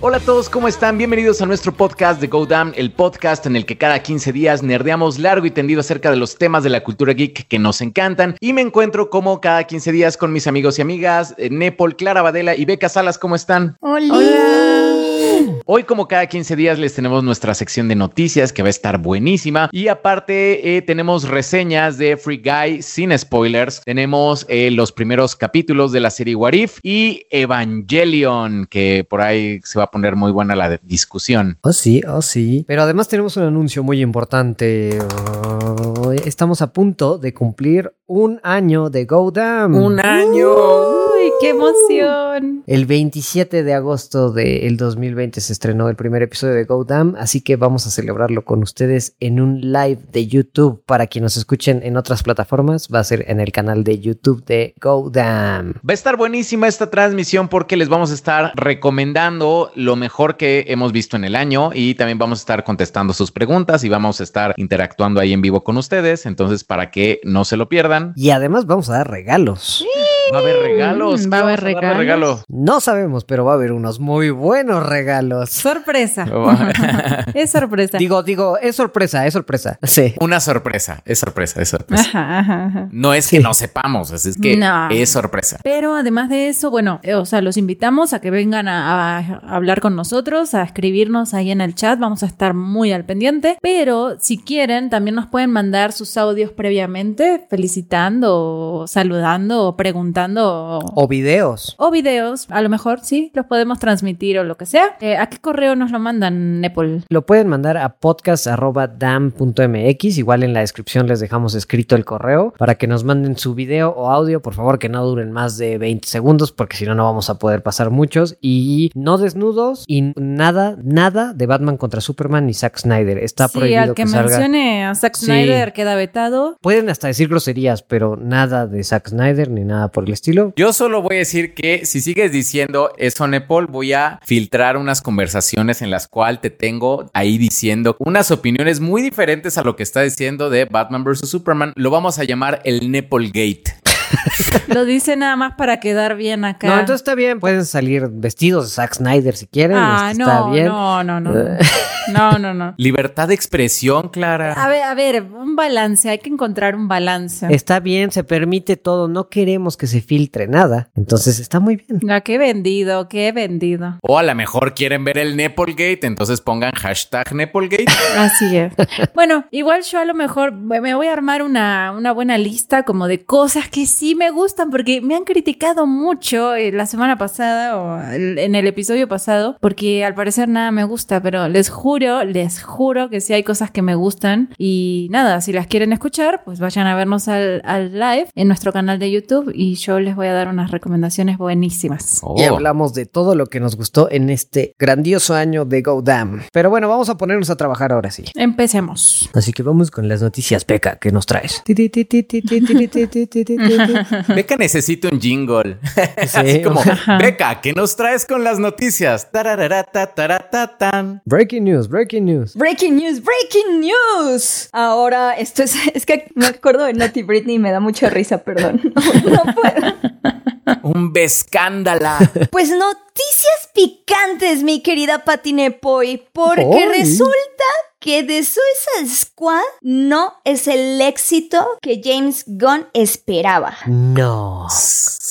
Hola a todos, ¿cómo están? Bienvenidos a nuestro podcast de Go Down, el podcast en el que cada 15 días nerdeamos largo y tendido acerca de los temas de la cultura geek que nos encantan. Y me encuentro como cada 15 días con mis amigos y amigas, eh, Nepal, Clara Badela y Beca Salas, ¿cómo están? Hola. Hoy, como cada 15 días, les tenemos nuestra sección de noticias que va a estar buenísima. Y aparte, eh, tenemos reseñas de Free Guy sin spoilers. Tenemos eh, los primeros capítulos de la serie Warif y Evangelion, que por ahí se va a poner muy buena la discusión. Oh, sí, oh, sí. Pero además tenemos un anuncio muy importante. Oh, estamos a punto de cumplir un año de Go Down. ¡Un año! ¡Uy, qué emoción! El 27 de agosto del 2020 se estrenó el primer episodio de Go Damn, así que vamos a celebrarlo con ustedes en un live de YouTube. Para quienes nos escuchen en otras plataformas, va a ser en el canal de YouTube de Go Damn. Va a estar buenísima esta transmisión porque les vamos a estar recomendando lo mejor que hemos visto en el año y también vamos a estar contestando sus preguntas y vamos a estar interactuando ahí en vivo con ustedes. Entonces, para que no se lo pierdan. Y además vamos a dar regalos. Va a haber regalos. Va a haber regalos. regalo? No sabemos, pero va a haber unos muy buenos regalos. Sorpresa. es sorpresa. Digo, digo, es sorpresa, es sorpresa. Sí. Una sorpresa, es sorpresa, es sorpresa. Ajá, ajá, ajá. No es que no sepamos, es que No. es sorpresa. Pero además de eso, bueno, eh, o sea, los invitamos a que vengan a, a hablar con nosotros, a escribirnos ahí en el chat. Vamos a estar muy al pendiente. Pero si quieren, también nos pueden mandar sus audios previamente, felicitando, o saludando, o preguntando. O- O videos. o videos, a lo mejor sí, los podemos transmitir o lo que sea. Eh, ¿A qué correo nos lo mandan, Nepal? Lo pueden mandar a podcast.dam.mx. Igual en la descripción les dejamos escrito el correo para que nos manden su video o audio. Por favor, que no duren más de 20 segundos porque si no, no vamos a poder pasar muchos. Y no desnudos y nada, nada de Batman contra Superman ni Zack Snyder. Está sí, prohibido al que, salga. mencione a Zack Sí. Snyder queda vetado. Pueden hasta decir groserías, pero nada de Zack Snyder ni nada por el estilo. Yo solo voy a decir que si sigues diciendo eso, Nepal, voy a filtrar unas conversaciones en las cuales te tengo ahí diciendo unas opiniones muy diferentes a lo que está diciendo de Batman vs. Superman. Lo vamos a llamar el Nepal Gate. Lo dice nada más para quedar bien acá. No, entonces está bien. Pueden salir vestidos de Zack Snyder si quieren. Ah, este, está no, bien. no, no, no. No, no, no. Libertad de expresión, Clara. A ver, a ver, un balance, hay que encontrar un balance. Está bien, se permite todo. No queremos que se filtre nada. Entonces está muy bien. No, qué vendido, qué vendido. O a lo mejor quieren ver el Nepalgate, entonces pongan hashtag Nepalgate. Así es. Bueno, igual yo a lo mejor me voy a armar una, una buena lista como de cosas que sí me gustan, porque me han criticado mucho eh, la semana pasada o en el episodio pasado, porque al parecer nada me gusta, pero les juro, les juro que sí hay cosas que me gustan. Y nada, si las quieren escuchar, pues vayan a vernos al, al live en nuestro canal de YouTube y yo les voy a dar unas recomendaciones buenísimas. Oh. Y hablamos de todo lo que nos gustó en este grandioso año de Go Damn. Pero bueno, vamos a ponernos a trabajar ahora sí. Empecemos. Así que vamos con las noticias, Peca, que nos traes. Beca necesita un jingle. Sí. Así como, Beca, ¿qué nos traes con las noticias? Breaking news, breaking news. Breaking news, breaking news. Ahora, esto es, es que me acuerdo de Naughty Britney y me da mucha risa, perdón. No, no puedo. Un bescándala. Pues noticias picantes, mi querida Patine Poi, porque resulta que The Suicide Squad no es el éxito que James Gunn esperaba. No.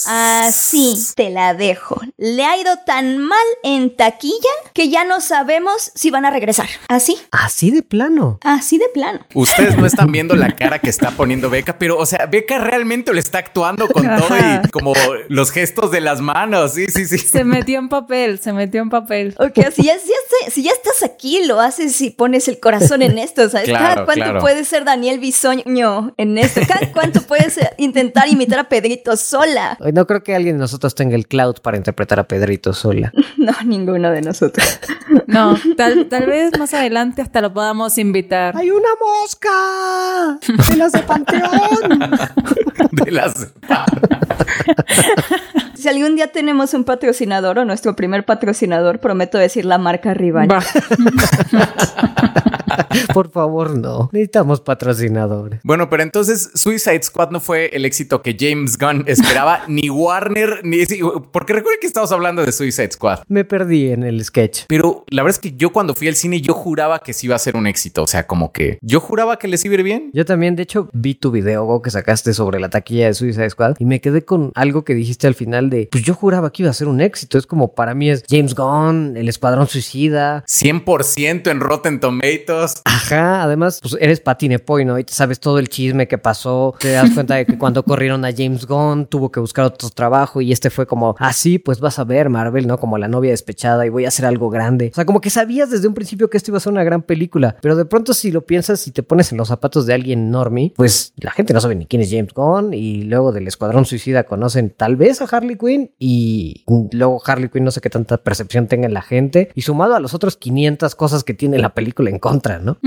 Así te la dejo. Le ha ido tan mal en taquilla que ya no sabemos si van a regresar. Así, Así de plano. así de plano. Ustedes no están viendo la cara que está poniendo Beca, pero, o sea, Beca realmente lo está actuando con todo y como los gestos de las manos. Sí, sí, sí. Se metió en papel, se metió en papel. Ok, si ya, si ya si ya estás aquí, lo haces y pones el corazón en esto, ¿sabes? Claro, Cada cuánto claro. puede ser Daniel Bisoño en esto. Cada cuánto puedes intentar imitar a Pedrito sola. No creo que alguien de nosotros tenga el cloud para interpretar a Pedrito sola. No, ninguno de nosotros. No, tal, tal vez más adelante hasta lo podamos invitar. ¡Hay una mosca! ¡De las de Panteón! De las. Si algún día tenemos un patrocinador o nuestro primer patrocinador, prometo decir la marca rival. Por favor, no. Necesitamos patrocinadores. Bueno, pero entonces Suicide Squad no fue el éxito que James Gunn esperaba, ni Warner, ni... Porque recuerden que estamos hablando de Suicide Squad. Me perdí en el sketch. Pero la verdad es que yo cuando fui al cine yo juraba que sí iba a ser un éxito. O sea, como que yo juraba que les iba a ir bien. Yo también, de hecho, vi tu video que sacaste sobre la taquilla de Suicide Squad y me quedé con algo que dijiste al final de, pues yo juraba que iba a ser un éxito. Es como para mí es James Gunn, el Escuadrón Suicida. 100% en Rotten Tomatoes. Ajá, además, pues eres Patine Poi, ¿no? Y te sabes todo el chisme que pasó. Te das cuenta de que cuando corrieron a James Gunn tuvo que buscar otro trabajo y este fue como, así, pues vas a ver Marvel, ¿no? Como la novia despechada y voy a hacer algo grande. O sea, como que sabías desde un principio que esto iba a ser una gran película, pero de pronto si lo piensas y te pones en los zapatos de alguien normie, pues la gente no sabe ni quién es James Gunn y luego del Escuadrón Suicida conocen tal vez a Harley Quinn y luego Harley Quinn no sé qué tanta percepción tenga en la gente y sumado a los otros 500 cosas que tiene la película en contra, ¿no?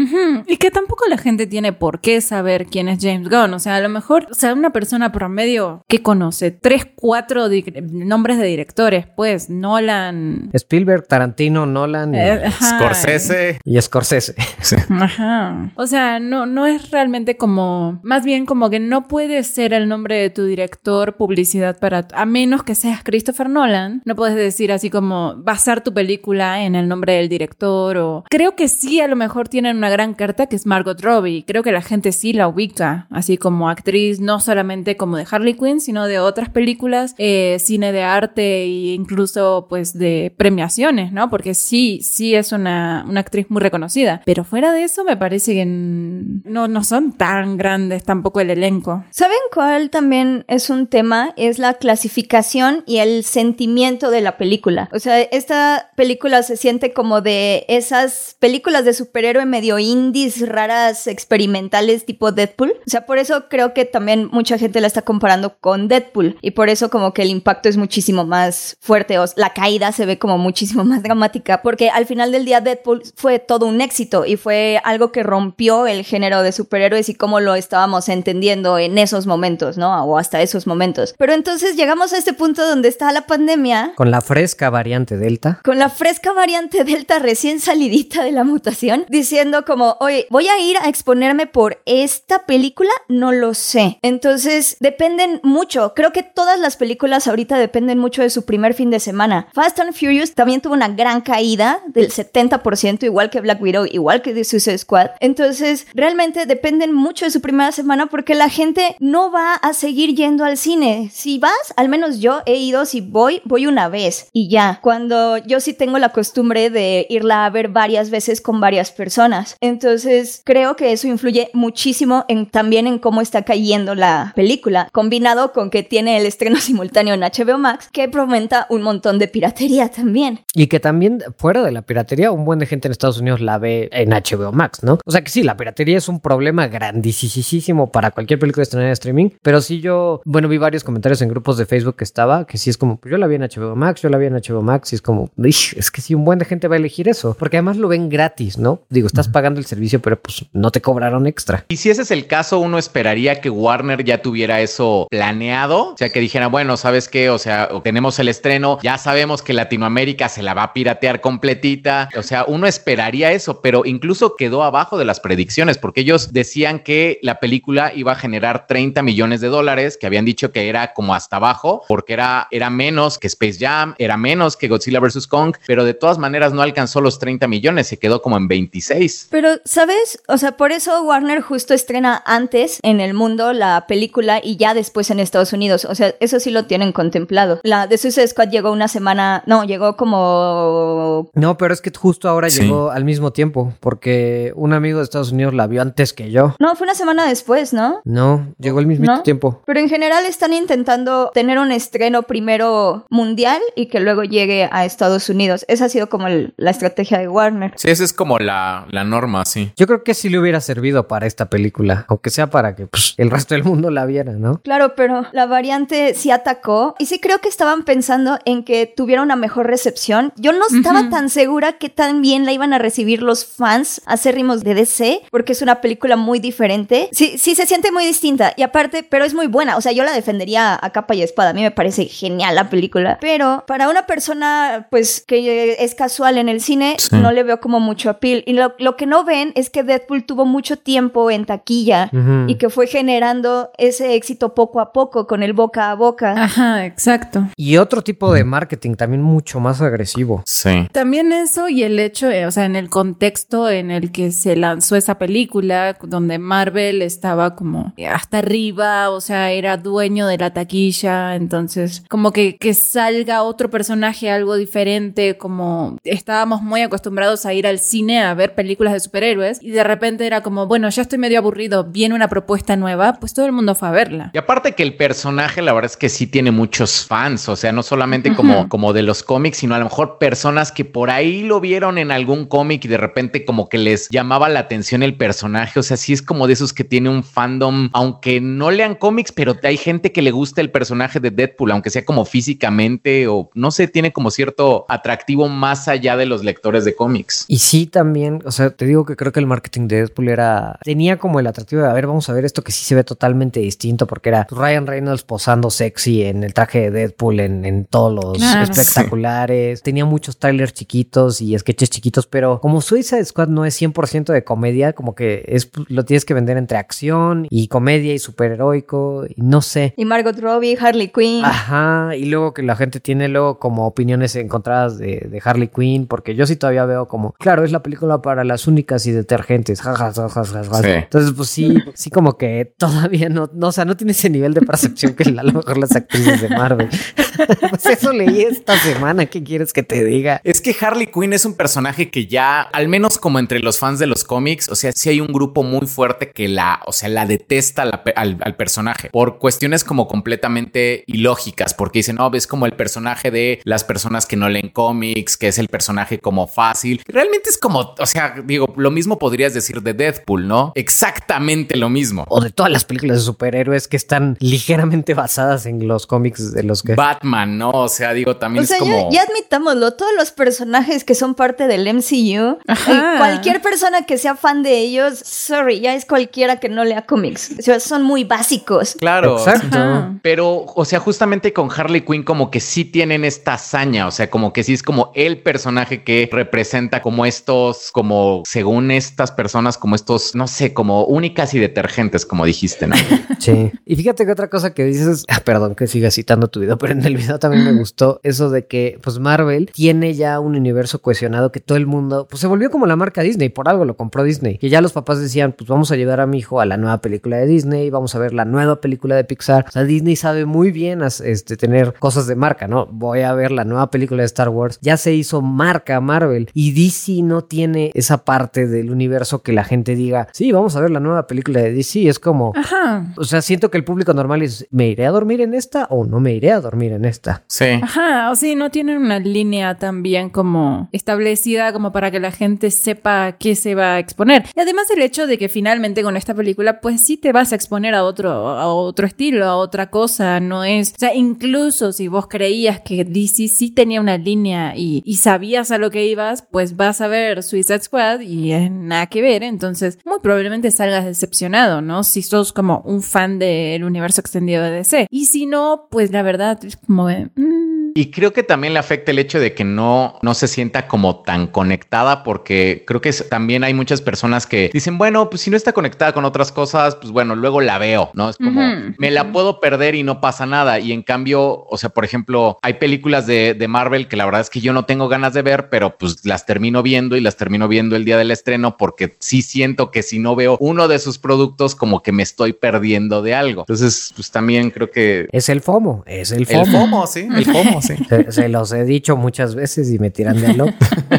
Y que tampoco la gente tiene por qué saber quién es James Gunn. O sea, a lo mejor, o sea, una persona promedio que conoce tres, cuatro nombres de directores, pues Nolan, Spielberg, Tarantino, Nolan, y, eh, Scorsese y Scorsese. Ajá. O sea, no, no es realmente como, más bien como que no puede ser el nombre de tu director publicidad para, a menos que seas Christopher Nolan, no puedes decir así como basar tu película en el nombre del director o creo que sí a lo mejor tienen una gran carta que es Margot Robbie, creo que la gente sí la ubica, así como actriz no solamente como de Harley Quinn, sino de otras películas, eh, cine de arte e incluso pues de premiaciones, ¿no? Porque sí, sí es una, una actriz muy reconocida, pero fuera de eso me parece que no, no son tan grandes tampoco el elenco. ¿Saben cuál también es un tema? Es la clasificación y el sentimiento de la película. O sea, esta película se siente como de esas películas de superhéroe medio indies, raras, experimentales tipo Deadpool. O sea, por eso creo que también mucha gente la está comparando con Deadpool y por eso como que el impacto es muchísimo más fuerte o la caída se ve como muchísimo más dramática porque al final del día Deadpool fue todo un éxito y fue algo que rompió el género de superhéroes y cómo lo estábamos entendiendo en esos momentos, ¿no? O hasta esos momentos. Pero entonces llegamos a este punto donde está la pandemia. Con la fresca variante Delta. Con la fresca variante Delta recién salidita de la mutación, diciendo como, oye, voy a ir a exponerme por esta película, no lo sé. Entonces, dependen mucho. Creo que todas las películas ahorita dependen mucho de su primer fin de semana. Fast and Furious también tuvo una gran caída del 70%, igual que Black Widow, igual que The Suicide Squad. Entonces, realmente dependen mucho de su primera semana porque la gente no va a seguir yendo al cine. Si vas, al menos yo he ido, si voy, voy una vez y ya. Cuando yo sí tengo la costumbre de irla a ver varias veces con varias personas. Entonces, creo que eso influye muchísimo en, también en cómo está cayendo la película, combinado con que tiene el estreno simultáneo en HBO Max, que fomenta un montón de piratería también. Y que también, fuera de la piratería, un buen de gente en Estados Unidos la ve en HBO Max, ¿no? O sea que sí, la piratería es un problema grandísimo para cualquier película estrenada en streaming, pero sí yo, bueno, vi varios comentarios en grupos de Facebook que estaba, que sí es como, pues yo la vi en HBO Max, yo la vi en HBO Max, y es como, es que sí, un buen de gente va a elegir eso, porque además lo ven gratis, ¿no? Digo, estás pagando el servicio, pero pues no te cobraron extra. Y si ese es el caso, uno esperaría que Warner ya tuviera eso planeado, o sea, que dijera, bueno, ¿sabes qué? O sea, tenemos el estreno, ya sabemos que Latinoamérica se la va a piratear completita, o sea, uno esperaría eso, pero incluso quedó abajo de las predicciones, porque ellos decían que la película iba a generar 30 millones de dólares, que habían dicho que era como hasta abajo, porque era, era menos que Space Jam, era menos que Godzilla vs. Kong, pero de todas maneras no alcanzó los 30 millones, se quedó como en 26. Pero, ¿sabes? O sea, por eso Warner justo estrena antes en el mundo la película y ya después en Estados Unidos. O sea, eso sí lo tienen contemplado. La de Suicide Squad llegó una semana, no, llegó como... No, pero es que justo ahora llegó al mismo tiempo, porque un amigo de Estados Unidos la vio antes que yo. No, fue una semana después, ¿no? No, llegó al mismo tiempo. Pero en general están intentando tener un estreno primero mundial y que luego llegue a Estados Unidos. Esa ha sido como la estrategia de Warner. Sí, esa es como la, la norma, sí. Yo creo que sí le hubiera servido para esta película, aunque sea para que pues, el resto del mundo la viera, ¿no? Claro, pero la variante sí atacó y sí creo que estaban pensando en que tuviera una mejor recepción. Yo no estaba tan segura que tan bien la iban a recibir los fans acérrimos de DC, porque es una película muy diferente. Sí, sí se siente muy distinta y aparte, pero es muy buena. O sea, yo la defendería a capa y espada. A mí me parece genial la película. Pero para una persona, pues, que es casual en el cine, no le veo como mucho appeal. Y lo, lo que no ven es que Deadpool tuvo mucho tiempo en taquilla y que fue generando ese éxito poco a poco con el boca a boca. Ajá, exacto. Y otro tipo de marketing también mucho más agresivo. Sí. También eso y el hecho, eh, o sea, en el contexto en el que se lanzó esa película, donde Marvel estaba como hasta arriba, o sea, era dueño de la taquilla, entonces como que, que salga otro personaje, algo diferente, como estábamos muy acostumbrados a ir al cine a ver películas de superhéroes y de repente era como, bueno, ya estoy medio aburrido, viene una propuesta nueva, pues todo el mundo fue a verla. Y aparte que el personaje, la verdad es que sí tiene muchos fans, o sea, no solamente como, como de los cómics, sino a lo mejor personas que por ahí lo vieron en algún cómic y de repente como que les llamaba la atención el personaje, o sea, sí es como de esos que tiene un fandom, aunque no lean cómics, pero hay gente que le gusta el personaje de Deadpool, aunque sea como físicamente o no sé, tiene como cierto atractivo más allá de los lectores de cómics. Y sí, también, o sea, te digo que creo que el marketing de Deadpool era. Tenía como el atractivo de, a ver, vamos a ver esto que sí se ve totalmente distinto, porque era Ryan Reynolds posando sexy en el traje de Deadpool, en, en todos los Claro. espectaculares. Tenía muchos trailers chiquitos y sketches chiquitos, pero como Suicide Squad no es 100% de comedia, como que es lo tienes que vender entre acción y comedia y superheroico, y no sé. Y Margot Robbie, Harley Quinn. Ajá, y luego que la gente tiene luego como opiniones encontradas de, de Harley Quinn, porque yo sí todavía veo como, claro, es la película para las únicas y detergentes, ja, ja, ja, ja, ja, ja. Sí. Entonces, pues sí, sí como que todavía no, no, o sea, no tiene ese nivel de percepción que a lo mejor las actrices de Marvel. pues eso leí esta semana, ¿qué quieres que te diga? Es que Harley Quinn es un personaje que ya, al menos como entre los fans de los cómics, o sea, sí hay un grupo muy fuerte que la, o sea, la detesta la pe- al, al personaje por cuestiones como completamente ilógicas, porque dicen, no, ves como el personaje de las personas que no leen cómics, que es el personaje como fácil. Realmente es como, o sea, digo, lo mismo podrías decir de Deadpool, ¿no? Exactamente lo mismo. O de todas las películas de superhéroes que están ligeramente basadas en los cómics de los que... Batman, ¿no? O sea, digo, también O sea, es como... ya, ya admitámoslo, todos los personajes que son parte del MCU, Ajá. eh, cualquier persona que sea fan de ellos, sorry, ya es cualquiera que no lea cómics. O sea, son muy básicos. Claro. Exacto. Ajá. Pero, o sea, justamente con Harley Quinn como que sí tienen esta hazaña, o sea, como que sí es como el personaje que representa como estos, como según estas personas, como estos, no sé, como únicas y detergentes, como dijiste, ¿no? Sí. Y fíjate que otra cosa que dices, ah, perdón que siga citando tu video, pero en el video también me gustó eso de que, pues Marvel tiene ya un universo cohesionado que todo el mundo, pues se volvió como la marca Disney, por algo lo compró Disney. Que ya los papás decían, pues vamos a llevar a mi hijo a la nueva película de Disney, vamos a ver la nueva película de Pixar. O sea, Disney sabe muy bien este, tener cosas de marca, ¿no? Voy a ver la nueva película de Star Wars. Ya se hizo marca Marvel y DC no tiene esa parte del universo que la gente diga, sí, vamos a ver la nueva película de DC. Es como, Ajá. o sea, siento que el público normal es, ¿me iré a dormir en esta o no me iré a dormir en esta? Sí. Ajá, o sea, no tienen una línea tan bien como establecida como para que la gente sepa qué se va a exponer. Y además el hecho de que finalmente con esta película, pues sí te vas a exponer a otro, a otro estilo, a otra cosa, no es, o sea, incluso si vos creías que DC sí tenía una línea y, y sabías a lo que ibas, pues vas a ver Suicide Squad y es nada que ver, entonces muy probablemente salgas decepcionado, ¿no? Si sos como un fan del universo extendido de DC. Y si no, pues la verdad es como... mm, Y creo que también le afecta el hecho de que no, no se sienta como tan conectada, porque creo que es- también hay muchas personas que dicen, bueno, pues si no está conectada con otras cosas, pues bueno, luego la veo, ¿no? Es como, me la puedo perder y no pasa nada. Y en cambio, o sea, por ejemplo, hay películas de, de Marvel que la verdad es que yo no tengo ganas de ver, pero pues las termino viendo y las termino viendo el día del estreno porque sí siento que si no veo uno de sus productos, como que me estoy perdiendo de algo. Entonces, pues también creo que... Es el FOMO, es el FOMO. El FOMO, sí, el FOMO, sí. Se, se los he dicho muchas veces y me tiran de loco.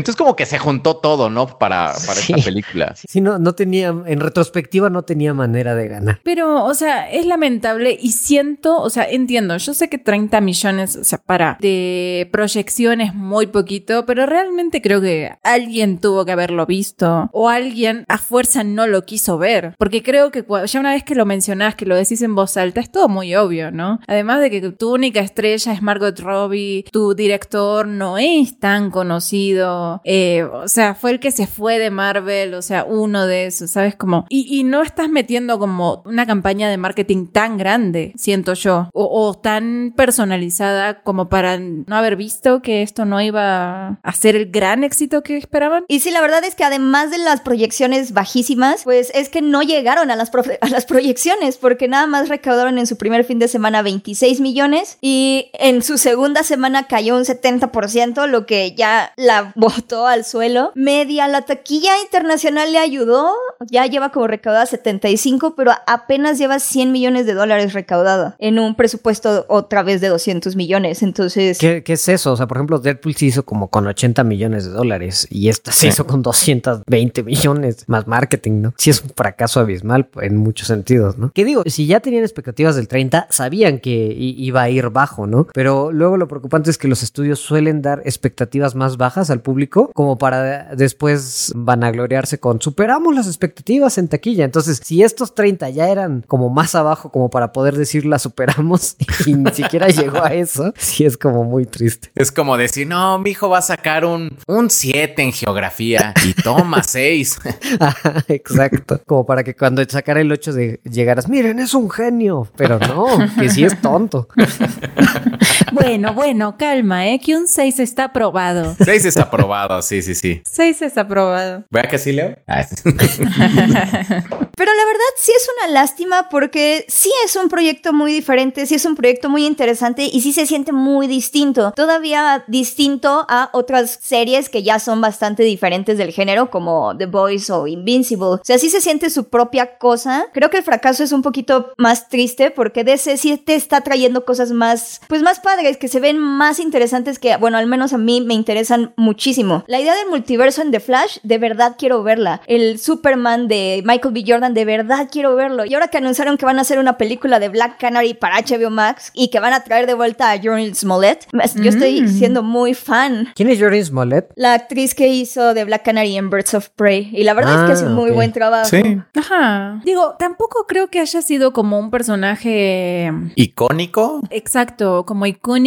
Entonces como que se juntó todo, ¿no? Para, para Sí. esta película. Sí, no, no tenía, en retrospectiva no tenía manera de ganar. Pero, o sea, es lamentable y siento, o sea, entiendo, yo sé que 30 millones, o sea, para de proyecciones muy poquito, pero realmente creo que alguien tuvo que haberlo visto o alguien a fuerza no lo quiso ver, porque creo que ya una vez que lo mencionás, que lo decís en voz alta, es todo muy obvio, ¿no? Además de que tu única estrella es Margot Robbie, tu director no es tan conocido, eh, o sea, fue el que se fue de Marvel, o sea, uno de esos, ¿sabes? Como, y, no estás metiendo como una campaña de marketing tan grande, siento yo, o, tan personalizada como para no haber visto que esto no iba a ser el gran éxito que esperaban. Y sí, la verdad es que además de las proyecciones bajísimas, pues es que no llegaron a las, a las proyecciones porque nada más recaudaron en su primer fin de semana 26 millones y en su segunda semana cayó un 70%, lo que ya la botó al suelo. Media, la taquilla internacional le ayudó, ya lleva como recaudada 75, pero apenas lleva 100 millones de dólares recaudado en un presupuesto otra vez de 200 millones. Entonces, ¿Qué, qué es eso? O sea, por ejemplo, Deadpool se hizo como con 80 millones de dólares y esta se Sí. hizo con 220 millones más marketing, ¿no? Sí es un fracaso abismal en muchos sentidos, ¿no? Que digo, si ya tenían expectativas del 30, sabían que iba a ir bajo, ¿no? Pero luego lo preocupante es que los estudios suelen dar expectativas más bajas al público como para después vanagloriarse con superamos las expectativas en taquilla. Entonces, si estos 30 ya eran como más abajo como para poder decir la superamos y ni siquiera llegó a eso, sí es como muy triste. Es como decir, no, mi hijo va a sacar un, un 7 en geografía y toma 6. Ajá, Exacto. Como para que cuando sacara el 8 de llegaras, miren, es un genio. Pero no, que sí es tonto. Bueno, bueno, calma, ¿eh? Que un 6 está aprobado. 6 es aprobado, sí, sí, sí. 6 es aprobado. ¿Vea que sí, Leo? Ah, Pero la verdad sí es una lástima porque sí es un proyecto muy diferente, sí es un proyecto muy interesante y sí se siente muy distinto. Todavía distinto a otras series que ya son bastante diferentes del género como The Boys o Invincible. O sea, sí se siente su propia cosa. Creo que el fracaso es un poquito más triste porque DC sí te está trayendo cosas más, pues más padres, que se ven más interesantes que, bueno, al menos a mí me interesan muchísimo. La idea del multiverso en The Flash, de verdad quiero verla. El Superman de Michael B. Jordan, de verdad quiero verlo. Y ahora que anunciaron que van a hacer una película de Black Canary para HBO Max y que van a traer de vuelta a Jordan Smollett, yo estoy siendo muy fan. ¿Quién es Jordan Smollett? La actriz que hizo de Black Canary en Birds of Prey. Y la verdad es que Ah, hace un muy buen trabajo. sí. Ajá. Digo, tampoco creo que haya sido como un personaje Icónico. exacto, como icónico,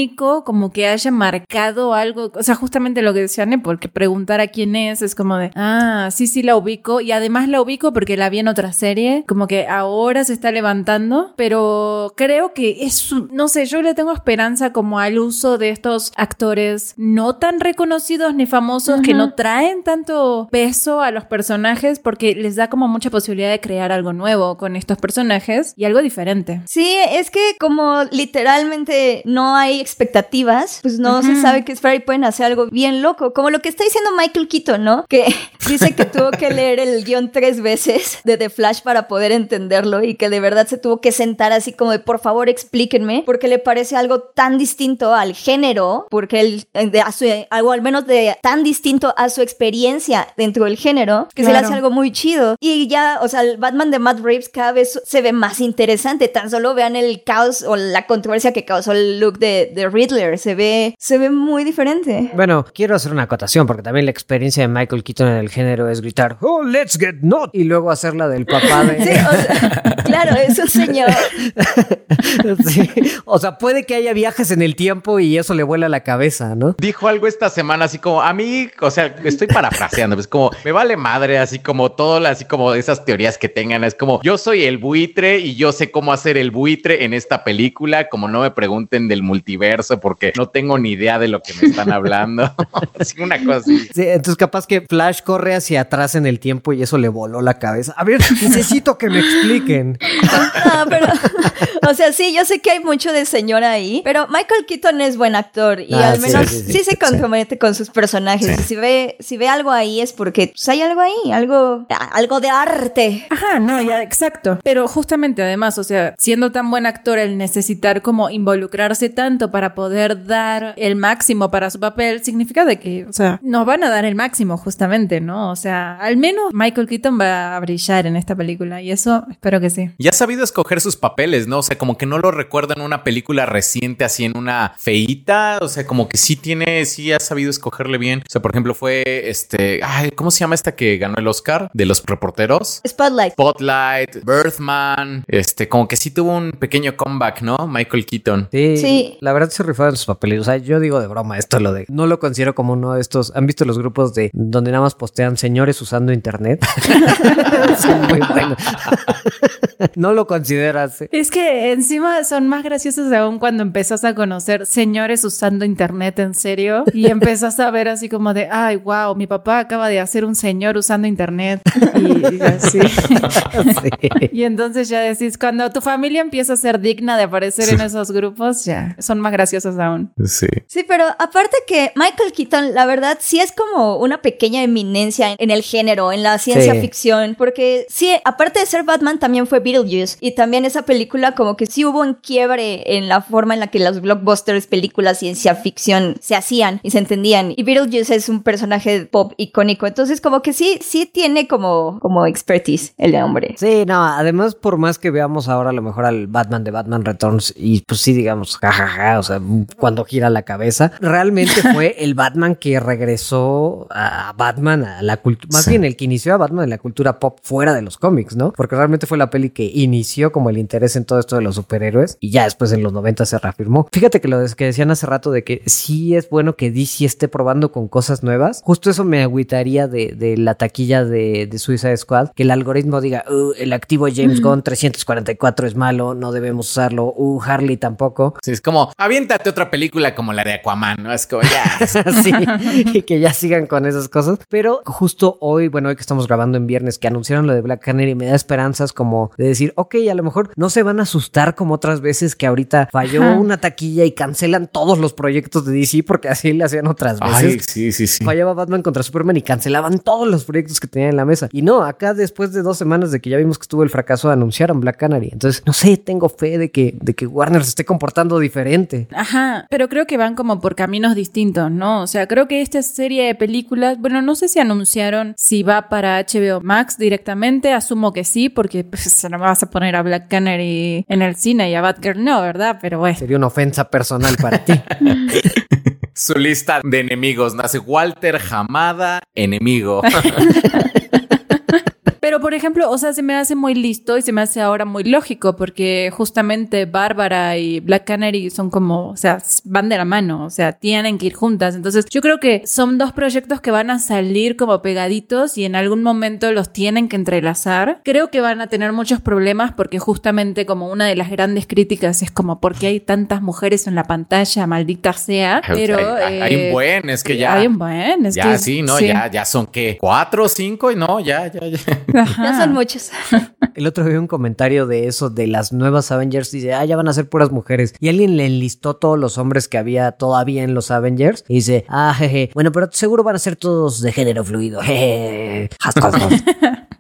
como que haya marcado algo. O sea, justamente lo que decía Nepal, que preguntar a quién es es como de, ah, sí, sí la ubico. Y además la ubico porque la vi en otra serie, como que ahora se está levantando. Pero creo que es, no sé, yo le tengo esperanza como al uso de estos actores no tan reconocidos ni famosos que no traen tanto peso a los personajes porque les da como mucha posibilidad de crear algo nuevo con estos personajes y algo diferente. Sí, es que como literalmente no hay expectativas, pues no se sabe qué esperar y pueden hacer algo bien loco. Como lo que está diciendo Michael Keaton, ¿no? Que dice que tuvo que leer el guion tres veces de The Flash para poder entenderlo y que de verdad se tuvo que sentar así como de por favor explíquenme porque le parece algo tan distinto al género, porque él, eh, de, a su- algo al menos de tan distinto a su experiencia dentro del género, que se le Claro. hace algo muy chido. Y ya, o sea, el Batman de Matt Reeves cada vez se ve más interesante. Tan solo vean el caos o la controversia que causó el look de, de Riddler. Se ve, se ve muy diferente. Bueno, quiero hacer una acotación porque también la experiencia de Michael Keaton en el género es gritar, oh, let's get not, y luego hacerla del papá de... Sí, o sea, claro, es un señor. Sí. O sea, puede que haya viajes en el tiempo y eso le vuela la cabeza, ¿no? Dijo algo esta semana así como a mí, o sea, estoy parafraseando, pues como me vale madre, así como todo, así como esas teorías que tengan, es como yo soy el buitre y yo sé cómo hacer el buitre en esta película, como no me pregunten del multiverso porque no tengo ni idea de lo que me están hablando. así una cosa así. Sí, entonces capaz que Flash corre hacia atrás en el tiempo y eso le voló la cabeza. A ver, necesito que me expliquen. No, pero, o sea, sí, yo sé que hay mucho de señora ahí, pero Michael Keaton es buen actor y Ah, al sí, menos sí, sí, sí, se sí. compromete con sus personajes. Y si ve, si ve algo ahí es porque pues, hay algo ahí, algo, algo de arte. Ajá, no, ya, exacto. Pero justamente además, o sea, siendo tan buen actor, el necesitar como involucrarse tanto para poder dar el máximo para su papel, significa de que, o sea, nos van a dar el máximo justamente, ¿no? O sea, al menos Michael Keaton va a brillar en esta película y eso espero que sí. Y ha sabido escoger sus papeles, ¿no? O sea, como que no lo recuerdo en una película reciente, así en una feíta. O sea, como que sí tiene, sí ha sabido escogerle bien. O sea, por ejemplo, fue este, ay, ¿cómo se llama esta que ganó el Oscar de los reporteros? Spotlight. Spotlight, Birthman, este, como que sí tuvo un pequeño comeback, ¿no? Michael Keaton. Sí. Sí. La verdad se rifaron sus papeles. O sea, yo digo de broma esto lo de. No lo considero como uno de estos. ¿Han visto los grupos de donde nada más postean señores usando internet? Son muy buenos. no lo consideras. ¿eh? Es que encima son más graciosos aún cuando empezás a conocer señores usando internet en serio y empezás a ver así como de, ay, wow, mi papá acaba de hacer un señor usando internet y, y así. Sí. Y entonces ya decís, cuando tu familia empieza a ser digna de aparecer en esos grupos, ya son más graciosos aún. Sí. Sí, pero aparte que Michael Keaton, la verdad, sí es como una pequeña eminencia en el género, en la ciencia Sí. ficción, porque sí, aparte de ser Batman, también fue Beetlejuice, y también esa película como que sí hubo un quiebre en la forma en la que los blockbusters, películas ciencia ficción se hacían y se entendían, y Beetlejuice es un personaje pop icónico, entonces como que sí, sí tiene como, como expertise el hombre. Sí, no, además, por más que veamos ahora a lo mejor al Batman de Batman Returns y pues sí, digamos, jajaja, o sea, cuando gira la cabeza, realmente fue el Batman que regresó a Batman a la cultura, más Sí. bien el que inició a Batman en la cultura pop fuera de los cómics, ¿no? Porque realmente fue la peli que inició como el interés en todo esto de los superhéroes y ya después en los 90 se reafirmó. Fíjate que lo que decían hace rato de que sí es bueno que DC esté probando con cosas nuevas, justo eso me agüitaría de, de la taquilla de, de Suicide Squad, que el algoritmo diga, "Uh, el activo James Gunn 344 es malo, no debemos usarlo, uh, Harley tampoco. Sí, es como, aviéntate otra película como la de Aquaman, ¿no? Es como, ya. sí, y que ya sigan con esas cosas. Pero justo hoy, bueno, hoy que estamos grabando en viernes, que anunciaron lo de Black Canary, me da esperanzas como de decir, ok, a lo mejor no se van a asustar como otras veces que ahorita falló Ajá. una taquilla y cancelan todos los proyectos de DC porque así le hacían otras veces. Ay, sí, sí, sí. Fallaba Batman contra Superman y cancelaban todos los proyectos que tenían en la mesa. Y no, acá después de dos semanas de que ya vimos que estuvo el fracaso, anunciaron Black Canary. Entonces, no sé, tengo fe de que, de que Warner se esté comportando diferente. Ajá, pero creo que van como por caminos distintos, ¿no? O sea, creo que esta serie de películas, bueno, no sé si anunciaron si va para HBO Max directamente, asumo que sí, porque pues, no me vas a poner a Black Canary en el cine y a Batgirl no, ¿verdad? Pero bueno. Sería una ofensa personal para ti. Su lista de enemigos nace Walter Hamada, enemigo. Pero, por ejemplo, o sea, se me hace muy listo y se me hace ahora muy lógico porque justamente Bárbara y Black Canary son como, o sea, van de la mano, o sea, tienen que ir juntas. Entonces, yo creo que son dos proyectos que van a salir como pegaditos y en algún momento los tienen que entrelazar. Creo que van a tener muchos problemas porque justamente como una de las grandes críticas es como, ¿por qué hay tantas mujeres en la pantalla? Maldita sea. Pero... hay, hay eh, un buen, es que ya. Hay un buen, es ya que sí, no, ya, ya son qué, cuatro o cinco y no, ya, ya, ya. Ajá. Ya son muchos. El otro vi un comentario de eso, de las nuevas Avengers, y dice, ah, ya van a ser puras mujeres. Y alguien le enlistó todos los hombres que había todavía en los Avengers. Y dice, ah, jeje, bueno, pero seguro van a ser todos de género fluido. Jeje. Has, has, has.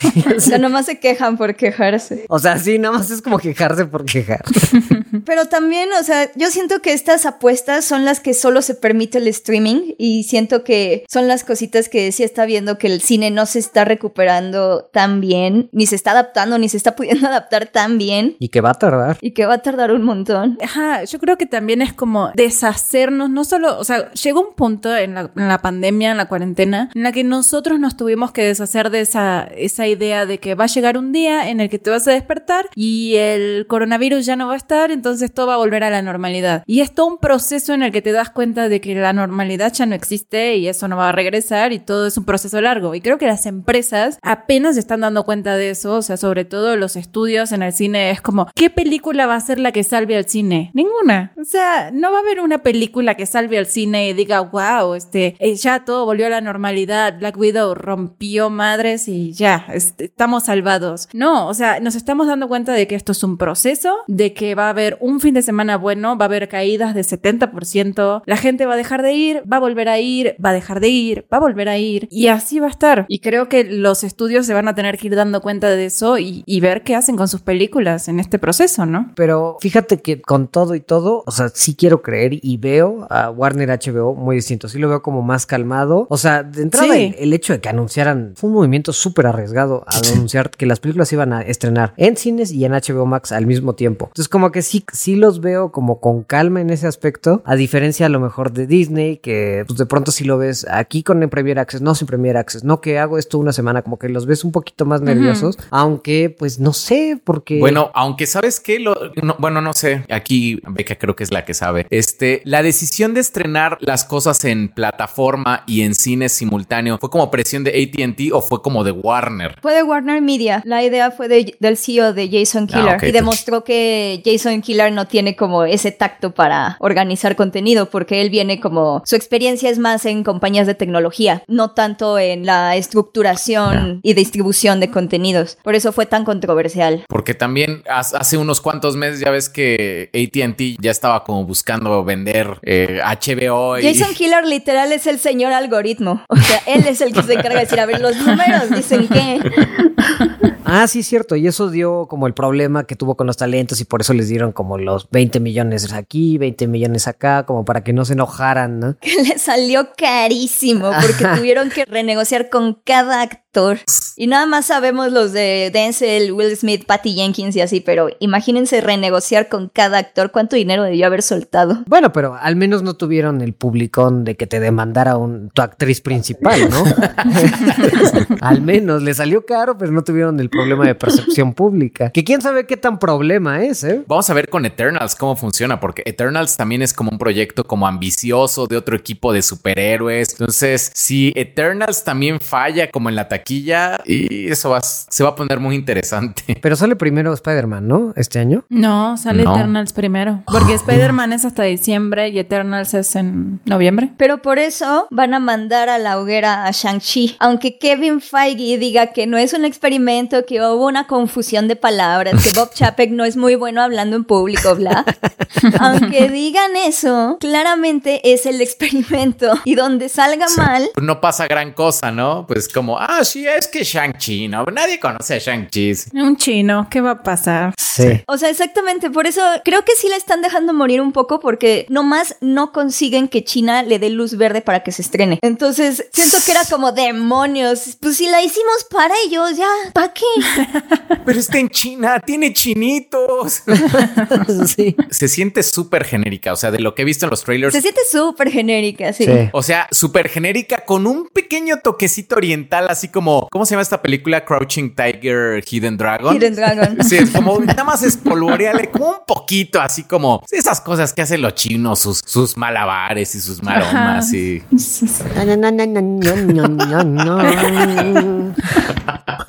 O sea, nomás se quejan por quejarse. o sea, sí, nada más es como quejarse por quejar. Pero también, o sea, yo siento que estas apuestas son las que solo se permite el streaming y siento que son las cositas que sí está viendo que el cine no se está recuperando tan bien, ni se está adaptando, ni se está pudiendo adaptar tan bien y que va a tardar. y que va a tardar un montón. Ajá, yo creo que también es como deshacernos, no solo, o sea, llegó un punto en la, en la pandemia, en la cuarentena, en la que nosotros nos tuvimos que deshacer de esa, esa idea de que va a llegar un día en el que te vas a despertar y el coronavirus ya no va a estar, entonces todo va a volver a la normalidad. Y es todo un proceso en el que te das cuenta de que la normalidad ya no existe y eso no va a regresar y todo es un proceso largo. Y creo que las empresas apenas están dando cuenta de eso, o sea, sobre todo los estudios en el cine es como, ¿qué película va a ser la que salve al cine? Ninguna. O sea, no va a haber una película que salve al cine y diga, wow, este, eh, ya todo volvió a la normalidad, Black Widow rompió madres y ya, estamos salvados. No, o sea, nos estamos dando cuenta de que esto es un proceso, de que va a haber un fin de semana bueno, va a haber caídas de 70%, la gente va a dejar de ir, va a volver a ir, va a dejar de ir, va a volver a ir y así va a estar. Y creo que los estudios se van a tener que ir dando cuenta de eso y, y ver qué hacen con sus películas en este proceso, ¿no? Pero fíjate que con todo y todo, o sea, sí quiero creer y veo a Warner HBO muy distinto. Sí lo veo como más calmado. O sea, de entrada Sí. el, el hecho de que anunciaran fue un movimiento súper arriesgado pasado a anunciar que las películas iban a estrenar en cines y en HBO Max al mismo tiempo. Entonces como que sí, sí los veo como con calma en ese aspecto, a diferencia a lo mejor de Disney, que pues de pronto si lo ves aquí con el Premier Access, no sin Premier Access, no que hago esto una semana, como que los ves un poquito más nerviosos, aunque pues no sé, porque... Bueno, aunque sabes que lo... bueno, no sé, aquí Beca creo que es la que sabe. Este, la decisión de estrenar las cosas en plataforma y en cine simultáneo, ¿fue como presión de ATT o fue como de Warner? Fue de Warner Media. La idea fue del CEO de Jason ah, Killer y demostró que Jason Killer no tiene como ese tacto para organizar contenido porque él viene como su experiencia es más en compañías de tecnología, no tanto en la estructuración y distribución de contenidos. Por eso fue tan controversial. Porque también hace unos cuantos meses ya ves que ATT ya estaba como buscando vender HBO. Eh, y... Jason Killer literal es el señor algoritmo. O sea, él es el que se encarga de decir, a ver, los números dicen que... Ah, sí, cierto. Y eso dio como el problema que tuvo con los talentos y por eso les dieron como los 20 millones aquí, 20 millones acá, como para que no se enojaran, ¿no? Que le salió carísimo porque tuvieron que renegociar con cada actor. Y nada más sabemos los de Denzel, Will Smith, Patty Jenkins y así, pero imagínense renegociar con cada actor cuánto dinero debió haber soltado. Bueno, pero al menos no tuvieron el publicón de que te demandara un, tu actriz principal, ¿no? al menos le salió caro, pero no tuvieron el problema de percepción pública. Que quién sabe qué tan problema es, ¿eh? Vamos a ver con Eternals cómo funciona, porque Eternals también es como un proyecto como ambicioso de otro equipo de superhéroes. Entonces, si Eternals también falla como en la taquilla, y eso va, se va a poner muy interesante. Pero sale primero Spider-Man, ¿no? Este año. No, sale Eternals primero. Porque Spider-Man es hasta diciembre y Eternals es en noviembre. Pero por eso van a mandar a la hoguera a Shang-Chi. Aunque Kevin Feige diga que no es un experimento que hubo una confusión de palabras, que Bob Chapek no es muy bueno hablando en público, bla. Aunque digan eso, claramente es el experimento y donde salga mal. No pasa gran cosa, ¿no? Pues como, ah, sí, es que Shang-Chi, ¿no? Nadie conoce a Shang-Chi. Un chino, ¿qué va a pasar? Sí. O sea, exactamente, por eso creo que sí le están dejando morir un poco porque nomás no consiguen que China le dé luz verde para que se estrene. Entonces, siento que era como demonios. Pues si la hicimos para ellos, ya, ¿para qué? Pero está en China, tiene chinitos. sí. Se siente súper genérica, o sea, de lo que he visto en los trailers. Se siente súper genérica, sí. O sea, súper genérica con un pequeño toquecito oriental, así como, ¿cómo se llama esta película? Crouching Tiger, Hidden Dragon. Hidden Dragon. Sí, es como nada más espolvorearle como un poquito, así como esas cosas que hacen los chinos, sus, sus malabares y sus maromas y...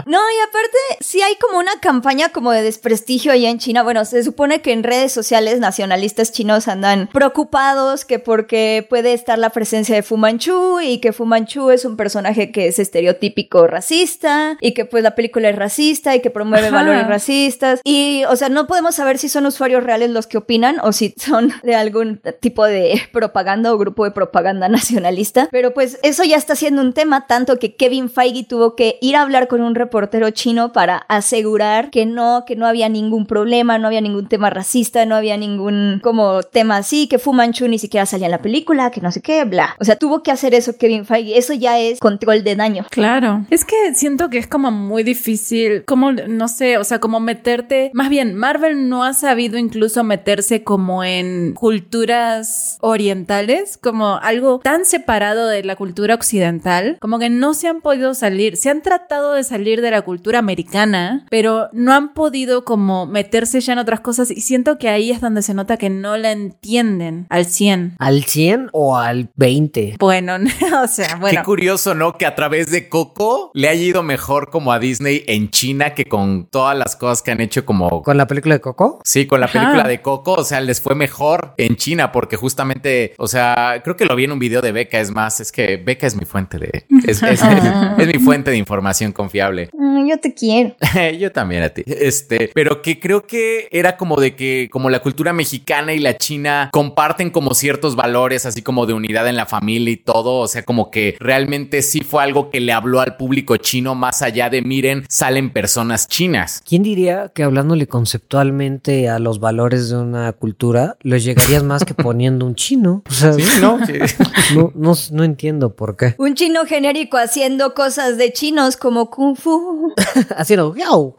No, y aparte, sí hay como una campaña como de desprestigio allá en China. Bueno, se supone que en redes sociales nacionalistas chinos andan preocupados que porque puede estar la presencia de Fu Manchu y que Fu Manchu es un personaje que es estereotípico racista y que pues la película es racista y que promueve valores racistas. Y, o sea, no podemos saber si son usuarios reales los que opinan o si son de algún tipo de propaganda o grupo de propaganda nacionalista. Pero pues eso ya está siendo un tema, tanto que Kevin Feige tuvo que ir a hablar con un reportero chino para asegurar que no, que no había ningún problema, no había ningún tema racista, no había ningún como tema así, que Fu Manchu ni siquiera salía en la película, que no sé qué, bla. O sea, tuvo que hacer eso Kevin Feige. Eso ya es control de daño. Claro. Es que siento que es como muy difícil, como, no sé, o sea, como meterte, más bien, Marvel no ha sabido incluso meterse como en culturas orientales, como algo tan separado de la cultura occidental, como que no se han podido salir, se han tratado de salir de la cultura americana, pero no han podido como meterse ya en otras cosas y siento que ahí es donde se nota que no la entienden al 100. ¿Al 100 o al 20? Bueno, o sea, bueno. Qué curioso, ¿no? Que a través de Coco le haya ido mejor como a Disney en China que con todas las cosas que han hecho como... ¿Con la película de Coco? Sí, con la película de Coco, o sea, les fue mejor en China porque justamente, o sea, creo que lo vi en un video de Beca, es más, es que Beca es mi fuente de... es, es mi fuente de información confiable. Mm, yo te quiero. yo también a ti. Este, pero que creo que era como de que como la cultura mexicana y la china comparten como ciertos valores, así como de unidad en la familia y todo, o sea, como que realmente sí fue algo que le habló al público chino más allá de miren, salen personas chinas. ¿Quién diría que hablándole conceptualmente a los valores de una cultura, los llegarías más que poniendo un chino? O sea, ¿no? no, no, no entiendo por qué. Un chino genérico haciendo cosas de chinos como kung fu. Haciendo "Yau".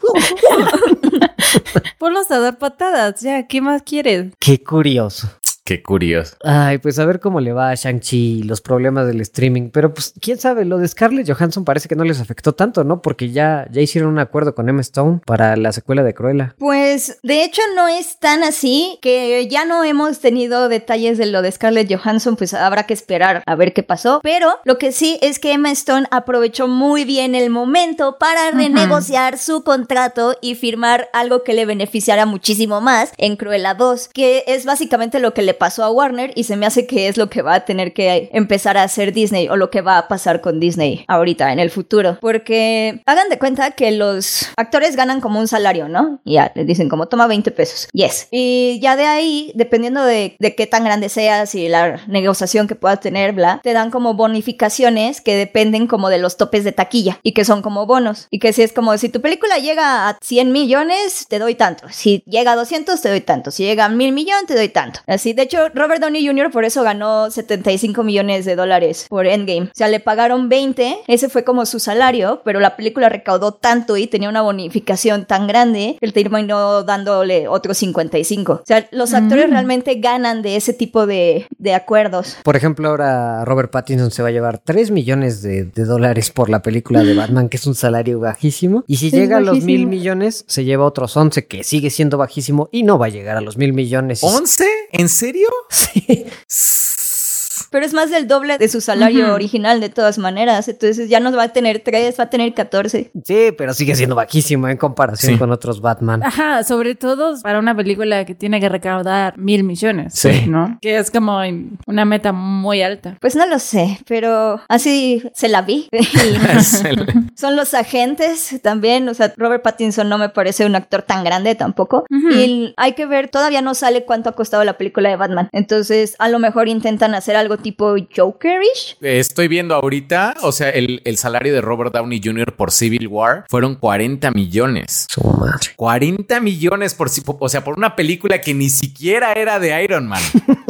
Ponlos a dar patadas, ya, ¿qué más quieres? Qué curioso. Qué curioso. Ay, pues a ver cómo le va a Shang-Chi y los problemas del streaming. Pero pues, quién sabe, lo de Scarlett Johansson parece que no les afectó tanto, ¿no? Porque ya, ya hicieron un acuerdo con Emma Stone para la secuela de Cruella. Pues de hecho no es tan así que ya no hemos tenido detalles de lo de Scarlett Johansson, pues habrá que esperar a ver qué pasó. Pero lo que sí es que Emma Stone aprovechó muy bien el momento para renegociar su contrato y firmar algo que le beneficiara muchísimo más en Cruella 2, que es básicamente lo que le pasó a Warner y se me hace que es lo que va a tener que empezar a hacer Disney o lo que va a pasar con Disney ahorita en el futuro. Porque hagan de cuenta que los actores ganan como un salario, ¿no? Ya les dicen como toma 20 pesos. Yes. Y ya de ahí, dependiendo de, de qué tan grande seas y la negociación que puedas tener, bla, te dan como bonificaciones que dependen como de los topes de taquilla y que son como bonos. Y que si es como si tu película llega a 100 millones, te doy tanto. Si llega a 200, te doy tanto. Si llega a mil millones, te doy tanto. Así, de hecho, Robert Downey Jr. por eso ganó 75 millones de dólares por Endgame. O sea, le pagaron 20, ese fue como su salario, pero la película recaudó tanto y tenía una bonificación tan grande que él terminó dándole otros 55. O sea, los actores realmente ganan de ese tipo de, de acuerdos. Por ejemplo, ahora Robert Pattinson se va a llevar 3 millones de, de dólares por la película de Batman, que es un salario bajísimo. Y si Sí, llega a los mil millones, se lleva otros 11, que sigue siendo bajísimo y no va a llegar a los mil millones. ¿11? ¿En serio? Sí. Pero es más del doble de su salario original de todas maneras. Entonces ya no va a tener 3, va a tener 14. Sí, pero sigue siendo bajísimo en comparación Sí. con otros Batman. Ajá, sobre todo para una película que tiene que recaudar mil millones, Sí. ¿no? Que es como una meta muy alta. Pues no lo sé, pero así se la vi. Y son los agentes también. O sea, Robert Pattinson no me parece un actor tan grande tampoco. Y hay que ver, todavía no sale cuánto ha costado la película de Batman. Entonces, a lo mejor intentan hacer algo tipo Jokerish. Estoy viendo ahorita, o sea, el, el salario de Robert Downey Jr. por Civil War fueron 40 millones. Su madre. 40 millones por, o sea, por una película que ni siquiera era de Iron Man.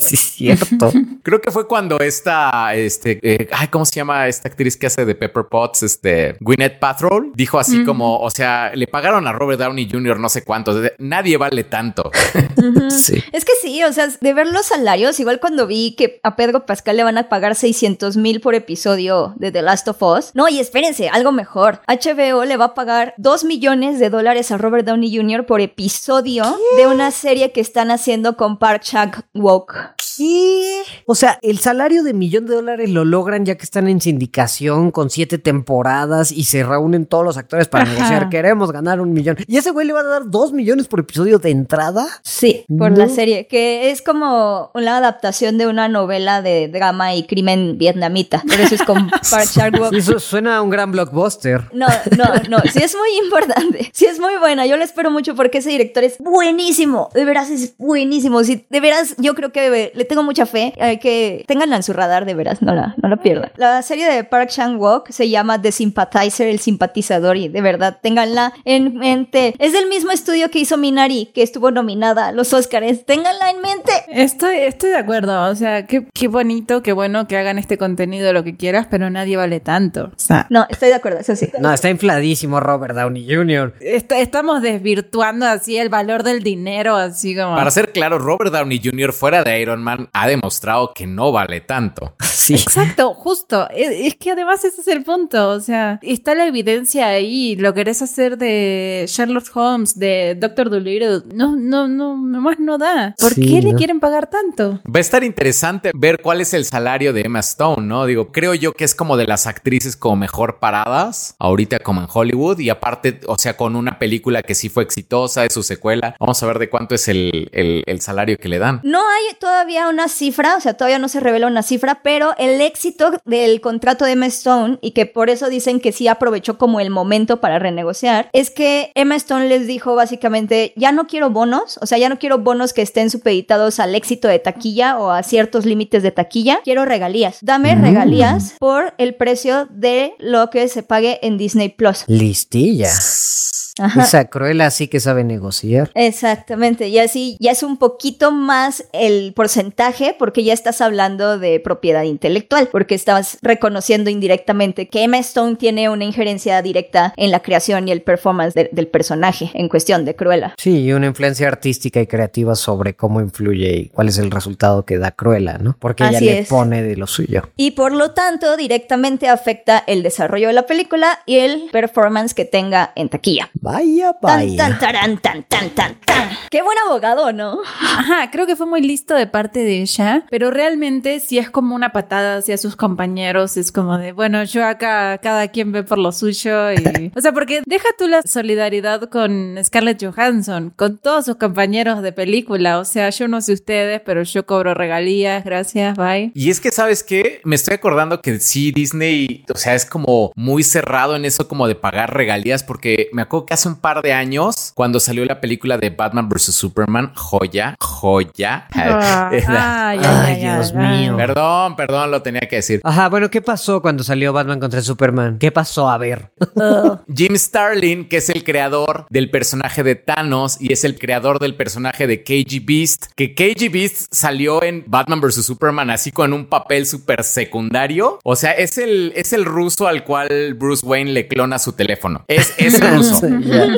Sí, es cierto. Creo que fue cuando esta, este, eh, ay, ¿cómo se llama esta actriz que hace de Pepper Potts? Este, Gwyneth Paltrow dijo así como, o sea, le pagaron a Robert Downey Jr. no sé cuánto, nadie vale tanto. sí. Es que sí, o sea, de ver los salarios, igual cuando vi que a Pedro Pascal le van a pagar 600 mil por episodio de The Last of Us. No, y espérense, algo mejor. HBO le va a pagar 2 millones de dólares a Robert Downey Jr. por episodio de una serie que están haciendo con Park Chan-wook. ¿Qué? O sea, el salario de millón de dólares lo logran ya que están en sindicación con siete temporadas y se reúnen todos los actores para Ajá. negociar. Queremos ganar un millón. ¿Y ese güey le va a dar dos millones por episodio de entrada? Sí, por No. la serie, que es como una adaptación de una novela de drama y crimen vietnamita. Por eso es con Park. Sí, Eso suena a un gran blockbuster. No, no, no, sí es muy importante, sí es muy buena, yo la espero mucho porque ese director es buenísimo, de veras es buenísimo, sí, de veras yo creo que le tengo mucha fe, hay que tenganla en su radar, de veras, no la, no la pierdan. La serie de Park Chan-wook se llama The Sympathizer, el simpatizador y de verdad, ténganla en mente, es del mismo estudio que hizo Minari, que estuvo nominada a los Oscars, ténganla en mente. Estoy, estoy de acuerdo, o sea, qué, qué bonito, qué bueno que hagan este contenido lo que quieras, pero nadie vale tanto. O sea, No, estoy de acuerdo, eso sí. No, está infladísimo Robert Downey Jr. est- estamos desvirtuando así el valor del dinero, así como... Para ser claro, Robert Downey Jr. fuera de Iron Man ha demostrado que no vale tanto. Sí. Exacto, justo. Es, es que además ese es el punto. O sea, está la evidencia ahí. Lo querés hacer de Sherlock Holmes, de Doctor Dolittle. No, no, no, nomás no da. ¿Por Sí, qué le quieren pagar tanto? Va a estar interesante ver cuál es el salario de Emma Stone, ¿no? Digo, creo yo que es como de las actrices como mejor paradas ahorita como en Hollywood y aparte, o sea, con una película que sí fue exitosa, es su secuela. Vamos a ver de cuánto es el, el- el salario que le dan. No hay todavía todavía una cifra, o sea, todavía no se revela una cifra, pero el éxito del contrato de Emma Stone y que por eso dicen que sí aprovechó como el momento para renegociar, es que Emma Stone les dijo básicamente, ya no quiero bonos, o sea, ya no quiero bonos que estén supeditados al éxito de taquilla o a ciertos límites de taquilla, quiero regalías. Dame regalías por el precio de lo que se pague en Disney Plus. Listilla. Ajá. Esa Cruella sí que sabe negociar. Exactamente, y así ya es un poquito más el porcentaje porque ya estás hablando de propiedad intelectual, porque estás reconociendo indirectamente que Emma Stone tiene una injerencia directa en la creación y el performance de- del personaje en cuestión de Cruella. Sí, y una influencia artística y creativa sobre cómo influye y cuál es el resultado que da Cruella, ¿no? Porque ella le pone de lo suyo. Y por lo tanto directamente afecta el desarrollo de la película y el performance que tenga en taquilla. Vaya, Tan, vaya. tan, tarán, tan, tan, tan, tan. Qué buen abogado, ¿no? Ajá, creo que fue muy listo de parte de ella, pero realmente si es como una patada hacia sus compañeros, es como de, bueno, yo acá cada quien ve por lo suyo y... O sea, porque deja tú la solidaridad con Scarlett Johansson, con todos sus compañeros de película, o sea, yo no sé ustedes, pero yo cobro regalías, gracias, bye. Y es que, ¿sabes qué? Me estoy acordando que sí, Disney, o sea, es como muy cerrado en eso como de pagar regalías, porque me acuerdo que hace un par de años, cuando salió la película de Batman vs. Superman, joya, joya. Ah, Era- ay, Ay, ay, Dios ay, mío. Perdón, perdón, lo tenía que decir. Ajá, bueno, ¿qué pasó cuando salió Batman contra Superman? ¿Qué pasó? A ver. Jim Starlin, que es el creador del personaje de Thanos y es el creador del personaje de KG Beast, que KG Beast salió en Batman vs. Superman así con un papel súper secundario. O sea, es el, es el ruso al cual Bruce Wayne le clona su teléfono. Es ese ruso. Ya.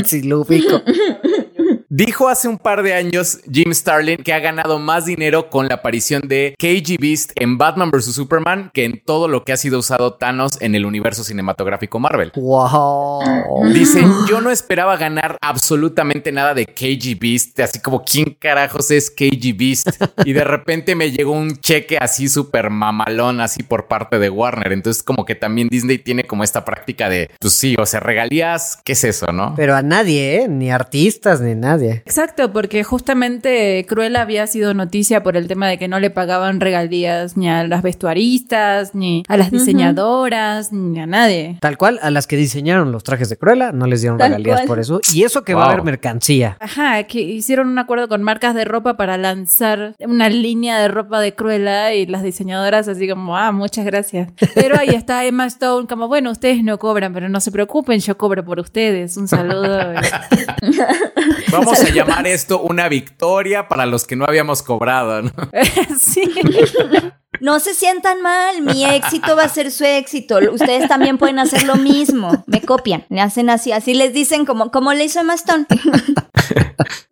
sí, lo ubico. Dijo hace un par de años Jim Starlin que ha ganado más dinero con la aparición de KG Beast en Batman vs. Superman que en todo lo que ha sido usado Thanos en el universo cinematográfico Marvel. Wow. Dice, yo no esperaba ganar absolutamente nada de KG Beast, así como quién carajos es KG Beast. Y de repente me llegó un cheque así súper mamalón, así por parte de Warner. Entonces como que también Disney tiene como esta práctica de, pues sí, o sea, regalías, ¿qué es eso, no? Pero a nadie, ¿eh? Ni artistas, ni nadie. Exacto, porque justamente Cruella había sido noticia por el tema de que no le pagaban regalías ni a las vestuaristas, ni a las diseñadoras, ni a nadie. Tal cual, a las que diseñaron los trajes de Cruella no les dieron Tal regalías cual. por eso. Y eso que va a haber mercancía. Ajá, que hicieron un acuerdo con marcas de ropa para lanzar una línea de ropa de Cruella y las diseñadoras así como, ah, muchas gracias. Pero ahí está Emma Stone como, bueno, ustedes no cobran, pero no se preocupen, yo cobro por ustedes. Un saludo. Vamos a llamar esto una victoria para los que no habíamos cobrado, ¿no? sí. No se sientan mal, mi éxito va a ser su éxito. Ustedes también pueden hacer lo mismo. Me copian, le hacen así, así les dicen como, como le hizo Emma Stone.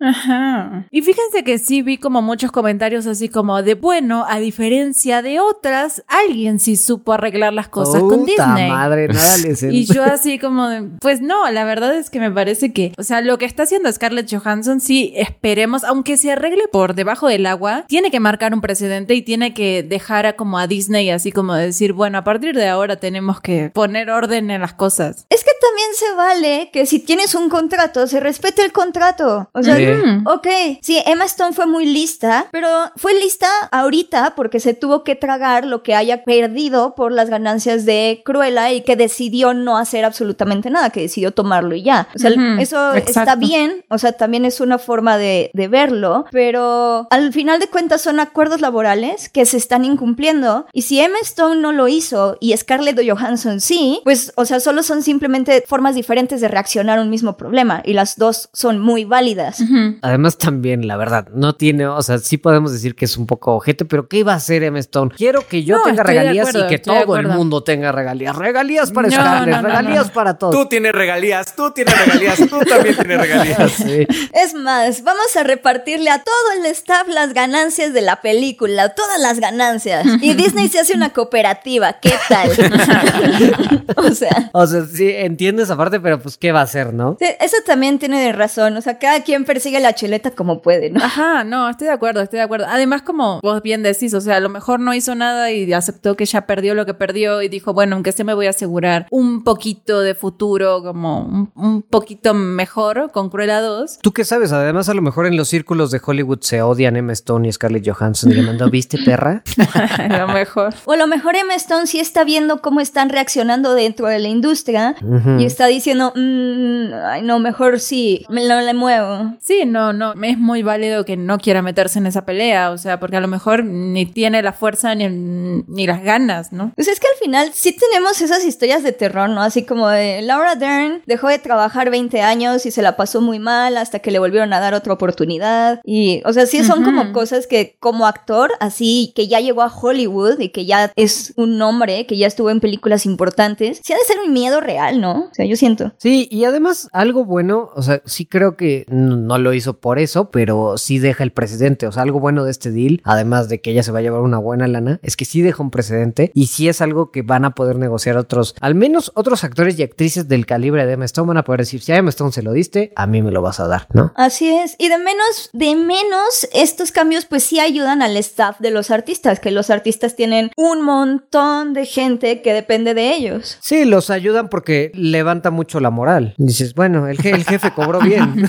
Ajá. Y fíjense que sí vi como muchos comentarios así como de, bueno, a diferencia de otras, alguien sí supo arreglar las cosas con Disney. madre, nada les Y yo así como de, pues no, la verdad es que me parece que, o sea, lo que está haciendo Scarlett Johansson, sí, esperemos, aunque se arregle por debajo del agua, tiene que marcar un precedente y tiene que dejar a como a Disney así como decir, bueno, a partir de ahora tenemos que poner orden en las cosas. Es que también se vale que si tienes un contrato, se respete el contrato. O sea, Sí. Mm. ok, sí, Emma Stone fue muy lista, pero fue lista ahorita porque se tuvo que tragar lo que haya perdido por las ganancias de Cruella y que decidió no hacer absolutamente nada, que decidió tomarlo y ya. O sea, Ujú, eso está exacto. bien, o sea, también es una forma de, de verlo, pero al final de cuentas son acuerdos laborales que se están incumpliendo y si Emma Stone no lo hizo y Scarlett Johansson sí, pues, o sea, solo son simplemente formas diferentes de reaccionar a un mismo problema y las dos son muy válidas. Además también, la verdad, no tiene, o sea, sí podemos decir que es un poco ojete, pero ¿qué iba a hacer Emma Stone? Quiero que yo No, tenga regalías acuerdo, y que todo el mundo tenga regalías. Regalías para No, Scarlett, no, no, regalías no. para todos. Tú tienes regalías, tú tienes regalías, tú también tienes regalías. Sí. Es más, vamos a repartirle a todo el staff las ganancias de la película, todas las ganancias. Y Disney se hace una cooperativa, ¿qué tal? o sea, O sea, sí, entiendo esa parte, pero pues, ¿qué va a hacer, no? sí, eso también tiene razón, o sea, cada quien persigue la chuleta como puede, ¿no? Ajá, no, estoy de acuerdo, estoy de acuerdo. Además, como vos bien decís, o sea, a lo mejor no hizo nada y aceptó que ya perdió lo que perdió y dijo, bueno, aunque sea me voy a asegurar un poquito de futuro, como un, un poquito mejor con Cruella 2. ¿Tú qué sabes? Además, a lo mejor en los círculos de Hollywood se odian Emma Stone y Scarlett Johansson y le mandó, ¿viste, perra? A lo mejor. O a lo mejor Emma Stone sí está viendo cómo están reaccionando dentro de la industria y está diciendo, "Mm, ay, no, mejor sí, me lo le muevo. Sí, no, no, es muy válido que no quiera meterse en esa pelea, o sea, porque a lo mejor ni tiene la fuerza ni, ni las ganas, ¿no? Pues es que al final sí tenemos esas historias de terror, ¿no? Así como de Laura Dern dejó de trabajar 20 años y se la pasó muy mal hasta que le volvieron a dar otra oportunidad. Y, o sea, sí son como cosas que como actor, así que ya llegó a Hollywood y que ya es un nombre, que ya estuvo en películas importantes, sí ha de ser un miedo real, ¿no? O sea, yo siento. Sí, y además algo bueno, o sea, sí creo que no, no lo hizo por eso, pero sí deja el precedente, o sea, algo bueno de este deal, además de que ella se va a llevar una buena lana, es que sí deja un precedente y sí es algo que van a poder negociar otros, al menos otros actores y actrices del calibre de Emma Stone van a poder decir, si a Emma Stone se lo diste, a mí me lo vas a dar, ¿no? Así es. Y de menos, de menos, estos cambios pues sí ayudan al staff de los artistas, que los artistas tienen un montón de gente que depende de ellos. Sí, los ayudan porque levanta mucho la moral. Dices, bueno, el, je- el jefe cobró bien.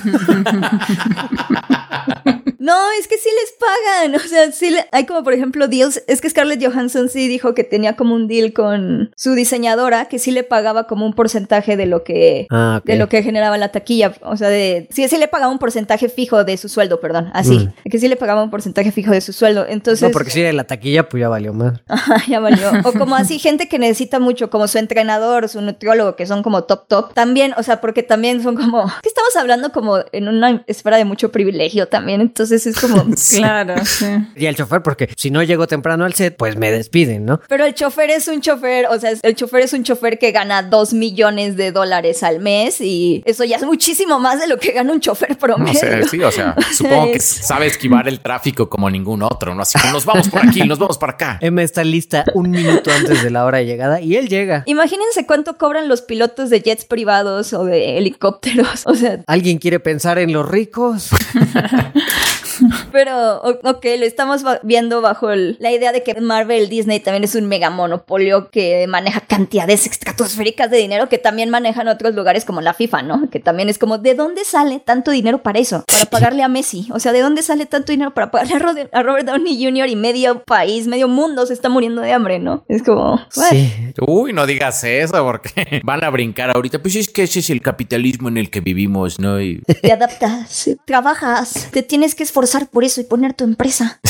No, es que sí les pagan. O sea, sí le- hay como por ejemplo deals. Es que Scarlett Johansson sí dijo que tenía como un deal con su diseñadora que sí le pagaba como un porcentaje de lo que Ah, de lo que generaba la taquilla. O sea, de sí, sí le pagaba un porcentaje fijo de su sueldo, perdón. Así. Que sí le pagaba un porcentaje fijo de su sueldo. Entonces. No, porque era la taquilla, pues ya valió más. Ya valió. O como así, gente que necesita mucho, como su entrenador, su nutriólogo, que son como top top. También, o sea, porque también son como. Que estamos hablando como en una esfera de mucho privilegio también. Entonces es como. Claro, sí. Y el chofer, porque si no llego temprano al set, pues me despiden, ¿no? Pero el chofer es un chofer, o sea, el chofer es un chofer que gana dos millones de dólares al mes y eso ya es muchísimo más de lo que gana un chofer No promedio. sé, sí, o sea, supongo que sabe esquivar el tráfico como ningún otro, ¿no? Así como nos vamos por aquí, nos vamos para acá. Emma está lista un minuto antes de la hora de llegada y él llega. Imagínense cuánto cobran los pilotos de jets privados o de helicópteros. O sea, ¿Alguien quiere pensar en los ricos? pero, ok, lo estamos viendo bajo el- la idea de que Marvel Disney también es un mega monopolio que maneja cantidades estratosféricas de dinero que también manejan otros lugares como la FIFA, ¿no? Que también es como, ¿de dónde sale tanto dinero para eso? Para pagarle a Messi. O sea, ¿de dónde sale tanto dinero para pagarle a, Rod- a Robert Downey Jr. y medio país, medio mundo se está muriendo de hambre, ¿no? Es como, what? Sí. Uy, no digas eso porque van a brincar ahorita. Pues es que ese es el capitalismo en el que vivimos, ¿no? Y Te adaptas, trabajas, te tienes que esforzar por eso y poner tu empresa.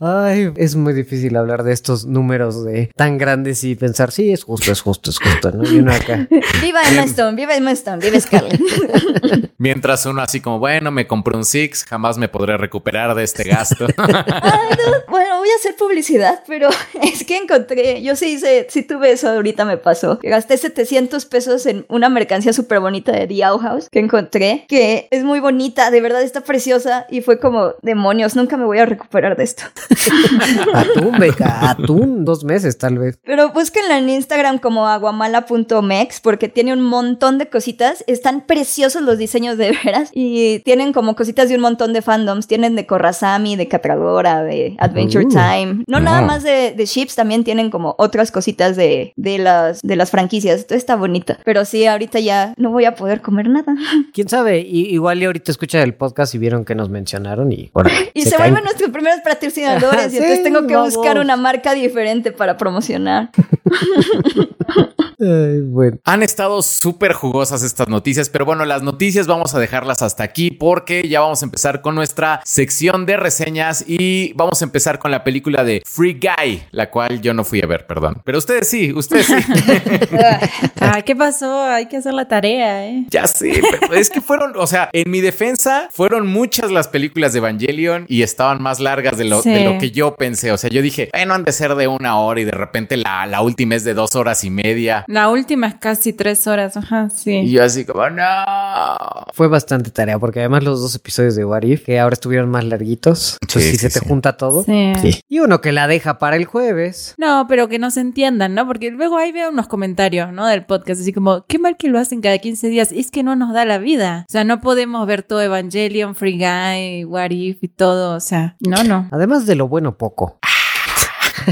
Ay, es muy difícil hablar de estos números de tan grandes y pensar, sí, es justo, es justo, es justo, ¿no? Y uno acá. Viva Emma Stone, viva Emma Stone, viva Scarlett. mientras uno así como, bueno, me compré un Six, jamás me podré recuperar de este gasto. Ay, no, Bueno, voy a hacer publicidad, pero es que encontré, yo sí hice, sí tuve eso, ahorita me pasó. que Gasté 700 pesos en una mercancía súper bonita de The Owl House que encontré, que es muy bonita, de verdad está preciosa y fue como, demonios, nunca me voy a recuperar de esto. Atún, beca, atún, dos meses tal vez. Pero búsquenla en Instagram como aguamala.mex porque tiene un montón de cositas. Están preciosos los diseños de veras y tienen como cositas de un montón de fandoms. Tienen de Korrasami, de Catradora, de Adventure Uh. Time. No nada No. más de, de ships, también tienen como otras cositas de, de, las, de las franquicias. Esto está bonita. Pero sí, ahorita ya no voy a poder comer nada. ¿Quién sabe? Igual y ahorita escuchan el podcast y vieron que nos mencionaron y... bueno, Y se, caen. vuelven nuestros primeros patrocinadores y Sí, entonces tengo que vamos. buscar una marca diferente para promocionar. Ay, bueno. Han estado súper jugosas estas noticias, pero bueno, las noticias vamos a dejarlas hasta aquí porque ya vamos a empezar con nuestra sección de reseñas y vamos a empezar con la película de Free Guy, la cual yo no fui a ver, perdón. Pero ustedes sí, ustedes sí. Ay, ¿qué pasó? Hay que hacer la tarea, ¿eh? ya sé, pero es que fueron, o sea, en mi defensa, fueron muchas las películas de Evangelion y estaban más largas de lo, Sí. de lo que yo pensé. O sea, yo dije, bueno, han de ser de una hora y de repente la, la última es de dos horas y media. La última es casi tres horas, ajá, Y sí. yo así como, no. Fue bastante tarea, porque además los dos episodios de What If, que ahora estuvieron más larguitos, entonces Sí, si sí, se te sí. junta todo. Sí. Sí. Y uno que la deja para el jueves. No, pero que no se entiendan, ¿no? Porque luego ahí veo unos comentarios, ¿no? Del podcast, así como, qué mal que lo hacen cada 15 días. Es que no nos da la vida. O sea, no podemos ver todo Evangelion, Free Guy, What If y todo. O sea, no, no. Además de lo bueno, poco.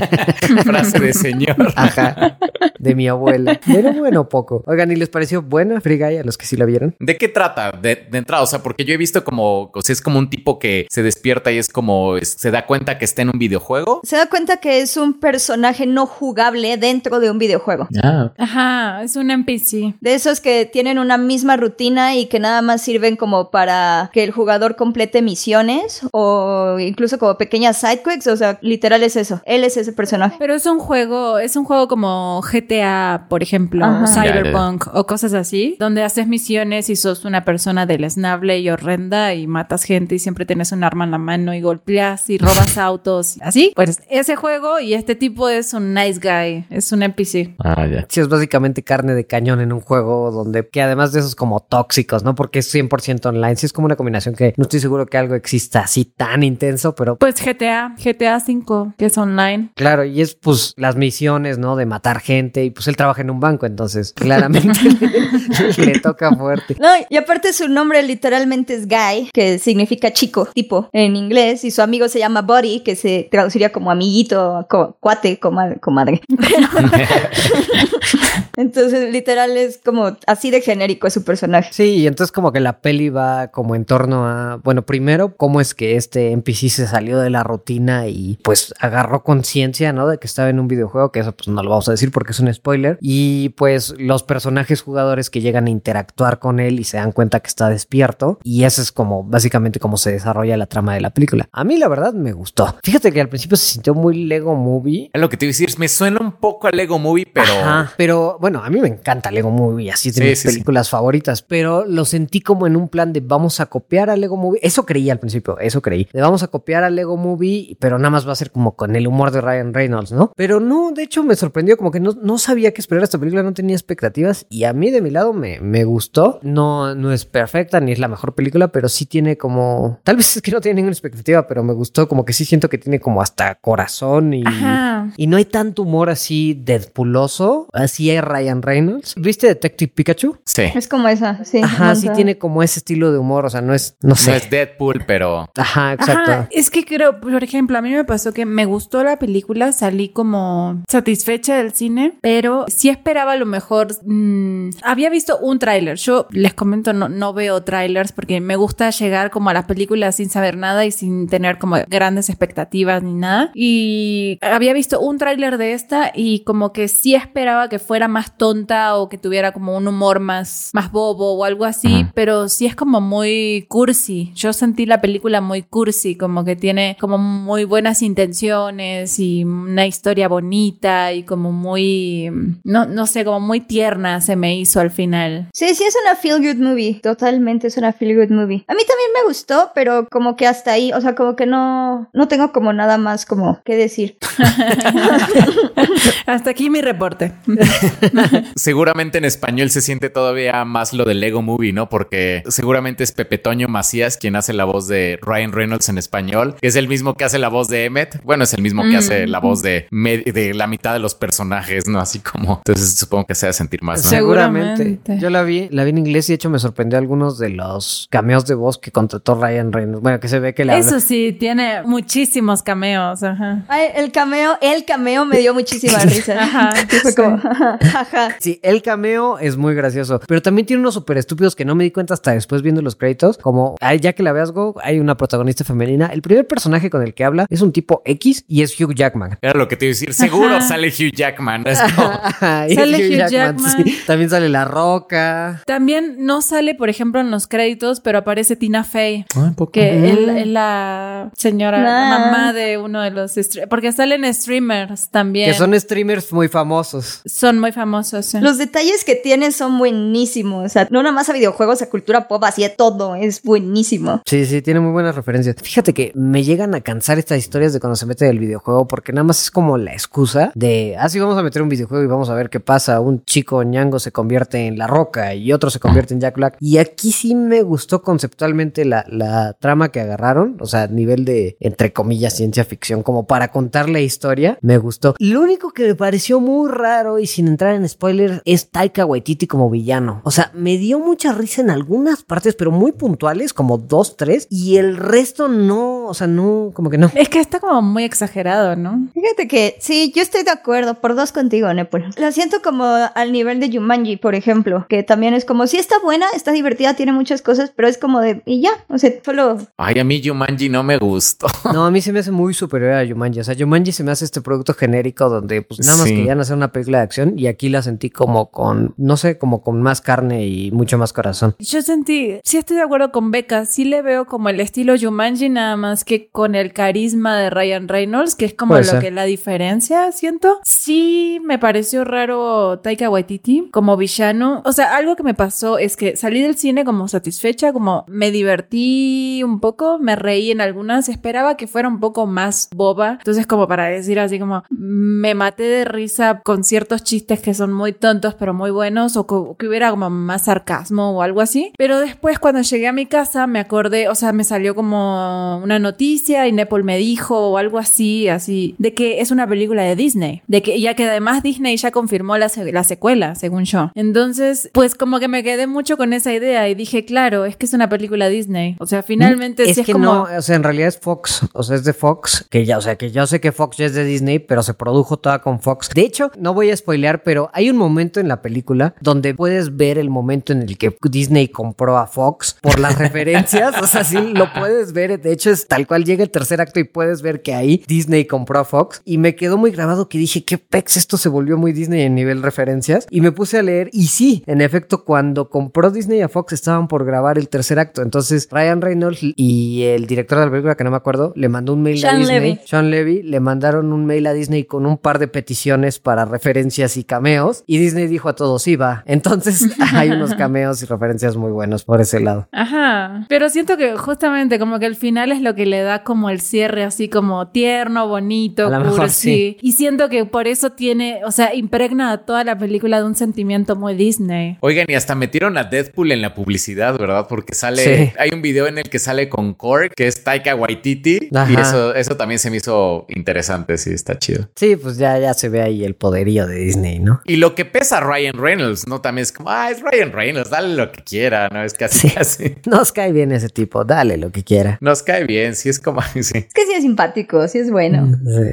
Frase de señor. Ajá. De mi abuela. De lo bueno, poco. Oigan, ¿y les pareció buena Free Guy a los que sí la vieron? ¿De qué trata de, de entrada? O sea, porque yo he visto como, o sea, es como un tipo que se despierta y es como, es- se da cuenta que está en un videojuego. Se da cuenta que es un personaje no jugable dentro de un videojuego. Ah, Ajá, es un NPC. De esos que tienen una misma rutina y que nada más sirven como para que el jugador complete misiones o incluso como pequeñas sidequests. O sea, literal es eso. Él es ese personaje. Pero es un juego, es un juego como GTA, por ejemplo, Ajá. o Ya, ya, ya. Cyberpunk o cosas así, donde haces misiones y sos una persona deleznable y horrenda y matas gente y siempre tienes un arma en la mano y golpeas y robas autos, así. Pues ese juego y este tipo es un nice guy, es un NPC. ah, ya. Sí, es básicamente carne de cañón en un juego donde, que además de esos como tóxicos, ¿no? Porque es 100% online. Sí, es como una combinación que no estoy seguro que algo exista así tan intenso, pero Pues GTA, GTA 5, que es online. Claro, y es pues las misiones, ¿no? De matar gente y pues él trabaja en un banco, entonces claramente le, le toca fuerte. No, y aparte su nombre literalmente es Guy, que significa chico, tipo, en inglés, y su amigo se llama Buddy, que se traduciría como amiguito, co- cuate, comadre. comadre. Entonces, literal es como así de genérico su personaje. Sí, y entonces como que la peli va como en torno a, bueno, primero, cómo es que este NPC se salió de la rutina y pues agarró conciencia, ¿no? De que estaba en un videojuego, que eso pues no lo vamos a decir porque es un spoiler. Y pues los personajes jugadores que llegan a interactuar con él y se dan cuenta que está despierto. Y eso es como básicamente cómo se desarrolla la trama de la película. A mí la verdad me gustó. Fíjate que al principio se sintió muy Lego Movie. Es lo que te iba a decir, me suena un poco a Lego Movie, pero... Ajá, pero bueno, a mí me encanta Lego Movie, así es de Sí, mis sí, sí. películas favoritas, pero lo sentí como en un plan de vamos a copiar a Lego Movie. Eso creí al principio, eso creí. De vamos a copiar a Lego Movie, pero nada más va a ser como con el humor de Ryan Reynolds, ¿no? Pero no, de hecho me sorprendió, como que no, no sabía qué esperar a esta película, no tenía expectativas y a mí de mi lado me, me gustó. No, no es perfecta ni es la mejor película, pero sí tiene como... Tal vez es que no tiene ninguna expectativa, pero me gustó, como que sí siento que tiene como hasta corazón y... Ajá. Y no hay tanto humor así Deadpooloso, así hay Ryan Reynolds. ¿Viste Detective Pikachu? Sí. Es como esa, sí. Ajá, sí tiene como ese estilo de humor, o sea, no es, no sé. No es Deadpool, pero... Ajá, exacto. Ajá, es que creo, por ejemplo, a mí me pasó que me gustó la película, salí como satisfecha del cine, pero sí esperaba a lo mejor, mm, había visto un tráiler, yo les comento, no, no veo trailers porque me gusta llegar como a la película sin saber nada y sin tener como grandes expectativas ni nada, y había visto un tráiler de esta y como que sí esperaba que fuera más tonta o que tuviera como un humor más, más bobo o algo así, Ajá. pero sí es como muy cursi. Yo sentí la película muy cursi, como que tiene como muy buenas intenciones y una historia bonita y como muy, no, no sé, como muy tierna se me hizo al final. Sí, sí, es una feel good movie. Totalmente es una feel good movie. A mí también me gustó, pero como que hasta ahí, o sea, como que no, no tengo como nada más como que decir. Hasta aquí mi reporte. Seguramente en español se siente todavía más lo del Lego Movie, ¿no? Porque seguramente es Pepe Toño Macías quien hace la voz de Ryan Reynolds en español, que es el mismo que hace la voz de Emmet. Bueno, es el mismo que Mm. Hace la voz de, me- de la mitad de los personajes, ¿no? Así como. Entonces supongo que se va a sentir más, ¿no? Seguramente. Yo la vi, la vi en inglés y de hecho me sorprendió algunos de los cameos de voz que contrató Ryan Reynolds. Bueno, que se ve que habla- Eso sí, tiene muchísimos cameos. Ajá. Ay, el cameo, el cameo me dio muchísima risa. Ajá, Sí, fue sí. como, ajá. Sí, el cameo es muy gracioso, pero también tiene unos súper estúpidos que no me di cuenta hasta después viendo los créditos, como ya que la veas, Go, hay una protagonista femenina. El primer personaje con el que habla es un tipo X y es Hugh Jackman. Era lo que te iba a decir. Seguro sale Hugh Jackman. Es como- Ay, Sale Hugh Jackman. sí. También sale La Roca. También no sale, por ejemplo, en los créditos, pero aparece Tina Fey. Ah. Que es la señora, la Ah. mamá de uno de los porque salen streamers también. Que son streamers muy famosos. Son muy famosos. sí. Los detalles que tiene son buenísimos. O sea, no nada más a videojuegos, a cultura pop, así de todo. Es buenísimo. Sí, sí, tiene muy buenas referencias. Fíjate que me llegan a cansar estas historias de cuando se mete el videojuego porque nada más es como la excusa de, ah, sí, vamos a meter un videojuego y vamos a ver qué pasa. Un chico ñango se convierte en La Roca y otro se convierte en Jack Black. Y aquí sí me gustó conceptualmente la, la trama que agarraron, o sea, a nivel de, entre comillas, ciencia ficción, como para contar la historia, me gustó. Lo único que me pareció muy raro y sin entrar en spoiler es Taika Waititi como villano. O sea, me dio mucha risa en algunas partes, pero muy puntuales, como dos, tres, y el resto no, o sea, no, como que no. Es que está como muy exagerado, ¿no? Fíjate que sí, yo estoy de acuerdo, por dos contigo, Nepal. La siento como al nivel de Jumanji, por ejemplo, que también es como, sí está buena, está divertida, tiene muchas cosas, pero es como de, y ya, o sea, solo... Ay, a mí Jumanji no me gustó. No, a mí se me hace muy superior a Jumanji. O sea, Jumanji se me hace este producto genérico donde pues nada más Sí. querían hacer una película de acción y aquí la sentí como con, no sé, como con más carne y mucho más corazón. Yo sentí, sí estoy de acuerdo con Becca, sí le veo como el estilo Jumanji nada más que con el carisma de Ryan Reynolds, que es como Puede lo ser. que la diferencia, siento. Sí me pareció raro Taika Waititi como villano. O sea, algo que me pasó es que salí del cine como satisfecha, como me divertí un poco, me reí en algunas, esperaba que fuera un poco más boba. Entonces como para decir así como me maté de risa con ciertos chistes que son muy tontos pero muy buenos o co- que hubiera como más sarcasmo o algo así. Pero después cuando llegué a mi casa me acordé, o sea, me salió como una noticia y Nepal me dijo o algo así, así, de que es una película de Disney, de que ya que además Disney ya confirmó la, la secuela, según yo. Entonces, pues como que me quedé mucho con esa idea y dije, claro, es que es una película Disney. O sea, finalmente es sí es que como... no, o sea, en realidad es Fox, o sea, es de Fox, que ya, o sea, que yo sé que Fox ya es de Disney, pero se produjo toda con Fox. De hecho, no voy a spoilear, pero hay un momento en la película donde puedes ver el momento en el que Disney compró a Fox por las referencias, o sea, sí lo puedes ver, de hecho es tal cual llega el tercer acto y puedes ver que ahí Disney compró a Fox y me quedó muy grabado que dije, qué pex, esto se volvió muy Disney en nivel referencias y me puse a leer y sí, en efecto, cuando compró Disney a Fox estaban por grabar el tercer acto, entonces Ryan Reynolds y el director de la película, que no me acuerdo, le mandó un mail a Disney, Levy. Sean Levy, le mandaron un mail a Disney con un par de peticiones para referencias y cameos y Disney dijo a todos, sí va, entonces hay unos cameos y referencias muy buenos por ese lado. Ajá, pero siento que justamente como que el final es lo que le da como el cierre así como tierno, bonito, A lo mejor cursi. sí. Y siento que por eso tiene, o sea, impregna a toda la película de un sentimiento muy Disney. Oigan, y hasta metieron a Deadpool en la publicidad, ¿verdad? Porque sale, Sí. hay un video en el que sale con Korg, que es Taika Waititi, Ajá. y eso, eso también se me hizo interesante, sí, está chido. Sí, pues ya, ya se ve ahí el poderío de Disney, ¿no? Y lo que pesa Ryan Reynolds, ¿no? También es como, ah, es Ryan Reynolds, dale lo que quiera, ¿no? Es casi, Sí. casi. Nos cae bien ese tipo, dale lo que quiera. Nos cae bien, sí, es como, sí. Es que sí es simpático, sí es bueno.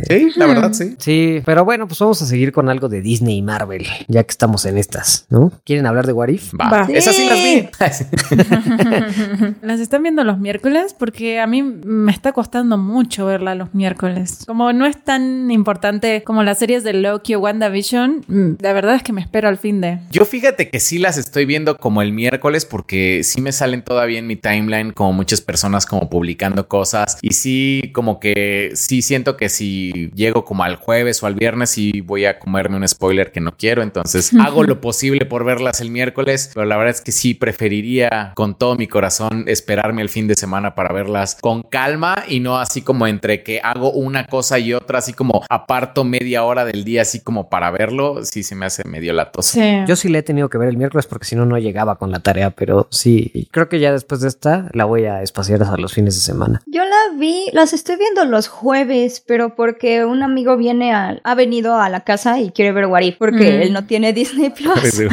Sí, la verdad, sí. Sí, pero bueno, pues vamos a seguir con algo de Disney y Marvel, ya que estamos en estas, ¿no? ¿Quieren hablar de What If? Va, Va. esas sí las vi. ¿Las están viendo los miércoles? Porque a mí me está costando mucho verla los miércoles. Como no es tan importante como las series de Loki o WandaVision, mm, la verdad es que me espero al fin de... Yo fíjate que sí las estoy viendo como el miércoles porque sí me salen todavía en mi timeline como muchas personas como publicando cosas y sí como que sí siento que si llego como al jueves o al viernes sí voy a comerme un spoiler que no quiero, entonces hago lo posible por verlas el miércoles, pero la verdad es que sí preferiría con todo mi corazón esperarme el fin de semana para verlas con calma y no así como entre que hago una cosa y otra, así como aparto media hora del día así como para verlo, sí se me hace medio latoso. Sí. Yo sí le he tenido que ver el miércoles porque si no, no llegaba con la tarea, pero sí, creo que ya después de esta la voy a espaciar a los fines de semana. Yo la vi, las estoy viendo los jueves, pero porque un amigo viene a, ha venido a la casa y quiere ver What If, porque Mm. él no tiene Disney Plus.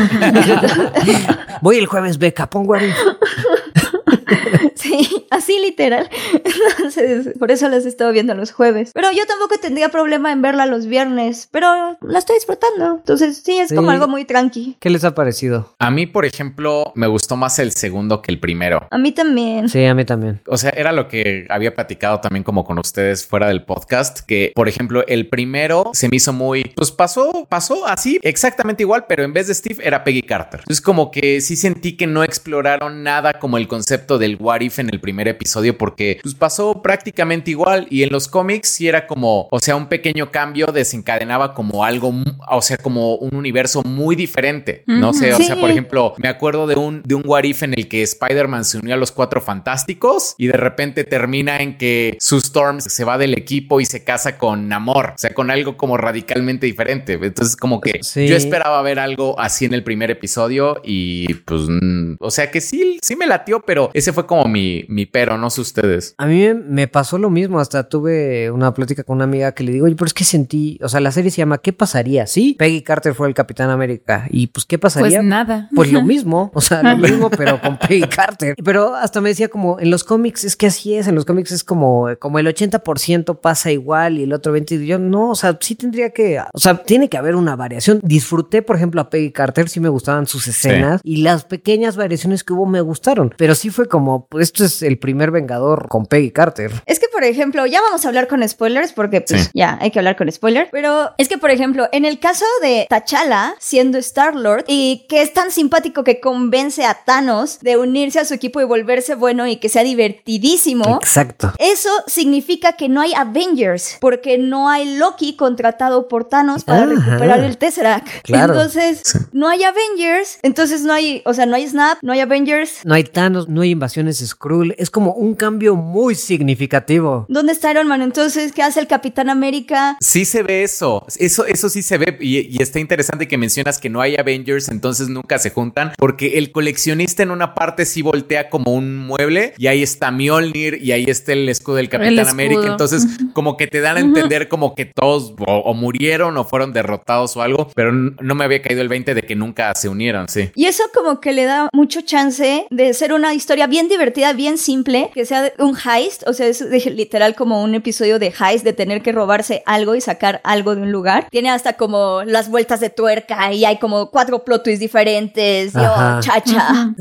Voy el jueves, Beca, pon What If. sí, así Así literal. Entonces, por eso las he estado viendo los jueves. Pero yo tampoco tendría problema en verla los viernes, pero la estoy disfrutando. Entonces, sí, es Sí. como algo muy tranqui. ¿Qué les ha parecido? A mí, por ejemplo, me gustó más el segundo que el primero. A mí también. Sí, a mí también. O sea, era lo que había platicado también como con ustedes fuera del podcast, que por ejemplo el primero se me hizo muy, pues pasó, pasó así exactamente igual, pero en vez de Steve era Peggy Carter. Entonces como que sí sentí que no exploraron nada como el concepto del what if en el primer episodio porque pues pasó prácticamente igual y en los cómics sí era como, o sea, un pequeño cambio desencadenaba como algo, o sea, como un universo muy diferente, no sé, o Sí. sea, por ejemplo, me acuerdo de un, de un what if en el que Spider-Man se unió a los cuatro fantásticos y de repente termina en que Sue Storm se va del equipo y se casa con Namor, o sea, con algo como radicalmente diferente. Entonces, como que Sí. yo esperaba ver algo así en el primer episodio y pues, mm, o sea, que sí, sí me latió, pero ese fue como mi, mi pero, no sé ustedes. A mí me- pasó lo mismo, hasta tuve una plática con una amiga que le digo, oye, pero es que sentí, o sea, la serie se llama ¿Qué pasaría? Sí, Peggy Carter fue el Capitán América. ¿Y pues qué pasaría? Pues nada. Pues lo mismo, o sea, lo mismo, pero con Peggy Carter. Pero hasta me decía como, en los cómics es que así es, en los cómics es como, como el 80% pasa igual y el otro 20%, y yo no, o sea, sí tendría que, o sea, tiene que haber una variación. Disfruté, por ejemplo, a Peggy Carter, sí me gustaban sus escenas y las pequeñas variaciones que hubo me gustaron, pero sí fue como, pues esto es el primer Vengador con Peggy Carter. Es que, por ejemplo, ya vamos a hablar con spoilers porque, pues, Sí. ya hay que hablar con spoilers. Pero es que, por ejemplo, en el caso de T'Challa siendo Star-Lord y que es tan simpático que convence a Thanos de unirse a su equipo y volverse bueno y que sea divertidísimo. Exacto. Eso significa que no hay Avengers, porque no hay Loki contratado por Thanos para Ajá. recuperar el Tesseract. Claro. Entonces, no hay Avengers, entonces no hay, o sea, no hay Snap, no hay Avengers. No hay Thanos, no hay invasiones Skrull, es como un cambio muy significativo. ¿Dónde está Iron Man? Entonces, ¿qué hace el Capitán América? Sí se ve eso, eso, eso sí se ve y, y está interesante que mencionas que no hay Avengers, entonces nunca se juntan, porque el coleccionista en una parte sí voltea como un mueble y ahí está Mjolnir y ahí está el escudo del Capitán escudo. América, entonces como que te dan a entender como que todos o, o murieron o fueron derrotados o algo, pero no me había caído el 20 de que nunca se unieron, sí. Y eso como que le da mucho chance de ser una historia bien divertida, bien simple, que sea un heist, o sea, es de- literal como un episodio de heist, de tener que robarse algo y sacar algo de un lugar. Tiene hasta como las vueltas de tuerca y hay como cuatro plot twists diferentes. Yo, chacha.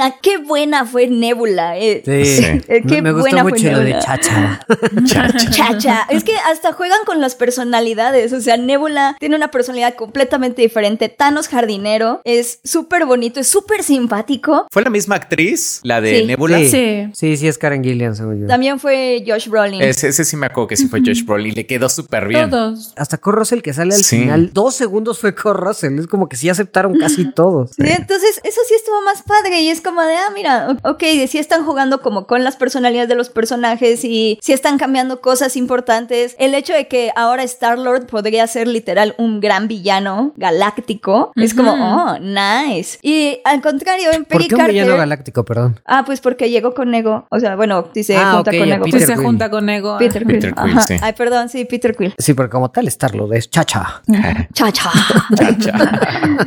Ah, qué buena fue Nebula. eh. Sí, Eh, qué me, me gustó buena fue mucho lo de Nebula. Chacha. Chacha. Es que hasta juegan con las personalidades. O sea, Nebula tiene una personalidad completamente diferente. Thanos jardinero es súper bonito, es súper simpático. ¿Fue la misma actriz, la de Sí. Nebula? Sí. Sí. Sí, sí, es Karen Gillian, según yo. También fue Josh Brolin. Ese, ese sí me acuerdo que sí fue Josh Brolin, le quedó súper bien. Todos. Hasta Kurt Russell que sale al Sí. final, dos segundos fue Kurt Russell. Es como que sí aceptaron casi todos. Sí, entonces eso sí estuvo más padre y es como de, ah, mira, ok, sí están jugando como con las personalidades de los personajes y sí están cambiando cosas importantes. El hecho de que ahora Star-Lord podría ser literal un gran villano galáctico es como, oh, nice. Y al contrario, en ¿Por Peggy qué un villano Carter... galáctico, perdón? Ah, pues porque llegó con Ego. O sea, bueno, si se Ah, junta con Ego. Peter se Quill. junta con Ego. Peter Quill. Peter Quill, Ajá. sí. Ay, perdón, sí, Peter Quill. Sí, porque como tal Star-Lord es Chacha. Cha, cha.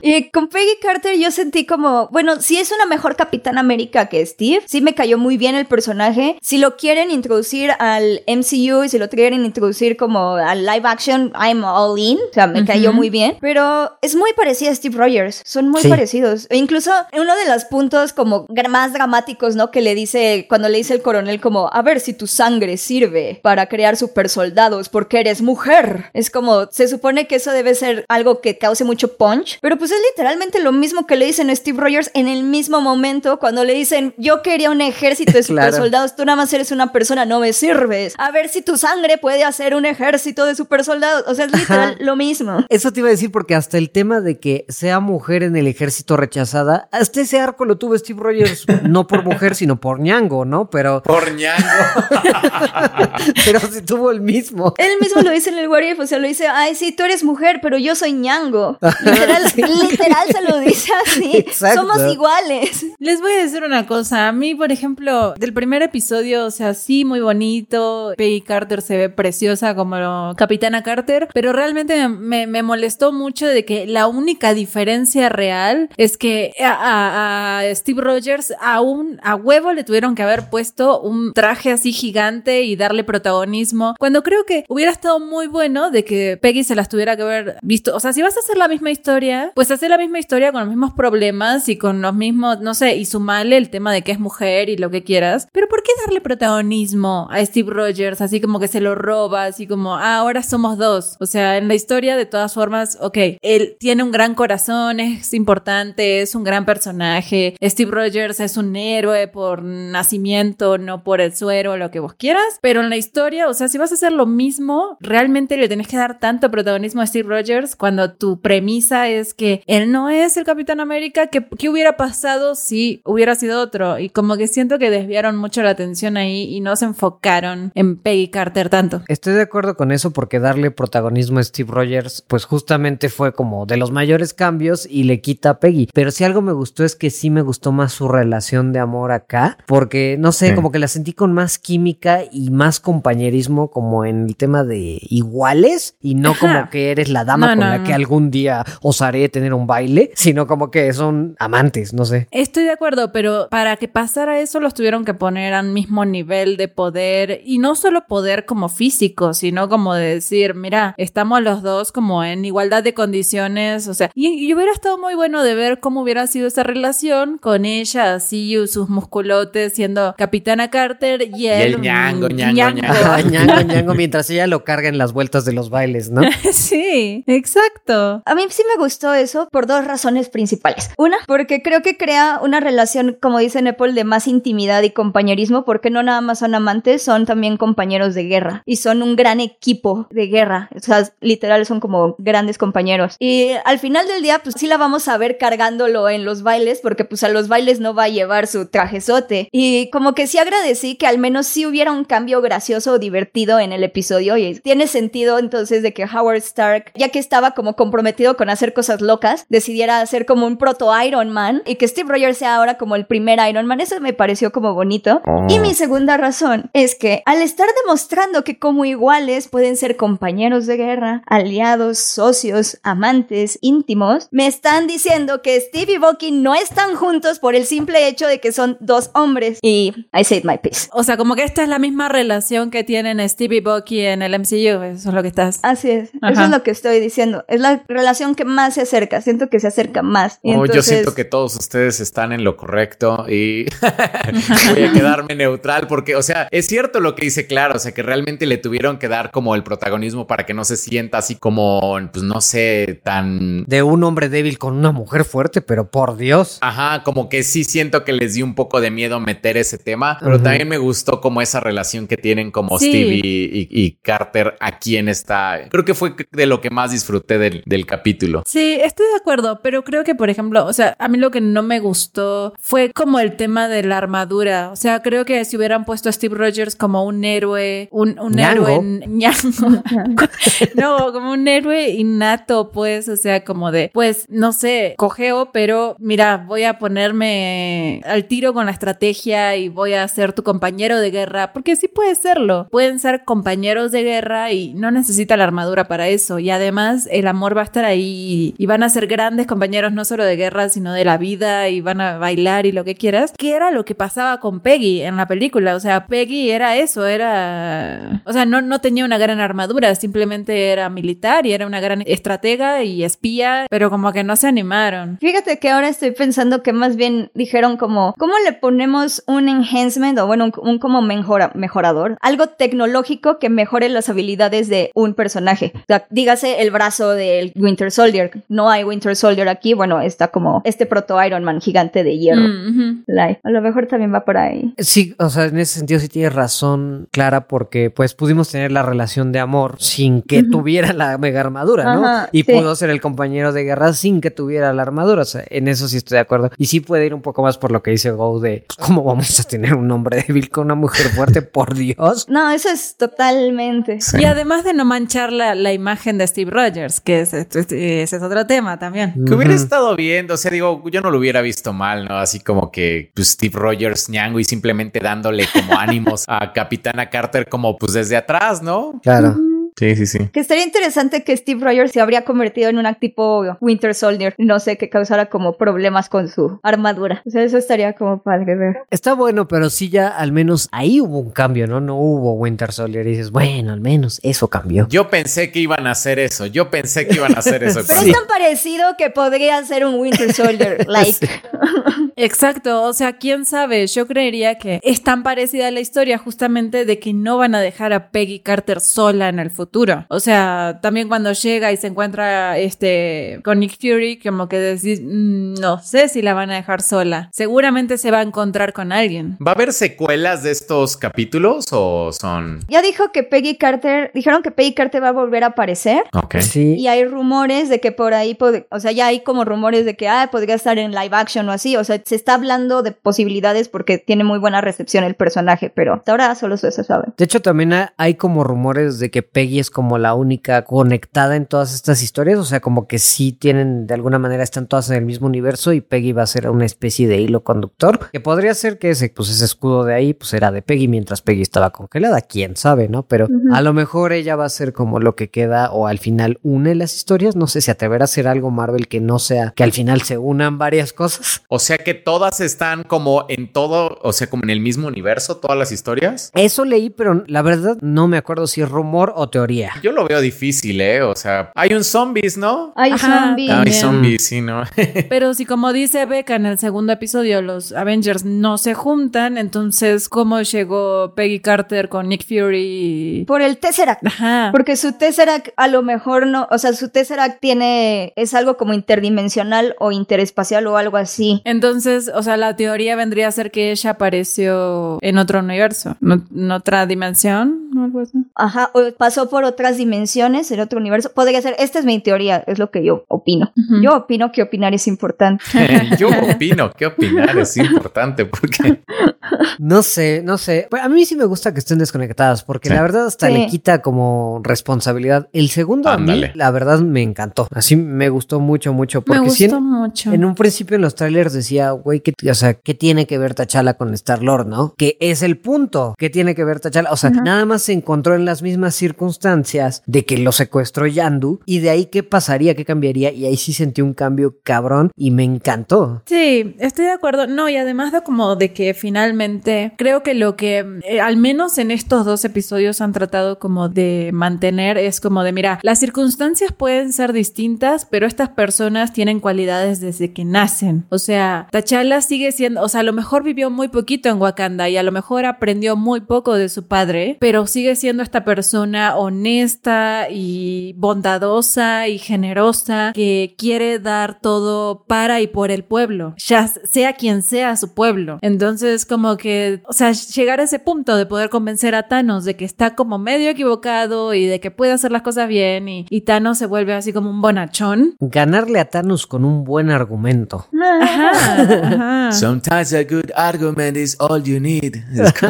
y con Peggy Carter yo sentí como, bueno, si es una mejor Capitán América que Steve, sí me cayó muy bien el personaje. Si lo quieren introducir al MCU y si lo quieren introducir como al live action, I'm all in. O sea, me cayó muy bien. Pero es muy parecida a Steve Rogers. Son muy Sí. parecidos. E incluso uno de los puntos como más dramáticos, ¿no? Que le dice, cuando le dice el coronel como, a ver si tu sangre sirve para crear super soldados porque eres mujer. Es como, se supone que eso debe ser algo que cause mucho punch, pero pues es literalmente lo mismo que le dicen a Steve Rogers en el mismo momento cuando le dicen, yo quería un ejército de super Claro. soldados, tú nada más eres una persona, no me sirves. A ver si tu sangre puede hacer un ejército de super soldados. O sea, es literal lo mismo. Eso te iba a decir porque hasta el tema de que sea mujer en el ejército rechazada, hasta ese arco lo tuvo Steve Rogers no por mujer, sino por ñango, ¿no? Pero Por ñango. pero si tuvo el mismo. Él mismo lo dice en el What If, o sea, lo dice, ay, sí, tú eres mujer, pero yo soy ñango. Literal, literal se lo dice así. Exacto. Somos iguales. Les voy a decir una cosa. A mí, por ejemplo, del primer episodio, o sea, sí, muy bonito. Peggy Carter se ve preciosa como Capitana Carter, pero realmente me, me molestó mucho de que la única diferencia real es que a, a- a Steve Rogers aún a huevo le tuvieron que haber puesto un traje así gigante y darle protagonismo. Cuando creo que hubiera estado muy bueno de que Peggy se las tuviera que haber visto. O sea, si vas a hacer la misma historia, pues hacer la misma historia con los mismos problemas y con los mismos, no sé, y sumarle el tema de que es mujer y lo que quieras. Pero ¿por qué darle protagonismo a Steve Rogers? Así como que se lo roba, así como, ah, ahora somos dos. O sea, en la historia, de todas formas, ok, él tiene un gran corazón, es importante, es un gran personaje. Steve Rogers es un héroe por nacimiento, no por el suero, lo que vos quieras. Pero en la historia, o sea, si vas a hacer lo mismo, realmente le tenés que dar tanto protagonismo a Steve Rogers cuando tu premisa es que él no es el Capitán América. que qué hubiera pasado si hubiera sido otro? Y como que siento que desviaron mucho la atención ahí y no se enfocaron en Peggy Carter tanto. Estoy de acuerdo con eso porque darle protagonismo a Steve Rogers, pues justamente fue como de los mayores cambios y le quita a Peggy. Pero si algo me gustó es que sí me gustó más su relación de amor acá, porque no sé, Sí. como que la sentí con más química y más compañerismo como en el tema de iguales y no Ajá. como que eres la dama No, con no, la que algún día osaré tener un baile, sino como que son amantes, no sé. Estoy de acuerdo, pero para que pasara eso los tuvieron que poner al mismo nivel de poder y no solo poder como físico, sino como de decir, mira, estamos los dos como en igualdad de condiciones, o sea, y, y hubiera estado muy bueno de ver cómo hubiera sido esa relación con ella así, sus musculotes siendo Capitana Carter y el ñango, mm, ñango, ñango. Ajá, ñango, ñango, mientras ella lo carga en las vueltas de los bailes, ¿no? sí, exacto. A mí sí me gustó eso por dos razones principales. Una, porque creo que crea una relación, como dice Nepal, de más intimidad y compañerismo, porque no nada más son amantes, son también compañeros de guerra y son un gran equipo de guerra. O sea, literal son como grandes compañeros. Y al final del día, pues sí la vamos a ver cargándolo en los bailes, porque pues a los bailes no va a llevar su trajezote. Y como que sí agradecí que al menos sí hubiera un cambio gracioso o divertido en el episodio y tiene sentido entonces de que Howard Stark, ya que estaba como comprometido con hacer cosas locas, decidiera hacer como un proto Iron Man y que Steve Rogers sea ahora como el primer Iron Man. Eso me pareció como bonito. Y mi segunda razón es que al estar demostrando que como iguales pueden ser compañeros de guerra, aliados, socios, amantes, íntimos, me están diciendo que Steve y Bucky no están juntos por el simple hecho de que son dos hombres. Y I said my piece. O sea, como que esta es la misma relación que tienen Stevie Bucky en el MCU, eso es lo que estás. Así es, eso es lo que estoy diciendo. Es la relación que más se acerca, siento que se acerca más. Y Oh, Yo siento que todos ustedes están en lo correcto y voy a quedarme neutral porque, o sea, es cierto lo que dice Claro, o sea, que realmente le tuvieron que dar como el protagonismo para que no se sienta así como, pues no sé, tan... De un hombre débil con una mujer fuerte, pero por Dios. Ajá, como que sí siento que les dio un poco de miedo meter ese tema, pero también me gustó como esa relación que tienen como Sí. Steve y, Carter aquí en esta... Creo que fue de lo que más disfruté del, del capítulo. Sí, estoy de acuerdo, pero creo que, por ejemplo, o sea, a mí lo que no me gustó fue como el tema de la armadura. O sea, creo que si hubieran puesto a Steve Rogers como un héroe, un, un héroe ñango. no, como un héroe innato, pues, o sea, como de, pues, no sé, cogeo, pero mira, voy a ponerme al tiro con la estrategia y voy a ser tu compañero de guerra, porque sí puede serlo. Pueden ser compañeros de guerra y no necesita la armadura para eso. Y además, el amor va a estar ahí y van a ser grandes compañeros, no solo de guerra, sino de la vida y van a bailar y lo que quieras. Que era lo que pasaba con Peggy en la película. O sea, Peggy era eso, era. O sea, no, no tenía una gran armadura, simplemente era militar y era una gran estratega y espía, pero como que no se animaron. Fíjate que ahora estoy pensando que más bien dijeron como, ¿cómo le ponemos un enhancement o bueno, un, un como mejora, mejorador? Algo tecnológico que mejore las habilidades de un personaje. O sea, dígase el brazo del Winter Soldier. No hay Winter Soldier aquí, bueno, está como este proto Iron Man gigante de hierro. Mm. Like, a lo mejor también va por ahí. Sí, o sea, en ese sentido sí tienes razón, Clara, porque pues pudimos tener la relación de amor sin que tuviera la mega armadura, ¿no? Ajá, y sí. pudo ser el compañero de guerra sin que tuviera la armadura, o sea, en eso sí estoy de acuerdo. Y sí puede ir un poco más por lo que dice Go de pues, cómo vamos a tener un hombre débil con con una mujer fuerte, por Dios. No, eso es totalmente. Sí. Y además de no manchar la, la imagen de Steve Rogers, que es- ese es otro tema también. Que hubiera estado viendo, o sea, digo, yo no lo hubiera visto mal, ¿no? Así como que pues, Steve Rogers ñango y simplemente dándole como ánimos a Capitana Carter como pues desde atrás, ¿no? Claro. Sí, sí, sí. Que estaría interesante que Steve Rogers se habría convertido en un tipo Winter Soldier, no sé, que causara como problemas con su armadura. O sea, eso estaría como padre ver. Está bueno, pero sí ya al menos ahí hubo un cambio, ¿no? No hubo Winter Soldier. Y dices, bueno, al menos eso cambió. Yo pensé que iban a hacer eso, yo pensé que iban a hacer eso. Pero cuando- es tan parecido que podría ser un Winter Soldier, like. Exacto, o sea, quién sabe, yo creería que es tan parecida la historia justamente de que no van a dejar a Peggy Carter sola en el futuro. O sea, también cuando llega y se encuentra este con Nick Fury, como que decís, "Mm, no sé si la van a dejar sola. Seguramente se va a encontrar con alguien. ¿Va a haber secuelas de estos capítulos o son...? Ya dijo que Peggy Carter, dijeron que Peggy Carter va a volver a aparecer. Ok. Sí. Y hay rumores de que por ahí, pod- o sea, ya hay como rumores de que ah, podría estar en live action o así. O sea, se está hablando de posibilidades porque tiene muy buena recepción el personaje, pero hasta ahora solo eso se sabe. De hecho, también ha- hay como rumores de que Peggy es como la única conectada en todas estas historias. O sea, como que sí tienen, de alguna manera, están todas en el mismo universo y Peggy va a ser una especie de hilo conductor. Que podría ser que ese, pues ese escudo de ahí, pues era de Peggy mientras Peggy estaba congelada. Quién sabe, ¿no? Pero a lo mejor ella va a ser como lo que queda o al final une las historias. No sé si atreverá a hacer algo Marvel que no sea que al final se unan varias cosas. O sea que todas están como en todo, o sea, como en el mismo universo, todas las historias. Eso leí, pero la verdad no me acuerdo si es rumor o teoría. Yo lo veo difícil, ¿eh? O sea, hay un zombies, ¿no? Hay zombies. Hay zombies, sí, ¿no? Pero si como dice Becca en el segundo episodio, los Avengers no se juntan, entonces ¿cómo llegó Peggy Carter con Nick Fury? Por el Tesseract. Ajá. Porque su Tesseract a lo mejor no, o sea, su Tesseract tiene, es algo como interdimensional o interespacial o algo así. Entonces, o sea, la teoría vendría a ser que ella apareció en otro universo, en otra dimensión o algo así. Ajá, o pasó por otras dimensiones, en otro universo. Podría ser, esta es mi teoría, es lo que yo opino. Yo opino que opinar es importante. Yo opino que opinar es importante porque No sé, no sé. A mí sí me gusta que estén desconectadas porque Sí. la verdad hasta Sí. le quita como responsabilidad. El segundo a Ándale. mí, la verdad me encantó. Así me gustó mucho, mucho. Porque Me sí gustó en, mucho. en un principio en los trailers decía, güey, que, o sea, ¿qué tiene que ver T'Challa con Star-Lord, no? Que es el punto. ¿Qué tiene que ver T'Challa? O sea, nada más se encontró en las mismas circunstancias de que lo secuestró Yandu y de ahí qué pasaría, qué cambiaría y ahí sí sentí un cambio cabrón y me encantó. Sí, estoy de acuerdo. No, y además de como de que finalmente creo que lo que eh, al menos en estos dos episodios han tratado como de mantener es como de, mira, las circunstancias pueden ser distintas, pero estas personas tienen cualidades desde que nacen. O sea, T'Challa sigue siendo, o sea, a lo mejor vivió muy poquito en Wakanda y a lo mejor aprendió muy poco de su padre, pero sigue siendo esta persona honesta y bondadosa y generosa que quiere dar todo para y por el pueblo, ya sea quien sea su pueblo. Entonces, como que, o sea, llegar a ese punto de poder convencer a Thanos de que está como medio equivocado y de que puede hacer las cosas bien y, y Thanos se vuelve así como un bonachón. Ganarle a Thanos con un buen argumento. Ajá, ajá. sometimes a good argument is all you need.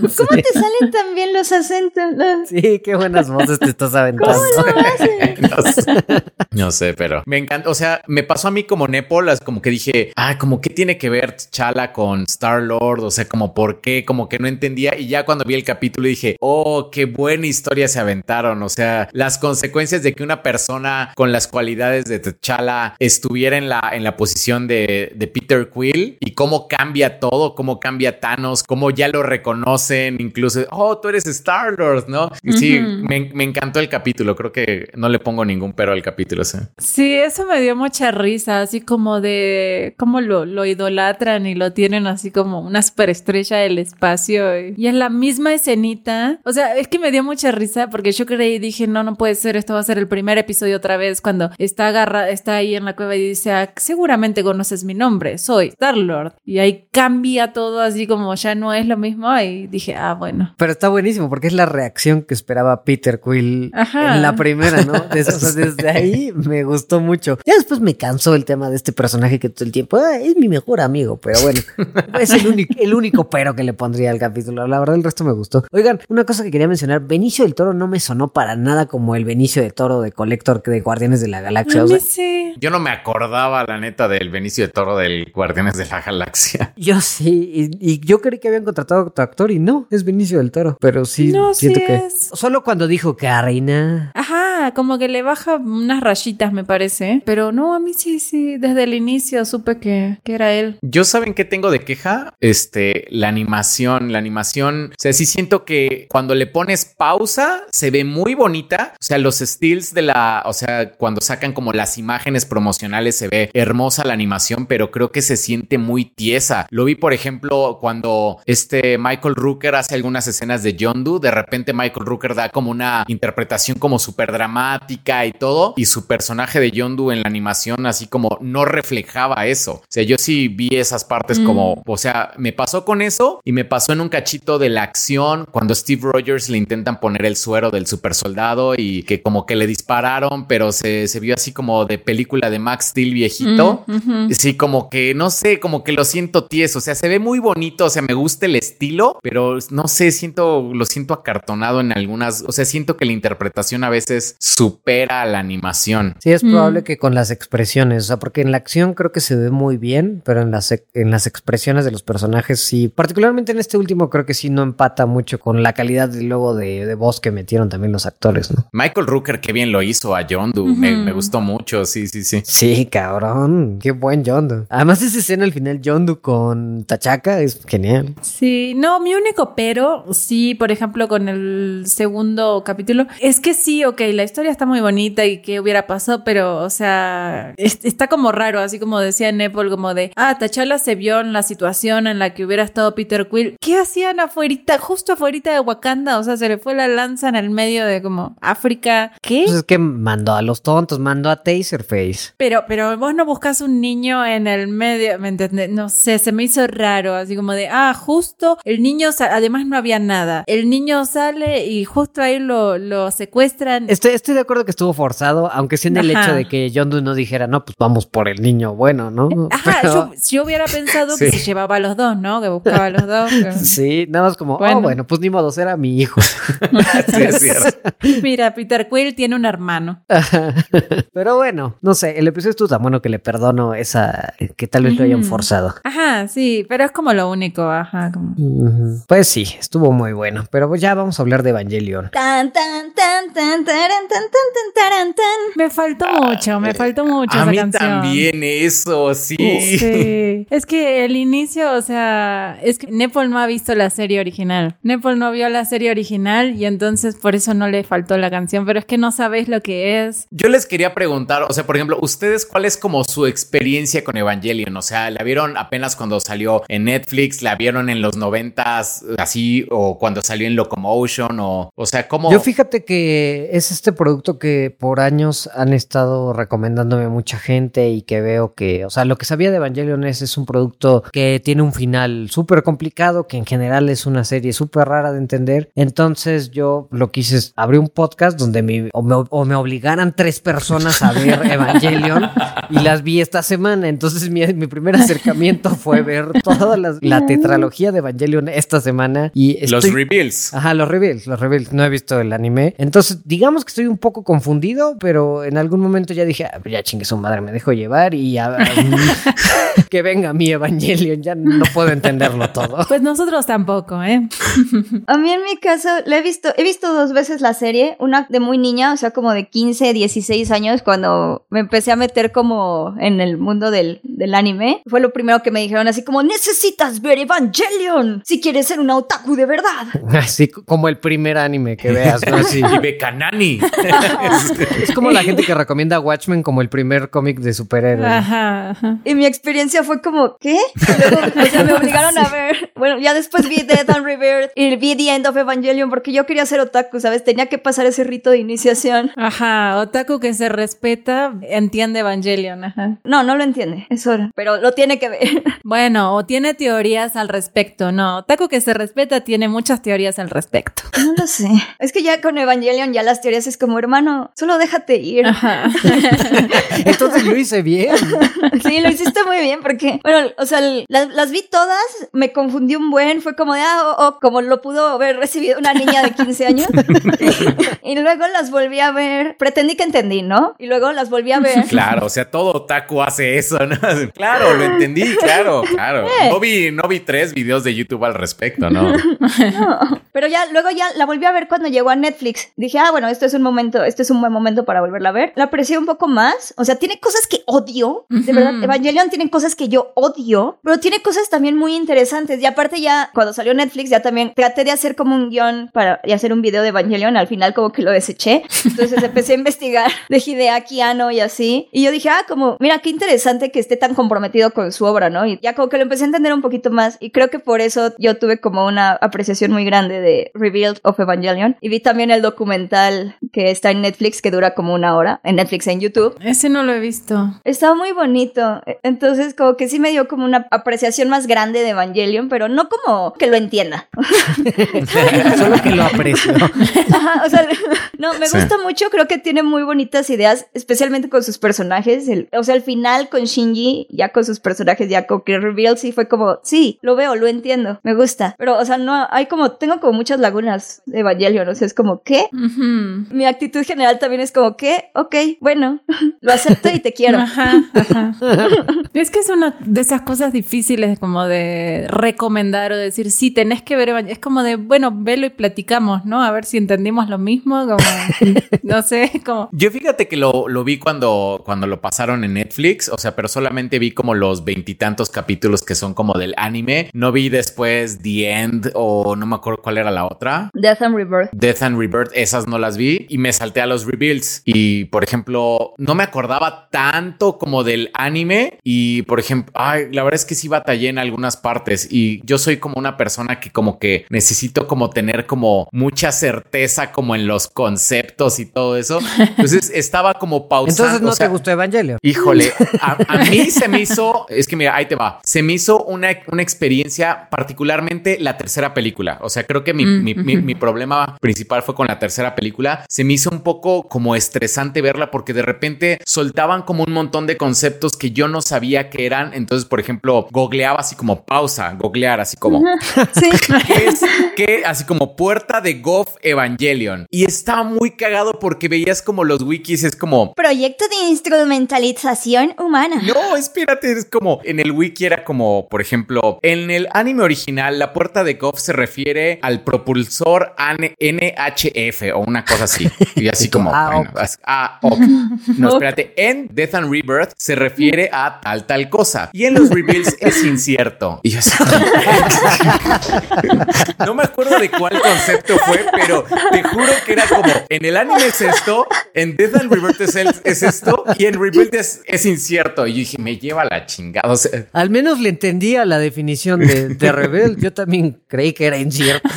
¿Cómo te salen tan bien los acentos? Sí, qué buenas voces te estás aventando. no, sé, No sé, pero me encanta. O sea, me pasó a mí como Nepolas, como que dije, ah, como qué tiene que ver Chala con Star Lord, o sea, como por qué, como que no entendía. Y ya cuando vi el capítulo dije, oh, qué buena historia se aventaron. O sea, las consecuencias de que una persona con las cualidades de T'Challa estuviera en la, en la posición de, de Peter Quill y cómo cambia todo, cómo cambia Thanos, cómo ya lo reconocen, incluso, oh, tú eres Star Lord, ¿no? Y sí, Ujú. me, me encantó el capítulo. Creo que no le pongo ningún pero al capítulo. Sí. Sí, eso me dio mucha risa, así como de cómo lo, lo idolatran y lo tienen así como una superestrella del espacio. Y, y es la misma escenita. O sea, es que me dio mucha risa porque yo creí y dije, no, no puede ser, esto va a ser el primer episodio otra vez cuando está agarra, está ahí en la cueva y dice, "Ah, seguramente conoces mi nombre, soy Star-Lord. Y ahí cambia todo así como ya no es lo mismo y dije, ah, bueno. Pero está buenísimo porque es la reacción que esperaba Peter Quill Ajá. en la primera, ¿no? Des- o sea, desde ahí me gustó mucho. Ya después me cansó el tema de este personaje que todo el tiempo "Ah, es mi mejor amigo, pero bueno, es el único, el único pero que le pondría al capítulo. La verdad, el resto me gustó. Oigan, una cosa que quería mencionar: Benicio del Toro no me sonó para nada como el Benicio del Toro de Collector de Guardianes de la Galaxia. O sea, sí. Yo no me acordaba, la neta, del Benicio de Toro del Guardianes de la Galaxia. yo sí, y, y yo creí que habían contratado a otro actor y no, es Benicio del Toro, pero sí, No, siento sí que. es. Solo cuando dijo Karina. Ajá, como que le baja unas rayitas, me parece. Pero no, a mí sí, sí. Desde el inicio supe que, que era él. Yo saben qué tengo de queja, este, la animación, la animación, o sea, sí siento que cuando le pones pausa se ve muy bonita, o sea, los stills de la, o sea, cuando sacan como las imágenes promocionales se ve hermosa la animación, pero creo que se siente muy tiesa. Lo vi, por ejemplo, cuando este Michael Rooker hace algunas escenas de Yondu, de repente Michael Rooker da como una interpretación como súper dramática y todo, y su personaje de Yondu en la animación así como no reflejaba eso. O sea, yo sí vi esas partes Mm. como, o sea, me pasó con eso y me pasó en un cachito de la acción cuando Steve Rogers le intentan poner el suero del super soldado y que como que le dispararon, pero se, se vio así como de película de Max Steel viejito. Mm. Sí, como que no sé, como que lo siento tieso. O sea, se ve muy bonito. O sea, me gusta el estilo, pero no sé, siento, lo siento acartonado en algunas. O sea, siento que la interpretación a veces supera a la animación. Sí, es Mm. probable que con las expresiones, o sea, porque en la acción creo que se ve muy bien, pero en las, en las expresiones de los personajes sí, particularmente en este último creo que sí no empata mucho con la calidad del logo de, de voz que metieron también los actores, ¿no? Michael Rooker, qué bien lo hizo a Yondu. me, me gustó mucho. Sí, sí, sí. Sí, cabrón, qué buen Yondu. Además esa escena al final Yondu con Tachaka es genial. Sí, no, mi único pero, sí, por ejemplo, con el segundo capítulo, es que sí, ok, la historia está muy bonita y qué hubiera pasado, pero, o sea, es- está como raro, así como decía Nepal, como de, ah, T'Challa se vio en la situación en la que hubiera estado Peter Quill. ¿Qué hacían afuerita, justo afuerita de Wakanda? O sea, se le fue la lanza en el medio de como África. ¿Qué? Pues es que mandó a los tontos, mandó a Taserface. Pero, pero vos no buscas un niño en el medio, ¿me entendés? No sé, se me hizo raro, así como de, ah, justo el niño, además no había nada. El niño sale y justo ahí lo, lo secuestran. Estoy, estoy de acuerdo que estuvo forzado, aunque sea en el Ajá. hecho de que Yondu no dijera, no, pues vamos por el niño bueno, ¿no? Ajá, Pero- yo, yo hubiera pensado que Sí. se llevaba a los dos, ¿no? Que buscaba a los dos. pero- Sí, nada más como, Bueno. oh, bueno, pues ni modo, será mi hijo. Sí, es cierto. Mira, Peter Quill tiene un hermano. Pero bueno, no sé, el episodio estuvo tan bueno que le perdono esa, que tal vez lo hayan forzado. Ajá, sí, pero es como lo único, ajá. como-. Pues sí, estuvo muy bueno. Pero pues ya vamos a hablar de Evangelion. Tan, tan, tan, tan, taran, tan, tan, tan, taran, tan. Me faltó mucho, me faltó mucho A esa mí canción. también eso, sí. Sí. Es que el inicio, o sea, es que Nepal no ha visto la serie original. Nepal no vio la serie original y entonces por eso no le faltó la canción, pero es que no sabes lo que es. Yo les quería preguntar, o sea, por ejemplo, ¿ustedes cuál es como su experiencia con Evangelion? O sea, ¿la vieron apenas cuando salió en Netflix? ¿La vieron en los noventas así? ¿O cuando salió en Locomotion? O, o sea, ¿cómo? Yo fíjate que es este producto que por años han estado recomendándome mucha gente y que veo que, o sea, lo que sabía de Evangelion es, es un producto que tiene un final súper complicado, que en general es una serie súper rara de entender. Entonces yo lo que hice es abrí un podcast donde me, o, me, o me obligaran tres personas a ver Evangelion y las vi esta semana. Entonces mi, mi primer acercamiento fue ver toda la, la tetralogía de Evangelion esta semana y los estoy- reveals. Ajá, los reveals, los reveals. No he visto el anime. Entonces, digamos que estoy un poco confundido, pero en algún momento ya dije, "Ah, ya chingue su madre, me dejo llevar y ya, que venga mi Evangelion. Ya no puedo entenderlo todo. Pues nosotros tampoco, ¿eh? A mí en mi caso, la he visto, he visto dos veces la serie, una de muy niña, o sea, como de 15, 16 años, cuando me empecé a meter como en el mundo del, del anime. Fue lo primero que me dijeron, así como, necesitas ver Evangelion si quieres ser un otaku de verdad. Así como el primer anime que veas, ¿no? Así. Y Bekanani. Es como la gente que recomienda Watchmen como el primer cómic de superhéroes. Ajá, ajá. Y mi experiencia fue como, ¿qué? Y luego, o sea, me obligaron a ver. Bueno, ya después vi Death and Rebirth y vi The End of Evangelion porque yo quería ser otaku, ¿sabes? Tenía que pasar ese rito de iniciación. Ajá, otaku que se respeta entiende Evangelion, ajá. No, no lo entiende, es hora, pero lo tiene que ver. Bueno, o tiene teorías al respecto, no. Otaku que se respeta tiene muchas teorías al respecto. No lo sé. Es que ya con Evangelion ya las teorías es como hermano, solo déjate ir. Ajá. Entonces lo hice bien. Sí, lo hiciste muy bien porque, bueno, o sea, las, las vi todas, me confundí un buen, fue como de, ah, oh, oh, como lo pudo haber recibido una niña de 15 años. y luego las volví a ver, pretendí que entendí, ¿no? Y luego las volví a ver. Claro, o sea, todo otaku hace eso, ¿no? Claro, lo entendí, claro, claro. Eh. No vi, no vi tres videos de YouTube al respecto, ¿no? No. Pero ya, luego ya la volví a ver cuando llegó a Netflix. Dije, ah, bueno, esto es un momento, este es un buen momento para volverla a ver. La aprecié un poco más. O sea, tiene cosas que odio. De verdad, Ujú. Evangelion tiene cosas que yo odio, pero tiene cosas también muy interesantes. Y aparte ya, cuando salió Netflix, ya también traté de hacer como un guion para y hacer un video de Evangelion. Al final como que lo deseché. Entonces empecé a investigar de Hideaki Anno y así. Y yo dije, ah, como, mira, qué interesante que esté tan comprometido con su obra, ¿no? Y ya como que lo empecé a entender un poquito más. Y creo que por eso yo tuve como una apreciación muy grande de Revealed of Evangelion. Y vi también el documental que está en Netflix, que dura como una hora, en Netflix en YouTube. Ese no lo he visto. Estaba muy bonito. Entonces, como que sí me dio como una apreciación más grande de Evangelion, pero no como que lo entienda. Solo que lo aprecio. Ajá, o sea, no, me Sí. gusta mucho, creo que tiene muy bonitas ideas, especialmente con sus personajes. El- o sea, el final con Shinji, ya con sus personajes, ya con que reveal, sí fue como, sí, lo veo, lo entiendo, me gusta. Pero, o sea, no, hay como, tengo como muchas lagunas de Evangelion, o sea, es como, ¿qué? Ujú. Mi actitud general también es como, ¿qué? Ok, bueno, lo acepto y te quiero. Ajá, ajá. es que es una de esas cosas difíciles como de recomendar o decir, sí, tenés que ver Evangelion. Es como de, bueno, velo y platicamos, ¿no? A ver si entendimos lo mismo, como, no sé, como... Yo fíjate que lo, lo vi cuando, cuando lo pasaron en Netflix, o sea, pero solamente vi como los veintitantos capítulos que son como del anime. No vi después The End o no me acuerdo cuál era la otra. Death and Rebirth. Death and Rebirth, esas no las vi y me salté a los reveals. Y por ejemplo, no me acordaba tanto como del anime. Y por ejemplo, ay, la verdad es que sí batallé en algunas partes. Y yo soy como una persona que como que necesito como tener como mucha certeza como en los conceptos y todo eso. Entonces estaba como pausando. Entonces no o sea, te gustó Evangelio. Híjole, a, a mí se me hizo, es que mira, ahí te va, se me hizo una, una experiencia, particularmente la tercera película. O sea, creo que mi, Mm, mi- mi- mi problema principal fue con la tercera película. Se me hizo un poco como estresante verla porque de repente soltaban como un montón de conceptos que yo no sabía que eran. Entonces, por ejemplo, googleaba así como pausa, googlear así como Sí. que es que así como puerta de Goff Evangelion. Y estaba muy cagado porque veías como los wikis, es como Proyecto de instrumentalización humana. no, espérate, es como en el wiki era como, por ejemplo, en el anime original, la puerta de Goff se refiere al propulsor NHF o una cosa así. Y así como, Ah, bueno, as- ah, ok. No, espérate, en Death and Rebirth se refiere a tal, tal cosa. Y en los reveals es incierto. Y yo así, no me acuerdo de cuál concepto fue, pero te juro que era como en el anime es esto, en Death and Rebirth es, el- es esto y en Rebuild es, es incierto. Y yo dije, me lleva la chingada. O sea, Al menos le entendía la definición de, de rebel. Yo también creí que era incierto.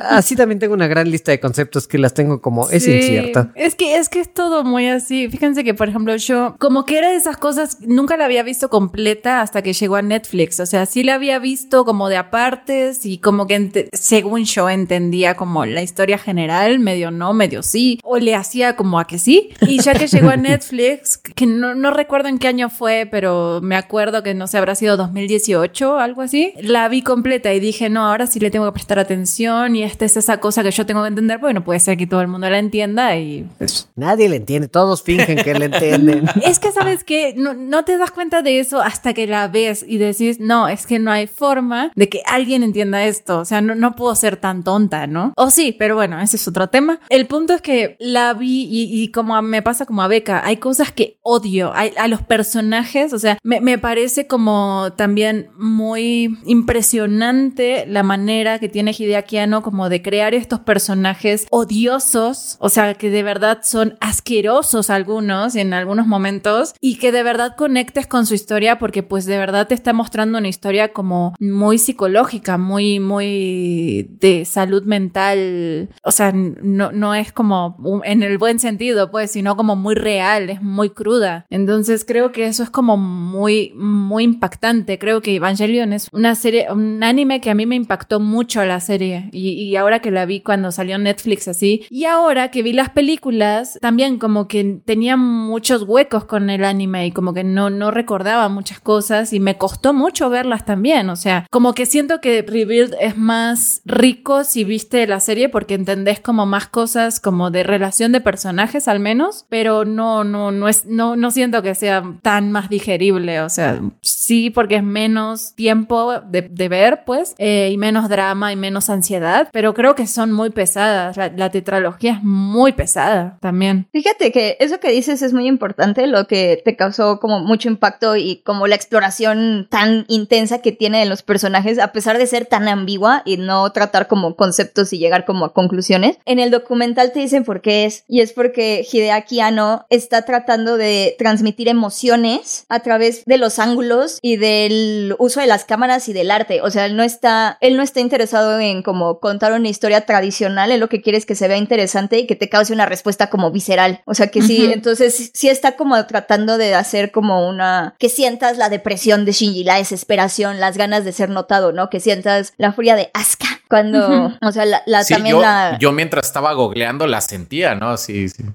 Así también tengo una gran lista de conceptos que las tengo como es Sí, incierta. Es que es que es todo muy así. Fíjense que, por ejemplo, yo como que era de esas cosas, nunca la había visto completa hasta que llegó a Netflix. O sea, sí la había visto como de apartes y como que según yo entendía como la historia general, medio no, medio sí, o le hacía como a que sí. Y ya que llegó a Netflix, que no, no recuerdo en qué año fue, pero me acuerdo que no sé, habrá sido 2018, algo así, la vi completa y dije, no, ahora sí le tengo que prestar atención y esta es esa cosa que yo tengo que entender, porque no puede ser que todo el mundo la entienda y pues... Nadie le entiende, todos fingen que le entienden. Es que sabes que no, no te das cuenta de eso hasta que la ves y decís, no, es que no hay forma de que alguien entienda esto. O sea, no, no puedo ser tan tonta, ¿no? O sí, pero bueno, ese es otro tema. El punto es que la vi y, y como me pasa como a Beca, hay cosas que odio hay, a los personajes. O sea, me, me parece como también muy impresionante la manera que tiene Hideaki Anno como de crear estos personajes odiosos. O sea, que de verdad son asquerosos algunos en algunos momentos y que de verdad conectes con su historia porque pues de verdad te está mostrando una historia como muy psicológica, muy, muy de salud mental. O sea, no, no es como en el buen sentido, pues, sino como muy real, es muy cruda. Entonces creo que eso es como muy, muy impactante. Creo que Evangelion es una serie, un anime que a mí me impactó mucho la serie y, y ahora que la vi cuando salió Netflix así y ahora que vi las películas también como que tenían muchos huecos con el anime y como que no, no recordaba muchas cosas y me costó mucho verlas también. O sea, como que siento que Rebuild es más rico si viste la serie porque entendés como más cosas como de relación de personajes al menos, pero no, no, no es, no, no siento que sea tan más digerible. O sea, sí porque es menos tiempo de, de ver, pues, eh, y menos drama y menos ansiedad, pero creo que son muy pesadas. La, la tetralogía es muy pesada también. Fíjate que eso que dices es muy importante, lo que te causó como mucho impacto y como la exploración tan intensa que tiene en los personajes, a pesar de ser tan ambigua y no tratar como conceptos y llegar como a conclusiones. En el documental te dicen por qué es, y es porque Hideaki Anno está tratando de transmitir emociones a través de los ángulos y del uso de las cámaras y del arte. O sea, él no está, él no está interesado en como contar una historia tradicional, él lo que quiere es que se vea interesante y que te cause una respuesta como visceral. O sea que sí, entonces sí está como tratando de hacer como una que sientas la depresión de Shinji, la desesperación, las ganas de ser notado, ¿no? Que sientas la furia de Asuka cuando, o sea, la, la Sí, también yo, la yo mientras estaba googleando la sentía, ¿no? Sí, sí.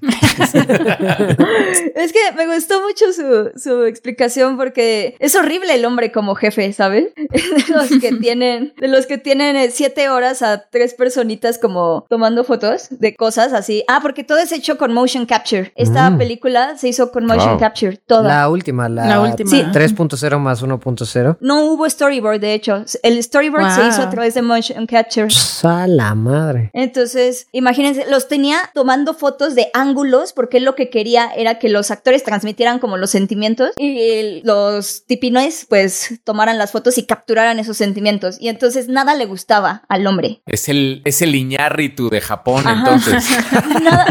Es que me gustó mucho su, su explicación porque es horrible el hombre como jefe, ¿sabes? De los que tienen, de los que tienen eh, siete horas a tres personitas como tomando fotos de cosas así. Ah, porque todo es hecho con motion capture. Esta Mm. película se hizo con motion Wow. capture, toda. La última, la, La última. Sí. 3.0 más 1.0. No hubo storyboard, de hecho. El storyboard se hizo a través de motion capture. A la madre. Entonces, imagínense, los tenía tomando fotos de ángulos porque él lo que quería era que los actores transmitieran como los sentimientos y los tipinoes pues tomaran las fotos y capturaran esos sentimientos. Y entonces nada le gustaba al hombre. Es el, es el Iñárritu de Japón, Ajá. entonces. Nada.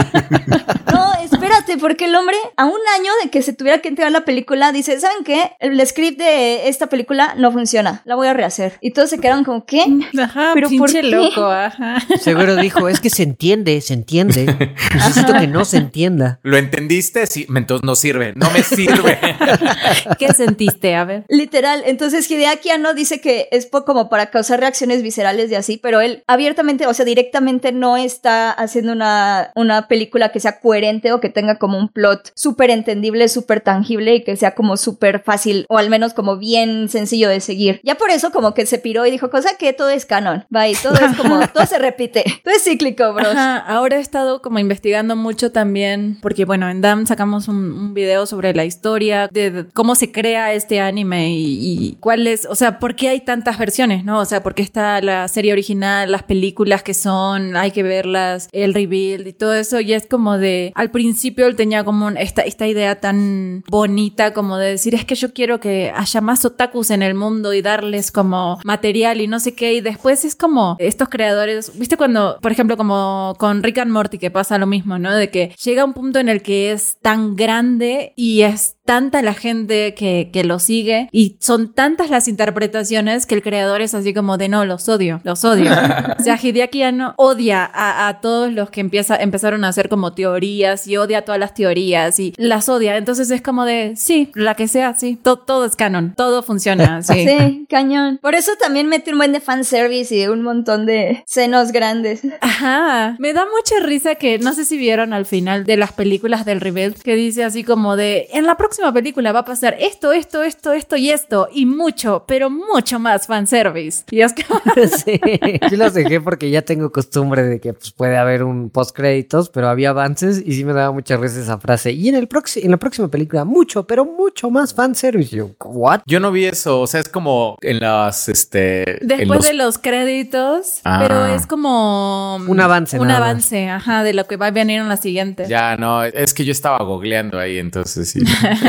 No, espérate, porque el hombre, a un año de que se tuviera que entregar la película, dice, ¿saben qué? El script de esta película no funciona, la voy a rehacer. Y todos se quedaron como, ¿qué? Ajá, ¿Pero por pinche loco, ajá. Seguro dijo, es que se entiende, se entiende. Necesito que no se entienda. ¿Lo entendiste? Sí, entonces no sirve. No me sirve. ¿Qué sentiste? A ver. Literal, entonces Hideaki Anno dice que es como para causar reacciones viscerales de así, pero él abiertamente, o sea, directamente no está haciendo una, una película que sea coherente o que tenga como un plot súper entendible, súper tangible y que sea como súper fácil o al menos como bien sencillo de seguir. Ya por eso como que se piró y dijo, cosa que todo es canon, bye, todo es como, todo se repite, todo es cíclico, bros. Ajá, ahora he estado como investigando mucho también, porque bueno, en DAM sacamos un, un video sobre la historia de, de cómo se crea este anime y, y cuál es, o sea, por qué hay tantas versiones, ¿no? O sea, por qué está la serie original, las películas que son, hay que verlas, el rebuild y todo eso, y es como de, al principio él tenía como un- esta, esta idea tan bonita como de decir, es que yo quiero que haya más otakus en el mundo y darles como material y no sé qué, y después es como estos creadores, viste cuando, por ejemplo, como con Rick and Morty que pasa lo mismo, ¿no? De que llega un punto en el que es tan grande y es tanta la gente que, que lo sigue y son tantas las interpretaciones que el creador es así como de no, los odio, los odio. o sea, Hideaki Anno odia a, a todos los que empieza, empezaron a hacer como teorías y odia todas las teorías y las odia. Entonces es como de, sí, la que sea, sí, to- todo es canon, todo funciona, sí. Sí, cañón. Por eso también mete un buen de fanservice y un montón de senos grandes. Ajá, me da mucha risa que no sé si vieron al final de las películas del Rebuild que dice así como de en la próxima película va a pasar esto, esto, esto, esto y esto y mucho, pero mucho más fanservice. Y es Sí. Yo las dejé porque ya tengo costumbre de que pues, puede haber un post créditos, pero había avances y sí me daba muchas veces esa frase. Y en el próximo, en la próxima película, mucho, pero mucho más fanservice. Yo, ¿what? Yo no vi eso. O sea, es como en las, este. después los- de los créditos, Ah. pero es como Un avance un nada más. avance, ajá, de lo que va a venir en la siguiente. Ya, no, es que yo estaba googleando ahí, entonces sí.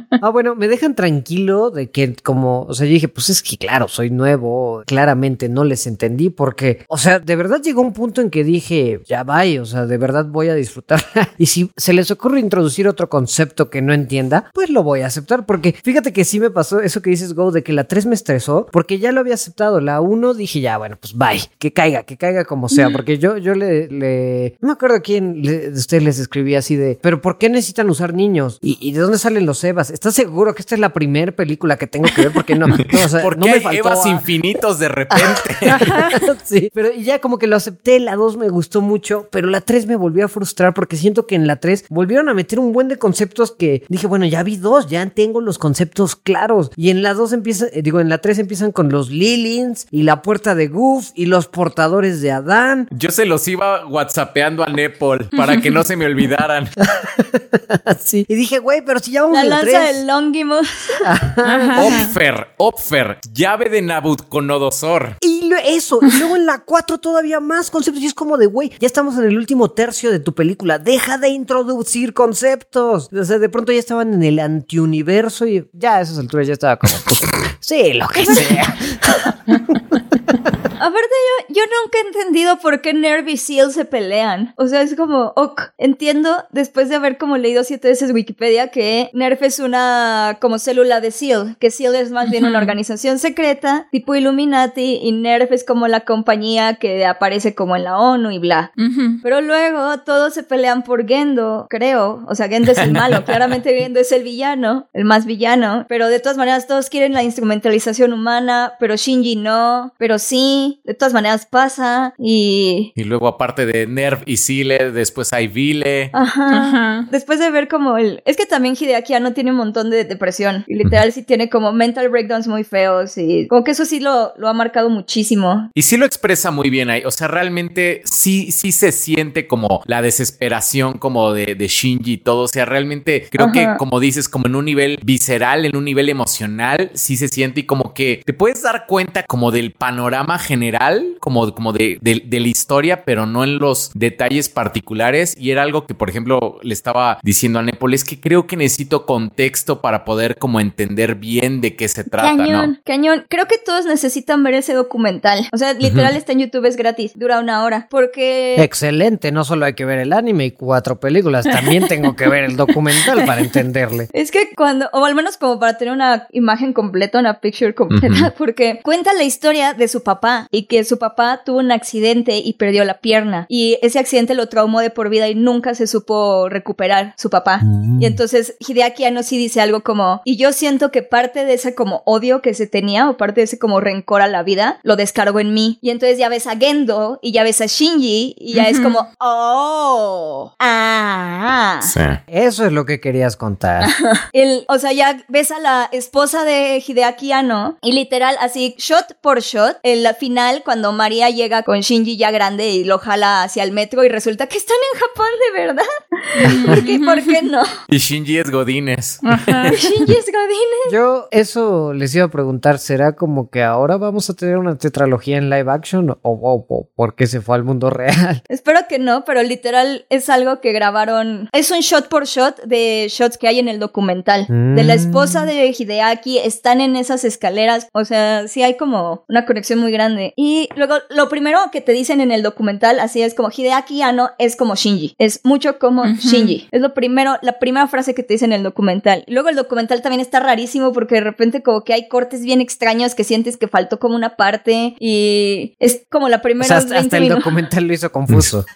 Ah, bueno, me dejan tranquilo de que como, o sea, yo dije, pues es que claro, soy nuevo, claramente no les entendí porque, o sea, de verdad llegó un punto en que dije, ya vaya, o sea, de verdad voy a disfrutarla. y si se les ocurre introducir otro concepto que no entienda, pues lo voy a aceptar porque fíjate que sí me pasó eso que dices, Go, de que la 3 me estresó porque ya lo había aceptado. La 1 dije, ya, bueno, pues bye, que caiga, que caiga como sea, porque yo, yo le, le, no me acuerdo quién le- de ustedes les escribí así de, pero ¿por qué necesitan usar niños? ¿Y, y de dónde salen los Evas? ¿Estás ¿estás seguro que esta es la primera película que tengo que ver? Porque no, no, o sea, ¿Por no qué me faltó. Evas a- infinitos de repente? sí, pero ya como que lo acepté, la 2 me gustó mucho, pero la 3 me volvió a frustrar porque siento que en la 3 volvieron a meter un buen de conceptos que dije, bueno, ya vi dos, ya tengo los conceptos claros. Y en la 2 empieza, eh, digo, en la 3 empiezan con los Lilians y la puerta de Goof y los portadores de Adán. Yo se los iba whatsappeando a Nepal para que no se me olvidaran. Así. Y dije, güey, pero si ya vamos La en la lanza 3. Longimus. Opfer, Opfer, llave de Nabucodonosor. Y lo- eso, y luego en la 4 todavía más conceptos. Y es como de, güey, ya estamos en el último tercio de tu película. Deja de introducir conceptos. O sea, de pronto ya estaban en el antiuniverso y ya a esas alturas ya estaba como, pues, sí, lo que sea. Aparte, yo, yo nunca he entendido por qué Nerv y Seal se pelean. O sea, es como, ok, entiendo después de haber como leído siete veces Wikipedia que Nerf es una como célula de Seal, que Seal es más bien una organización secreta, tipo Illuminati, y Nerf es como la compañía que aparece como en la ONU y bla. Pero luego todos se pelean por Gendo, creo. O sea, Gendo es el malo. Claramente Gendo es el villano, el más villano. Pero de todas maneras todos quieren la instrumentalización humana, pero Shinji no, pero sí. De todas maneras pasa y... Y luego, aparte de Nerv y Sile, después hay Vile. Ajá. Ajá. Después de ver como el... Es que también Hideaki Anno tiene un montón de depresión. Y literal sí tiene como mental breakdowns muy feos. Y como que eso sí lo, lo ha marcado muchísimo. Y sí lo expresa muy bien ahí. O sea, realmente sí, sí se siente como la desesperación como de, de Shinji y todo. O sea, realmente creo Ajá. que como dices, como en un nivel visceral, en un nivel emocional, sí se siente y como que te puedes dar cuenta como del panorama general, como, como de, de- de la historia, pero no en los detalles particulares. Y era algo que, por ejemplo, le estaba diciendo a Nepal, es que creo que necesito contexto para poder como entender bien de qué se trata, cañón, ¿no? cañón. Creo que todos necesitan ver ese documental. O sea, literal está en YouTube, es gratis. Dura una hora. Porque... Excelente, no solo hay que ver el anime y cuatro películas, también tengo que ver el documental para entenderle. Es que cuando, o al menos como para tener una imagen completa, una picture completa, porque cuenta la historia de su papá y que su papá tuvo un accidente y perdió la pierna y ese accidente lo traumó de por vida y nunca se supo recuperar su papá. Y entonces Hideaki Anno sí dice algo como, y yo siento que parte de ese como odio que se tenía o parte de ese como rencor a la vida lo descargo en mí. Y entonces ya ves a Gendo y ya ves a Shinji y ya es Ujú. como, oh, ah. Sí. Eso es lo que querías contar. El, o sea, ya ves a la esposa de Hideaki Anno y literal así, shot por shot, en la final cuando María llega con Shinji ya grande y lo jala hacia el metro y resulta que están en Japón de verdad. ¿Por qué, ¿Por qué no? Y Shinji es Godines. Ajá. Shinji es Godines. Yo eso les iba a preguntar, ¿será como que ahora vamos a tener una tetralogía en live action o, o- o por qué se fue al mundo real? Espero que no, pero literal es algo que grabaron. Es un shot por shot de shots que hay en el documental. De la esposa de Hideaki, están en esas escaleras. O sea, sí hay como una conexión muy grande. Y luego, lo primero que te dicen en el documental, así es como Hideaki Anno es como Shinji. Es mucho como. Shinji. Es lo primero, la primera frase que te dicen en el documental. Y luego el documental también está rarísimo porque de repente como que hay cortes bien extraños que sientes que faltó como una parte. Y es como la O primera sea, hasta, hasta el documental lo hizo confuso.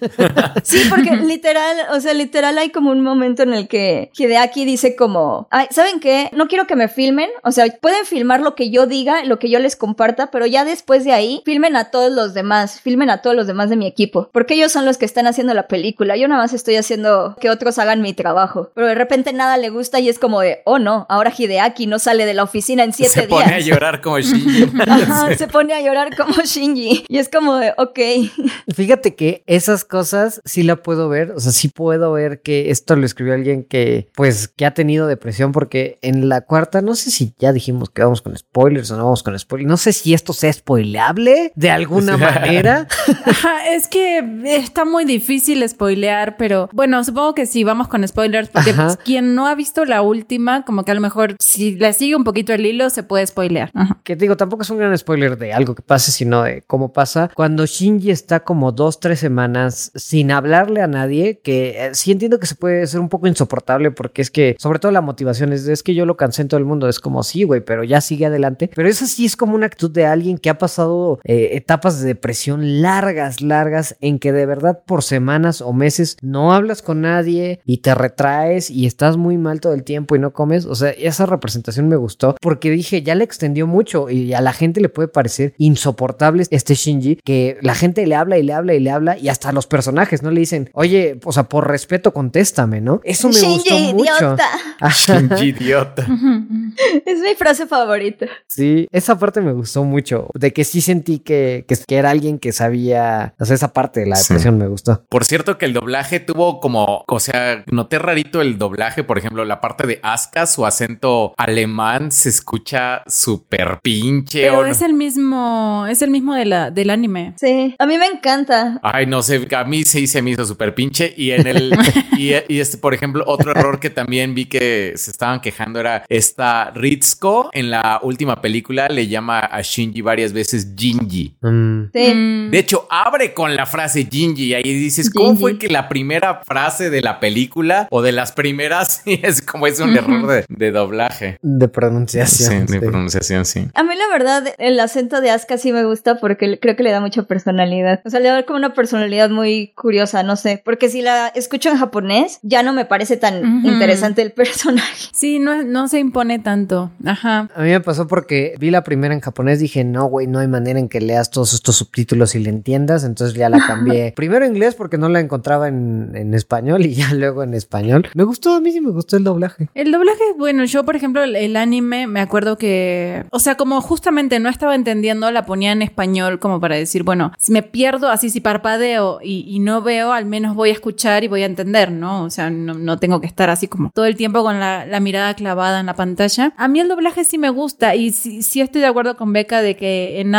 Sí, porque literal, o sea, literal hay como un momento en el que Hideaki dice como, Ay, ¿saben qué? No quiero que me filmen, o sea, pueden filmar lo que yo diga, lo que yo les comparta, pero ya después de ahí, filmen a todos los demás, filmen a todos los demás de mi equipo, porque ellos son los que están haciendo la película, yo nada más estoy haciendo que otros hagan mi trabajo, pero de repente nada le gusta y es como de, oh no, ahora Hideaki no sale de la oficina en siete Se pone a días. llorar como Shinji. Ajá, se pone a llorar como Shinji. Y es como de, ok. Fíjate que esas cosas sí la puedo ver, o sea, sí puedo ver que esto lo escribió alguien que, pues, que ha tenido depresión, porque en la cuarta, no sé si ya dijimos que vamos con spoilers o no vamos con spoilers, no sé si esto sea spoileable de alguna manera. Es que está muy difícil spoilear, pero bueno, supongo que sí, vamos con spoilers, porque pues, quien no ha visto la última, como que a lo mejor si le sigue un poquito el hilo, se puede spoilear. Ajá. Que digo, tampoco es un gran spoiler de algo que pase, sino de cómo pasa. Cuando Shinji está como dos, tres semanas sin hablarle a nadie, que eh, sí entiendo que se puede ser un poco insoportable porque es que, sobre todo la motivación es, es que yo lo cansé en todo el mundo. Es como, sí, güey, pero ya sigue adelante. Pero eso sí es como una actitud de alguien que ha pasado eh, etapas de depresión largas, largas, en que de verdad por semanas o meses no hablas con nadie y te retraes y estás muy mal todo el tiempo y no comes. O sea, esa representación me gustó porque dije, ya le extendió mucho y a la gente le puede parecer insoportable este Shinji que la gente le habla y le habla y le habla y hasta los personajes no le dicen, oye, o sea, por respeto contéstame, ¿no? Eso me Shinji, gustó mucho. idiota. Shinji idiota. Es mi frase favorita. Sí, esa parte me gustó mucho, de que sí sentí que, que, que era alguien que sabía, o sea, esa parte de la Sí. depresión me gustó. Por cierto que el doblaje tuvo como, o sea, noté rarito el doblaje, por ejemplo, la parte de Asuka, su acento alemán se escucha súper pinche. Pero o no- es el mismo, es el mismo de la, del anime. Sí, a mí me encanta. Ay, no sé, a mí sí se me hizo súper pinche. Y en el, y, y este, por ejemplo, otro error que también vi que se estaban quejando era esta Ritsuko en la última película le llama a Shinji varias veces Jinji. Mm. Sí. Mm. De hecho, abre con la frase Jinji y ahí dices, ¿cómo fue que la primera frase de la película o de las primeras es como es un error de, de doblaje? De Sí, pronunciación. de sí. pronunciación, sí. A mí la verdad el acento de Asuka sí me gusta porque creo que le da mucha personalidad. O sea, le da como una personalidad muy curiosa, no sé. Porque si la escucho en japonés, ya no me parece tan interesante el personaje. Sí, no, no se impone tanto. Ajá. A mí me pasó porque vi la primera en japonés, dije, no, güey, no hay manera en que leas todos estos subtítulos y le entiendas, entonces ya la cambié. Primero inglés porque no la encontraba en, en español y ya luego en español. Me gustó, a mí sí me gustó el doblaje. El doblaje, bueno, yo por ejemplo el, el anime me acuerdo que, o sea, como justamente no estaba entendiendo, la ponía en español como para decir, bueno, si me pierdo así, si parpadeo y, y no veo, al menos voy a escuchar y voy a entender, ¿no? O sea, no, no tengo que estar así como todo el tiempo con la, la mirada clavada en la pantalla. A mí el doblaje sí me gusta y sí, sí estoy de acuerdo con Beca de que en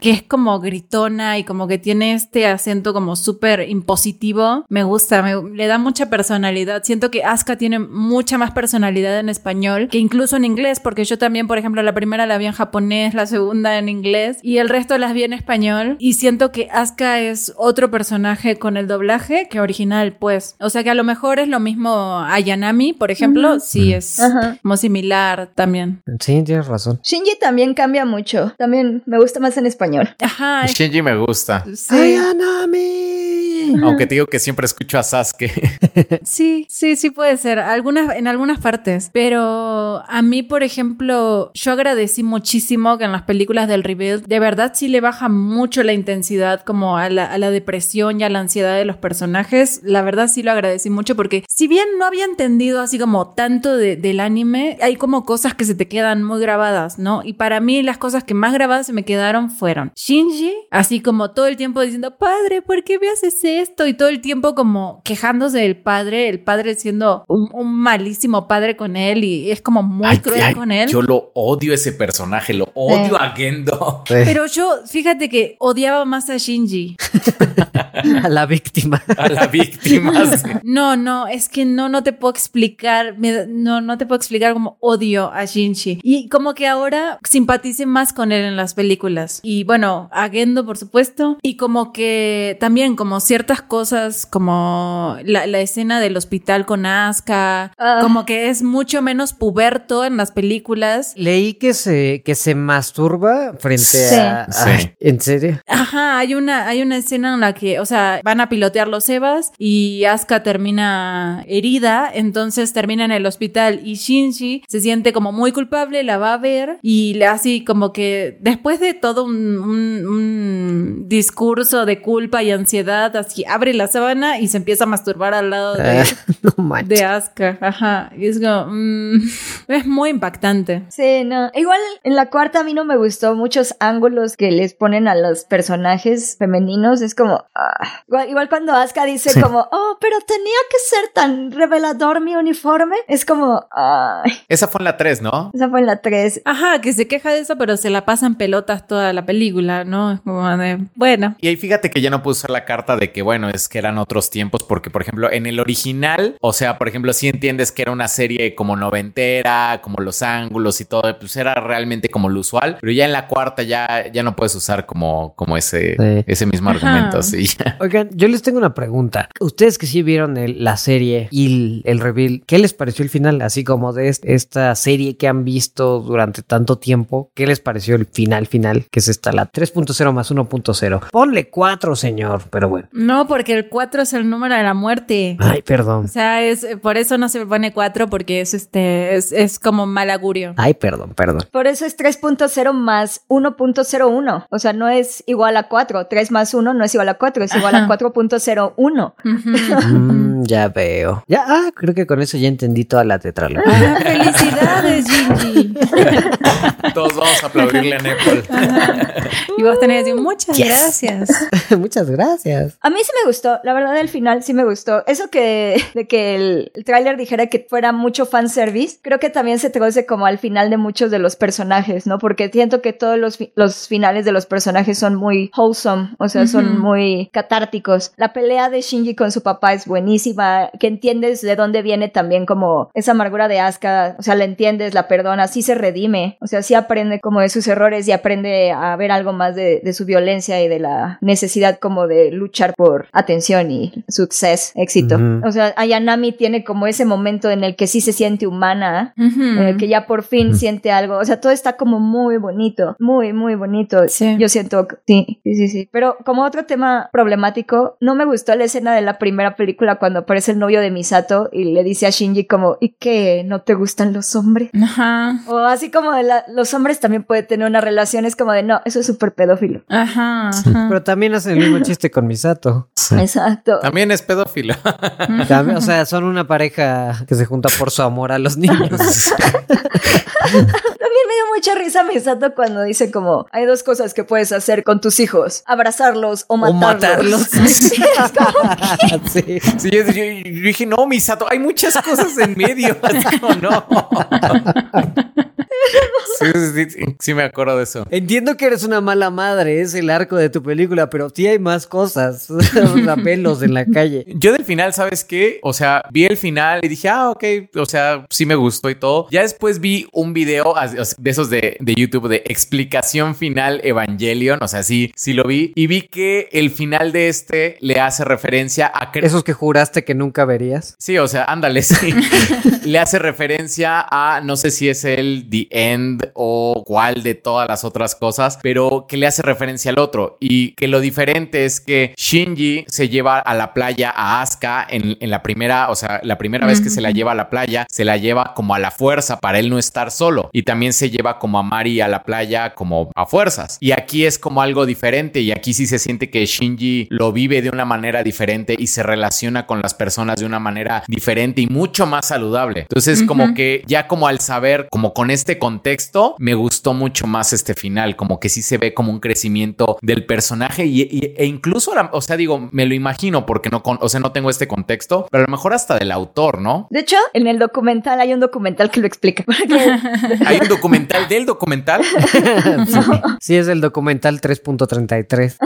Que es como gritona y como que tiene este acento como súper impositivo, me gusta, me- le da mucha personalidad. Siento que Asuka tiene mucha más personalidad en español que incluso en inglés, porque yo también, por ejemplo, la primera la vi en japonés, la segunda en inglés y el resto las vi en español y siento que Asuka es otro personaje con el doblaje que original, pues. O sea que a lo mejor es lo mismo a Yanami, por ejemplo, sí es Ajá. como similar también. Sí, tienes razón. Shinji también cambia mucho. También me gusta más en español. Ajá, Shinji me gusta. sí. Ayanami! Aunque te digo que siempre escucho a Sasuke. Sí, sí, sí puede ser. Algunas, en algunas partes. Pero a mí, por ejemplo, yo agradecí muchísimo que en las películas del Rebuild, de verdad sí le baja mucho la intensidad como a la, a la depresión y a la ansiedad de los personajes. La verdad sí lo agradecí mucho porque si bien no había entendido así como tanto de- del anime, hay como cosas que se te quedan muy grabadas, ¿no? Y para mí las cosas que más grabadas se me quedaron fueron Shinji, así como todo el tiempo diciendo, padre, ¿por qué me haces esto? Y todo el tiempo como quejándose del padre, el padre siendo un, un malísimo padre con él y es como muy Ay, cruel ay, con él. Yo lo odio ese personaje, lo odio a Gendo. Sí, Pero yo, fíjate que odiaba más a Shinji. a la víctima. A la víctima. sí. No, no, es que no, no te puedo explicar, me no, no te puedo explicar como odio a Shinji. Y como que ahora simpatice más con él en las películas. Y bueno, a Gendo, por supuesto. Y como que también como ciertas cosas, como la, la escena del hospital con Asuka, Ah. como que es mucho menos puberto en las películas. Leí que se, que se masturba frente Sí. a, a- Sí. ¿En serio? Ajá, hay una, hay una escena en la que, o sea, van a pilotear los Evas y Asuka termina herida, entonces termina en el hospital y Shinji se siente como muy culpable, la va a ver y le hace como que después de todo un, un- un discurso de culpa y ansiedad, así abre la sábana y se empieza a masturbar al lado de, no de Asuka. Ajá, y es como, mm, es muy impactante. Sí, no. Igual en la cuarta a mí no me gustó muchos ángulos que les ponen a los personajes femeninos. Es como. ah. Igual, igual cuando Asuka dice como, oh, pero tenía que ser tan revelador mi uniforme. Es como. Esa fue en la 3, ¿no? Esa fue en la 3. Ajá, que se queja de eso, pero se la pasan pelotas toda la película, ¿no? Es como de, bueno. Y ahí fíjate que ya no puedo usar la carta de que, bueno, es que eran otros tiempos, porque, por ejemplo, en el original, o sea, por ejemplo, si entiendes que era una serie como noventera, como los ángulos y todo, pues era realmente como lo usual, pero ya en la cuarta ya, ya no puedes usar como, como ese, Sí. ese mismo Ajá. argumento, sí. Oigan, yo les tengo una pregunta. Ustedes que sí vieron el- la serie y el, el reveal, ¿qué les pareció el final? Así como de est- esta serie que han visto durante tanto tiempo, ¿qué les pareció el final final? Que es esta, la 3.0 más 1.0. Ponle 4, señor, pero bueno. No No, porque el 4 es el número de la muerte. Ay, perdón. O sea, es por eso no se pone 4 porque es este es, es como mal augurio. Ay, perdón, perdón. Por eso es 3.0 más 1.01. O sea, no es igual a 4. 3 más 1 no es igual a 4, es igual a 4.01. Mm, ya veo. Ya, ah, creo que con eso ya entendí toda la tetralogía. Ah, felicidades, Gingy. Todos vamos a aplaudirle a Nepal. Y vos tenés que decir muchas Yes. gracias. Muchas gracias. A mí sí me gustó, la verdad el final sí me gustó. Eso que de que el, el tráiler dijera que fuera mucho fanservice, creo que también se traduce como al final de muchos de los personajes, ¿no? Porque siento que todos los, fi- los finales de los personajes son muy wholesome, o sea, son muy catárticos. La pelea de Shinji con su papá es buenísima, que entiendes de dónde viene también como esa amargura de Asuka, o sea, la entiendes, la perdonas, sí se redime, o sea, sí aprende como de sus errores y aprende a ver algo más de, de su violencia y de la necesidad como de luchar por atención y success, éxito. O sea, Ayanami tiene como ese momento en el que sí se siente humana, Ujú. en el que ya por fin siente algo, o sea, todo está como muy bonito, muy, muy bonito. Sí. Yo siento, sí, sí, sí, sí. Pero como otro tema problemático, no me gustó la escena de la primera película cuando aparece el novio de Misato y le dice a Shinji como, ¿y qué? ¿No te gustan los hombres? Ajá. O así como de la- los hombres también pueden tener una relación, es como de, no, eso es súper pedófilo. Ajá. ajá. Pero también hacen el mismo chiste con Misato. Exacto. También es pedófilo. También, o sea, son una pareja que se junta por su amor a los niños. También me dio mucha risa Misato cuando dice como, hay dos cosas que puedes hacer con tus hijos, abrazarlos o o matarlos. matarlos. sí. Sí, yo, yo- yo dije, no, Misato, hay muchas cosas en medio. No. Sí, sí, sí, sí me acuerdo de eso. Entiendo que eres una mala madre, es el arco de tu película, pero sí hay más cosas. velos en la calle. Yo del final, ¿sabes qué? O sea, vi el final y dije, ah, ok, o sea, sí me gustó y todo. Ya después vi un video de esos de, de YouTube de explicación final Evangelion, o sea, sí, sí lo vi. Y vi que el final de este le hace referencia a... Esos que juraste que nunca verías. Sí, o sea, ándale, sí. Le hace referencia a, no sé si es el The End o cuál de todas las otras cosas, pero que le hace referencia al otro. Y que lo diferente es que Shinji se lleva a la playa a Asuka en, en la primera, o sea, la primera vez que se la lleva a la playa, se la lleva como a la fuerza para él no estar solo. Y también se lleva como a Mari a la playa como a fuerzas. Y aquí es como algo diferente y aquí sí se siente que Shinji lo vive de una manera diferente y se relaciona con las personas de una manera diferente y mucho más saludable. Entonces, como que ya como al saber, como con este contexto, me gustó mucho más este final, como que sí se ve como un crecimiento del personaje y, y- e incluso, la- o sea, digo, me lo imagino porque no, con, o sea, no tengo este contexto, pero a lo mejor hasta del autor, ¿no? De hecho, en el documental hay un documental que lo explica. Hay un documental del documental sí. Sí, es el documental 3.33.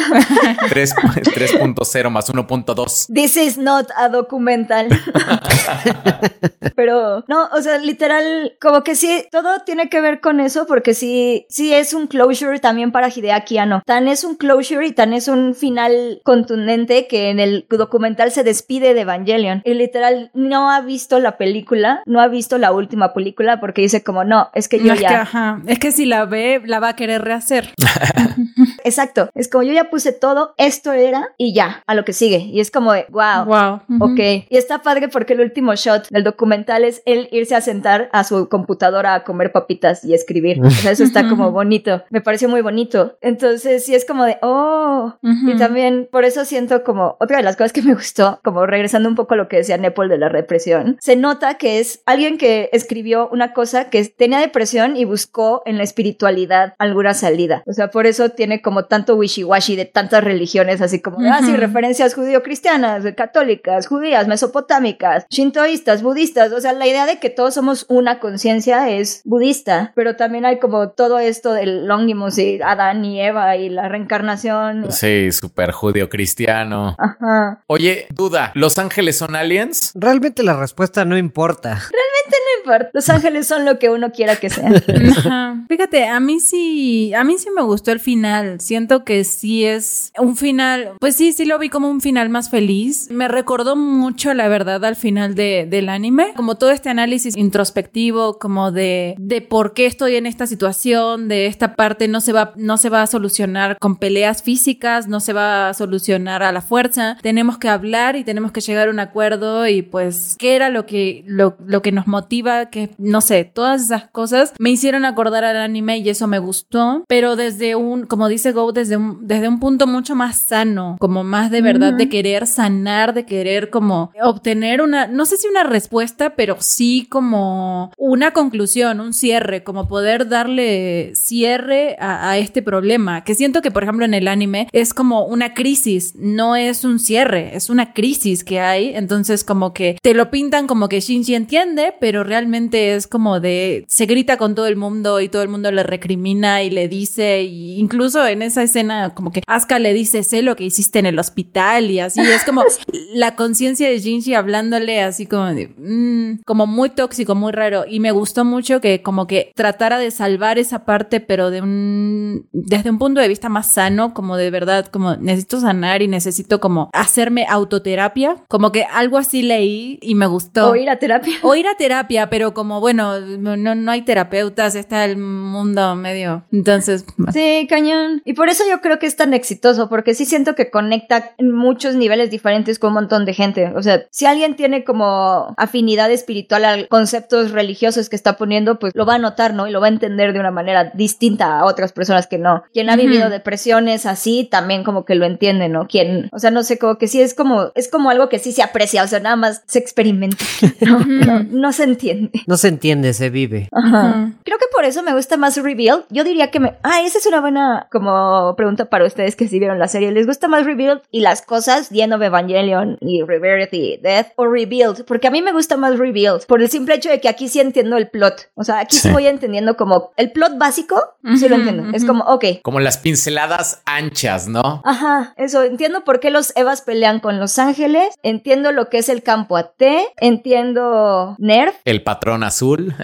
3 3.0 más 1.2. This is not a documental. Pero no, o sea, literal, como que sí, todo tiene que ver con eso porque sí, sí es un closure también para Hideaki Anno. Tan es un closure y tan es un final contundente que en el documental se despide de Evangelion. Y literal no ha visto la película, no ha visto la última película porque dice como, no, es que yo No, es, que, ya... ajá, es que si la ve, la va a querer rehacer. Exacto, es como yo ya puse todo, esto era y ya, a lo que sigue. Y es como de, wow. Wow. Ok, y está padre porque el último shot del documental es él irse a sentar a su computadora a comer papitas y escribir. O sea, eso está como bonito. Me pareció muy bonito. Entonces, sí es como de, oh. Y también por eso siento como otra de las cosas que me gustó, como regresando un poco a lo que decía Nepal de la represión, se nota que es alguien que escribió una cosa que tenía depresión y buscó en la espiritualidad alguna salida. O sea, por eso tiene como tanto wishy-washy de tantas religiones, así como, de, ah, sí, referencias judío-cristianas, católicas, judías, mesopotámicas, shintoístas, budistas. O sea, la idea de que todos somos una conciencia es budista, pero también hay como todo esto del Longimus y Adán y Eva y la reencarnación. Sí, súper judío cristiano. Ajá. Oye, duda, ¿Los Ángeles son aliens? Realmente la respuesta no importa. No importa. Los ángeles son lo que uno quiera que sean. Ajá. Fíjate, a mí sí, a mí sí me gustó el final. Siento que sí es un final, pues sí, sí lo vi como un final más feliz. Me recordó mucho, la verdad, al final de, del anime. Como todo este análisis introspectivo, como de, de por qué estoy en esta situación, de esta parte no se va, no se va a solucionar con peleas físicas, no se va a solucionar a la fuerza. Tenemos que hablar y tenemos que llegar a un acuerdo y pues qué era lo que, lo, lo que nos motiva, que no sé, todas esas cosas me hicieron acordar al anime y eso me gustó, pero desde un, como dice Go, desde un, desde un punto mucho más sano, como más de verdad de querer sanar, de querer como obtener una, no sé si una respuesta, pero sí como una conclusión, un cierre, como poder darle cierre a, a este problema, que siento que por ejemplo en el anime es como una crisis, no es un cierre, es una crisis que hay, entonces como que te lo pintan como que Shinji entiende, pero realmente es como de se grita con todo el mundo y todo el mundo le recrimina y le dice, y incluso en esa escena como que Asuka le dice, sé lo que hiciste en el hospital y así, es como la conciencia de Shinji hablándole así como de, mm, como muy tóxico, muy raro, y me gustó mucho que como que tratara de salvar esa parte, pero de un, desde un punto de vista más sano, como de verdad, como necesito sanar y necesito como hacerme autoterapia, como que algo así leí y me gustó. O ir a terapia. O ir a terapia, pero como bueno, no, no hay terapeutas, está el mundo medio. Entonces, Sí, cañón. Y por eso yo creo que es tan exitoso, porque sí siento que conecta en muchos niveles diferentes con un montón de gente. O sea, si alguien tiene como afinidad espiritual a conceptos religiosos que está poniendo, pues lo va a notar, ¿no? Y lo va a entender de una manera distinta a otras personas que no. Quien ha vivido depresiones así, también como que lo entiende, ¿no? Quien, o sea, no sé, como que sí es como, es como algo que sí se aprecia, o sea, nada más se experimenta. No, no, no se entiende. No se entiende, se vive. Ajá. Creo que por eso me gusta más Revealed. Yo diría que me. Ah, esa es una buena como pregunta para ustedes que sí vieron la serie. ¿Les gusta más Revealed y las cosas, End of Evangelion y Rebirth y Death? ¿O Revealed? Porque a mí me gusta más Revealed. Por el simple hecho de que aquí sí entiendo el plot. O sea, aquí sí, Sí. voy entendiendo como el plot básico. Sí lo entiendo. Es como, ok. Como las pinceladas anchas, ¿no? Ajá, eso, entiendo por qué los Evas pelean con Los Ángeles, entiendo lo que es el campo AT, entiendo Nerf, El patrón azul.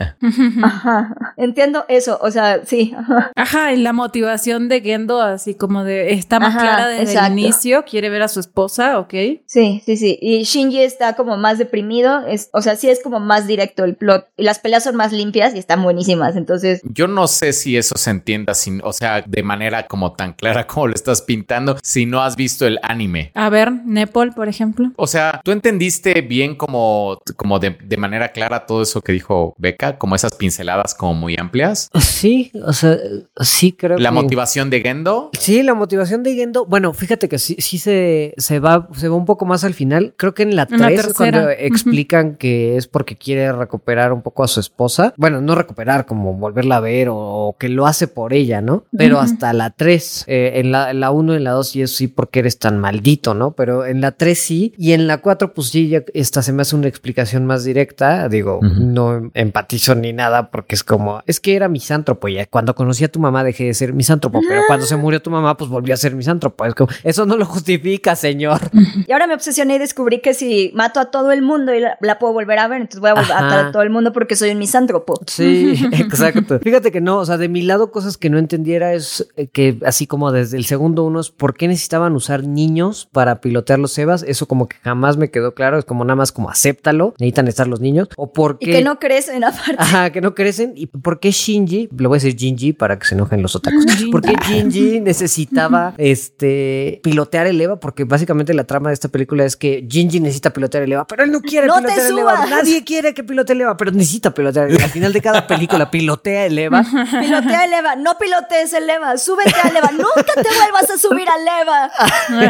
ajá, entiendo eso, o sea, sí, ajá. Ajá, y la motivación de Gendo, así como de está más Ajá, clara desde exacto. el inicio, quiere ver a su esposa, ok. Sí, sí, sí. Y Shinji está como más deprimido. Es, o sea, sí es como más directo el plot. Y las peleas son más limpias y están buenísimas. Entonces, Yo no sé si eso se entienda sin, o sea, de manera como tan clara como lo estás pintando, si no has visto el anime. A ver, Nepal, por ejemplo. O sea, ¿tú entendiste bien como, como de, de manera clara todo eso que dijo Beca? Como esas pinceladas como muy amplias. Sí, o sea, sí creo La que... motivación de Gendo. Sí, la motivación de Gendo, bueno, fíjate que sí, sí se, se va, se va un poco más al final. Creo que en la En la 3 tercera. cuando explican que es porque quiere recuperar un poco a su esposa. Bueno, no recuperar, como volverla a ver o, o que lo hace por ella, ¿no? Pero hasta la 3, eh, en la en la 1 y en la 2 sí es sí porque eres tan maldito, ¿no? Pero en la 3 sí, y en la 4 pues sí, ya esta se me hace una explicación más directa. Digo, no empatizo ni nada porque es como, es que era misántropo y cuando conocí a tu mamá dejé de ser misántropo, pero cuando se murió tu mamá pues volví a ser misántropo. Es como, eso no lo justifica, señor. y ahora me obsesioné y descubrí que si mato a todo el mundo y la, la puedo volver a ver, entonces voy a volver a Ajá. matar a todo el mundo porque soy un misántropo. Sí, exacto. Fíjate que no, o sea, de mi lado cosas que no entendiera es eh, que así como desde el segundo uno es por qué necesitaban usar niños para pilotear los Evas, eso como que jamás me quedó claro, es como nada más como acéptalo, necesitan estar los niños o por Y que no crecen aparte. Ajá, que no crecen. ¿Y por qué Shinji? Lo voy a decir Shinji para que se enojen los otakus. ¿Por qué Shinji necesitaba este pilotear el Eva? Porque básicamente la trama de esta película es que Shinji necesita pilotear el Eva, pero él no quiere ¡No te pilotear el Eva. Nadie quiere que pilote el Eva, pero necesita pilotear el Eva. Al final de cada película pilotea el Eva. Pilotea el Eva, no pilotees el Eva, súbete al Eva, nunca te vuelvas a subir al Eva.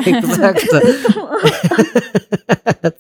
Exacto.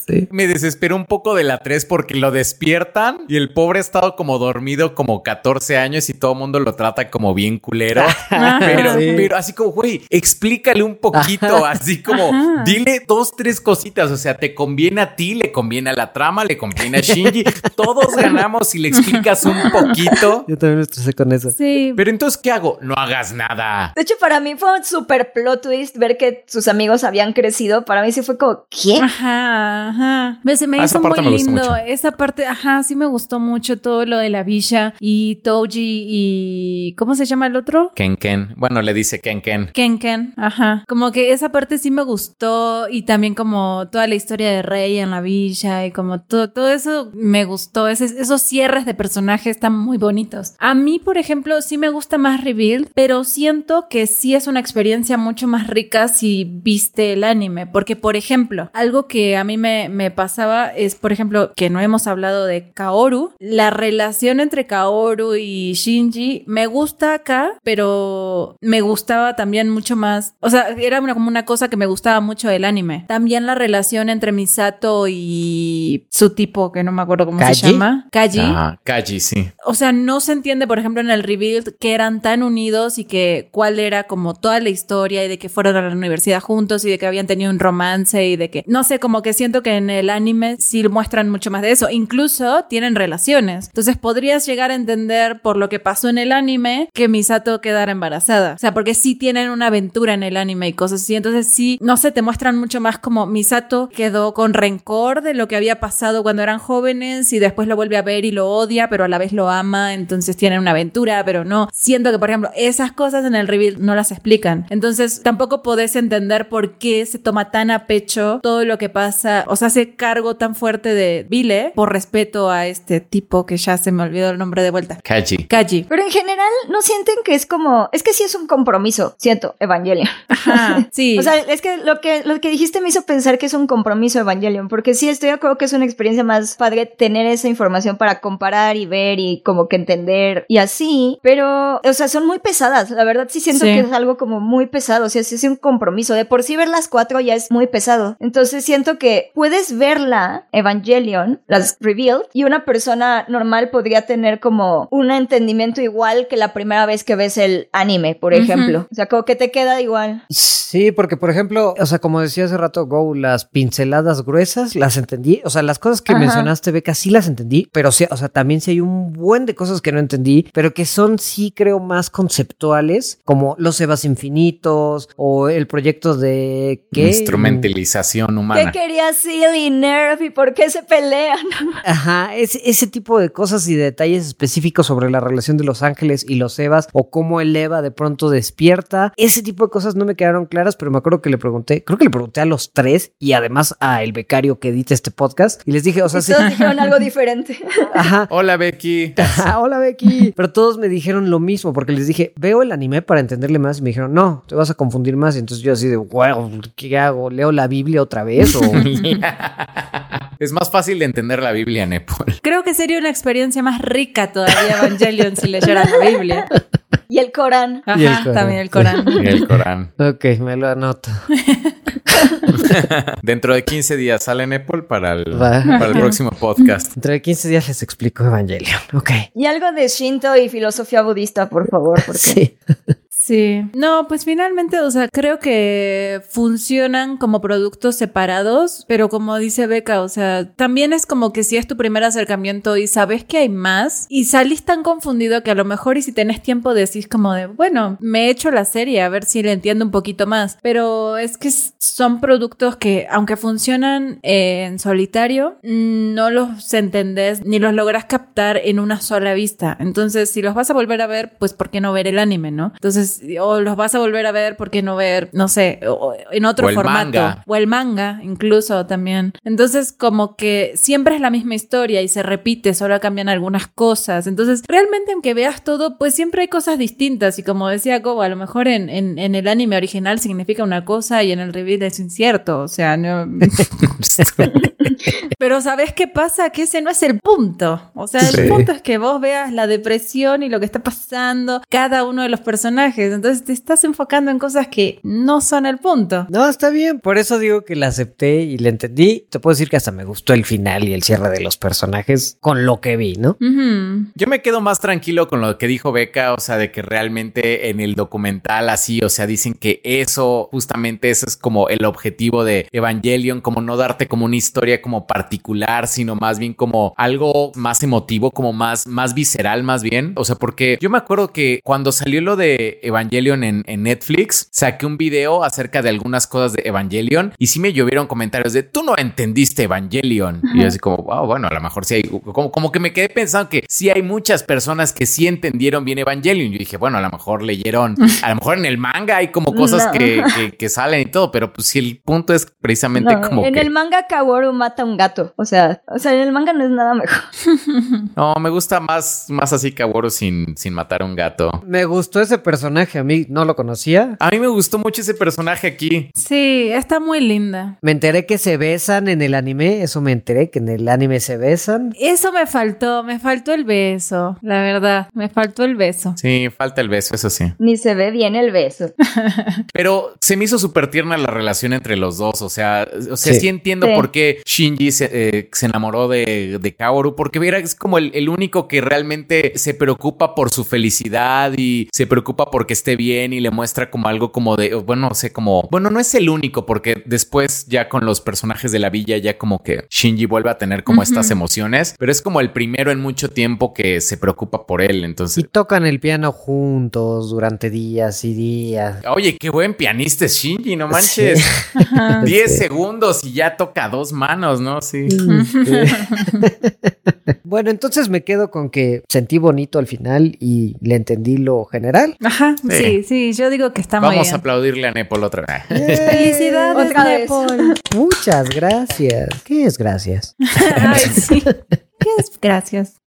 sí. Me desesperó un poco de la 3 porque lo despiertan y el pobre ha estado como dormido como 14 años y todo el mundo lo trata como bien culero. pero, Sí. pero así como, güey, explícale un poquito, así como, Ajá. dile dos, tres cositas. O sea, te conviene a ti, le conviene a la trama, le conviene a Shinji. Todos ganamos si le explicas un poquito. Yo también me estresé con eso. Sí. Pero entonces, ¿qué hago? No hagas nada. De hecho, para mí fue un super plot twist ver que sus amigos habían crecido. Para mí sí fue como, ¿qué? Ajá. Ajá. Me, se me Ah, hizo muy lindo. Esa parte, ajá, sí me gustó mucho todo lo de la villa y Toji y. ¿Cómo se llama el otro? Ken Ken. Bueno, le dice Ken Ken. Ken Ken, ajá. Como que esa parte sí me gustó y también como toda la historia de Rey en la villa y como todo, todo eso me gustó. Esos cierres de personajes están muy bonitos. A mí, por ejemplo, sí me gusta más Rebuild, pero siento que sí es una experiencia mucho más rica si viste el anime. Porque, por ejemplo, algo que a mí me, me pasaba es, por ejemplo, que no hemos hablado de Kaoru. La relación entre Kaoru y Shinji me gusta acá, pero me gustaba también mucho más. O sea, era una, como una cosa que me gustaba mucho del anime. También la relación entre Misato y su tipo, que no me acuerdo cómo ¿Kaji? se llama. Kaji. Ah, Kaji, sí. O sea, no se entiende, por ejemplo, en el rebuild que eran tan unidos y que cuál era como toda la historia y de que fueron a la universidad juntos y de que habían tenido un romance y de que, no sé, como que siento que en el anime sí muestran mucho más de eso. Incluso tienen relaciones. Entonces podrías llegar a entender por lo que pasó en el anime que Misato quedara embarazada. O sea, porque sí tienen una aventura en el anime y cosas así. Entonces sí, no sé, te muestran mucho más como Misato quedó con rencor de lo que había pasado cuando eran jóvenes y después lo vuelve a ver y lo odia, pero a la vez lo ama. Entonces tienen una aventura, pero no. Siento que, por ejemplo, esas cosas en el reveal no las explican. Entonces tampoco podés entender por qué se toma tan a pecho todo lo que pasa. O sea, hace cargo tan fuerte de Vile por respeto a este tipo que ya se me olvidó el nombre de vuelta. Kaji. Kaji. Pero en general, ¿no sienten que es como... Es que sí es un compromiso, siento, Evangelion. Ajá, sí. O sea, es que lo que lo que dijiste me hizo pensar que es un compromiso Evangelion, porque sí estoy de acuerdo que es una experiencia más padre tener esa información para comparar y ver y como que entender y así, pero o sea, son muy pesadas, la verdad sí siento Sí. que es algo como muy pesado, o sea, sí es un compromiso, de por sí ver las cuatro ya es muy pesado. Entonces siento que puedes verla Evangelion, las y una persona normal podría tener como un entendimiento igual que la primera vez que ves el anime, por ejemplo. O sea, como que te queda igual. Sí, porque por ejemplo, o sea, como decía hace rato Go, las pinceladas gruesas las entendí. O sea, las cosas que Ajá. mencionaste, Beca, sí las entendí, pero sí, o sea, también sí hay un buen de cosas que no entendí, pero que son sí creo más conceptuales, como los Evas infinitos o el proyecto de ¿qué? Instrumentalización ¿Qué humana. quería Seal y Nerf y por qué se pelean? Ajá, ese, ese tipo de cosas y detalles específicos sobre la relación de los ángeles y los Evas o cómo el Eva de pronto despierta. Ese tipo de cosas no me quedaron claras, pero me acuerdo que le pregunté, creo que le pregunté a los tres y además a el becario que edita este podcast y les dije, o sea, Y sí. todos dijeron algo diferente. Ajá. Hola, Becky. Ajá, Hola Becky. Pero todos me dijeron lo mismo porque les dije, veo el anime para entenderle más y me dijeron, no, te vas a confundir más. Y entonces yo así de, wow, ¿qué hago? ¿Leo la Biblia otra vez? O... es más fácil de entender la Biblia, Nepal. Creo que sería una experiencia más rica todavía Evangelion si leyeran la Biblia. Y el Corán. Ajá, Y el Corán. también el Corán. Y el Corán. ok, me lo anoto. Dentro de 15 días sale Nepal para el, Va. para el próximo podcast. Dentro de 15 días les explico Evangelion. Ok. Y algo de Shinto y filosofía budista, por favor, porque Sí. Sí. No, pues finalmente, o sea, creo que funcionan como productos separados, pero como dice Beca, o sea, también es como que si es tu primer acercamiento y sabes que hay más y salís tan confundido que a lo mejor y si tenés tiempo decís como de, bueno, me he hecho la serie a ver si le entiendo un poquito más, pero es que son productos que aunque funcionan en solitario, mm, no los entendés ni los logras captar en una sola vista. Entonces, si los vas a volver a ver, pues ¿por qué no ver el anime, no? Entonces, o los vas a volver a ver, ¿por qué no ver, no sé, o- en otro O el formato? manga. O el manga, incluso también. Entonces, como que siempre es la misma historia y se repite, solo cambian algunas cosas. Entonces, realmente, aunque veas todo, pues siempre hay cosas distintas. Y como decía Gobo, a lo mejor en, en, en el anime original significa una cosa y en el reveal es incierto. O sea, no. Pero ¿sabes qué pasa? Que ese no es el punto. O sea, Sí. el punto es que vos veas la depresión y lo que está pasando cada uno de los personajes. Entonces te estás enfocando en cosas que no son el punto. No, está bien. Por eso digo que la acepté y la entendí. Te puedo decir que hasta me gustó el final y el cierre de los personajes con lo que vi, ¿no? Yo me quedo más tranquilo con lo que dijo Beca, o sea, de que realmente en el documental así, o sea, dicen que eso, justamente eso es como el objetivo de Evangelion, como no darte como una historia como particular, sino más bien como algo más emotivo, como más, más visceral, más bien. O sea, porque yo me acuerdo que cuando salió lo de Evangelion en, en Netflix, saqué un video acerca de algunas cosas de Evangelion y sí me llovieron comentarios de tú no entendiste Evangelion. Y yo así como, wow, bueno, a lo mejor sí hay, como, como que me quedé pensando que sí hay muchas personas que sí entendieron bien Evangelion. Yo dije, bueno, a lo mejor leyeron, a lo mejor en el manga hay como cosas No. que, que- que salen y todo, pero pues sí, el punto es precisamente No, como en que... el manga Kaworu mata a un gato. O sea, o sea, en el manga no es nada mejor. No, me gusta más, más así Kaworu sin, sin matar a un gato. Me gustó ese personaje, a mí no lo conocía. A mí me gustó mucho ese personaje aquí. Sí, está muy linda. Me enteré que se besan en el anime, eso me enteré que en el anime se besan. Eso me faltó, me faltó el beso, la verdad, me faltó el beso. Sí, falta el beso, eso sí. Ni se ve bien el beso. Pero se me hizo súper tierna la relación entre los dos. O sea, o sea, sí, Sí. entiendo Sí. por qué Shinji se, eh, se enamoró de, de Kaoru, porque mira, es como el, el único que realmente se preocupa por su felicidad y se preocupa porque esté bien y le muestra como algo como de, bueno, no sé, como, bueno, no es el único, porque después ya con los personajes de la villa ya como que Shinji vuelve a tener como estas emociones, pero es como el primero en mucho tiempo que se preocupa por él. Y Entonces, tocan el piano juntos durante días y días. oye, qué buen pianista es Shinji, no manches. 10 segundos y ya toca dos manos, ¿no? Sí. bueno, entonces me quedo con que sentí bonito al final y le entendí lo general. Ajá, Sí. sí, sí, yo digo que está muy Vamos a bien. aplaudirle a Nepal otra vez. Felicidades, Otra vez. Nepal. Muchas gracias. ¿Qué es gracias? Ay, sí. ¿Qué es? Gracias.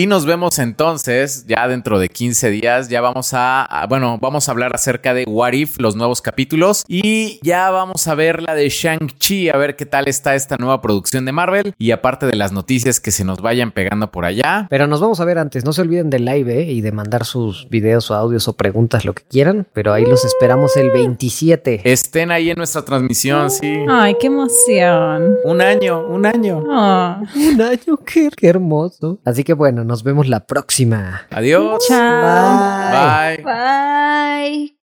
Y nos vemos entonces, ya dentro de 15 días, ya vamos a, a- bueno, vamos a hablar acerca de What If, los nuevos capítulos, y ya vamos a ver la de Shang-Chi, a ver qué tal está esta nueva producción de Marvel, y aparte de las noticias que se nos vayan pegando por allá. Pero nos vamos a ver antes. No se olviden del live ¿eh? y de mandar sus videos o audios o preguntas, lo que quieran. Pero ahí los esperamos el 27. Estén ahí en nuestra transmisión, sí. Ay, qué emoción. Un año, un año. Oh. Un año, qué, qué hermoso. Así que bueno, nos vemos la próxima. Adiós. Chao. Bye. Bye. Bye.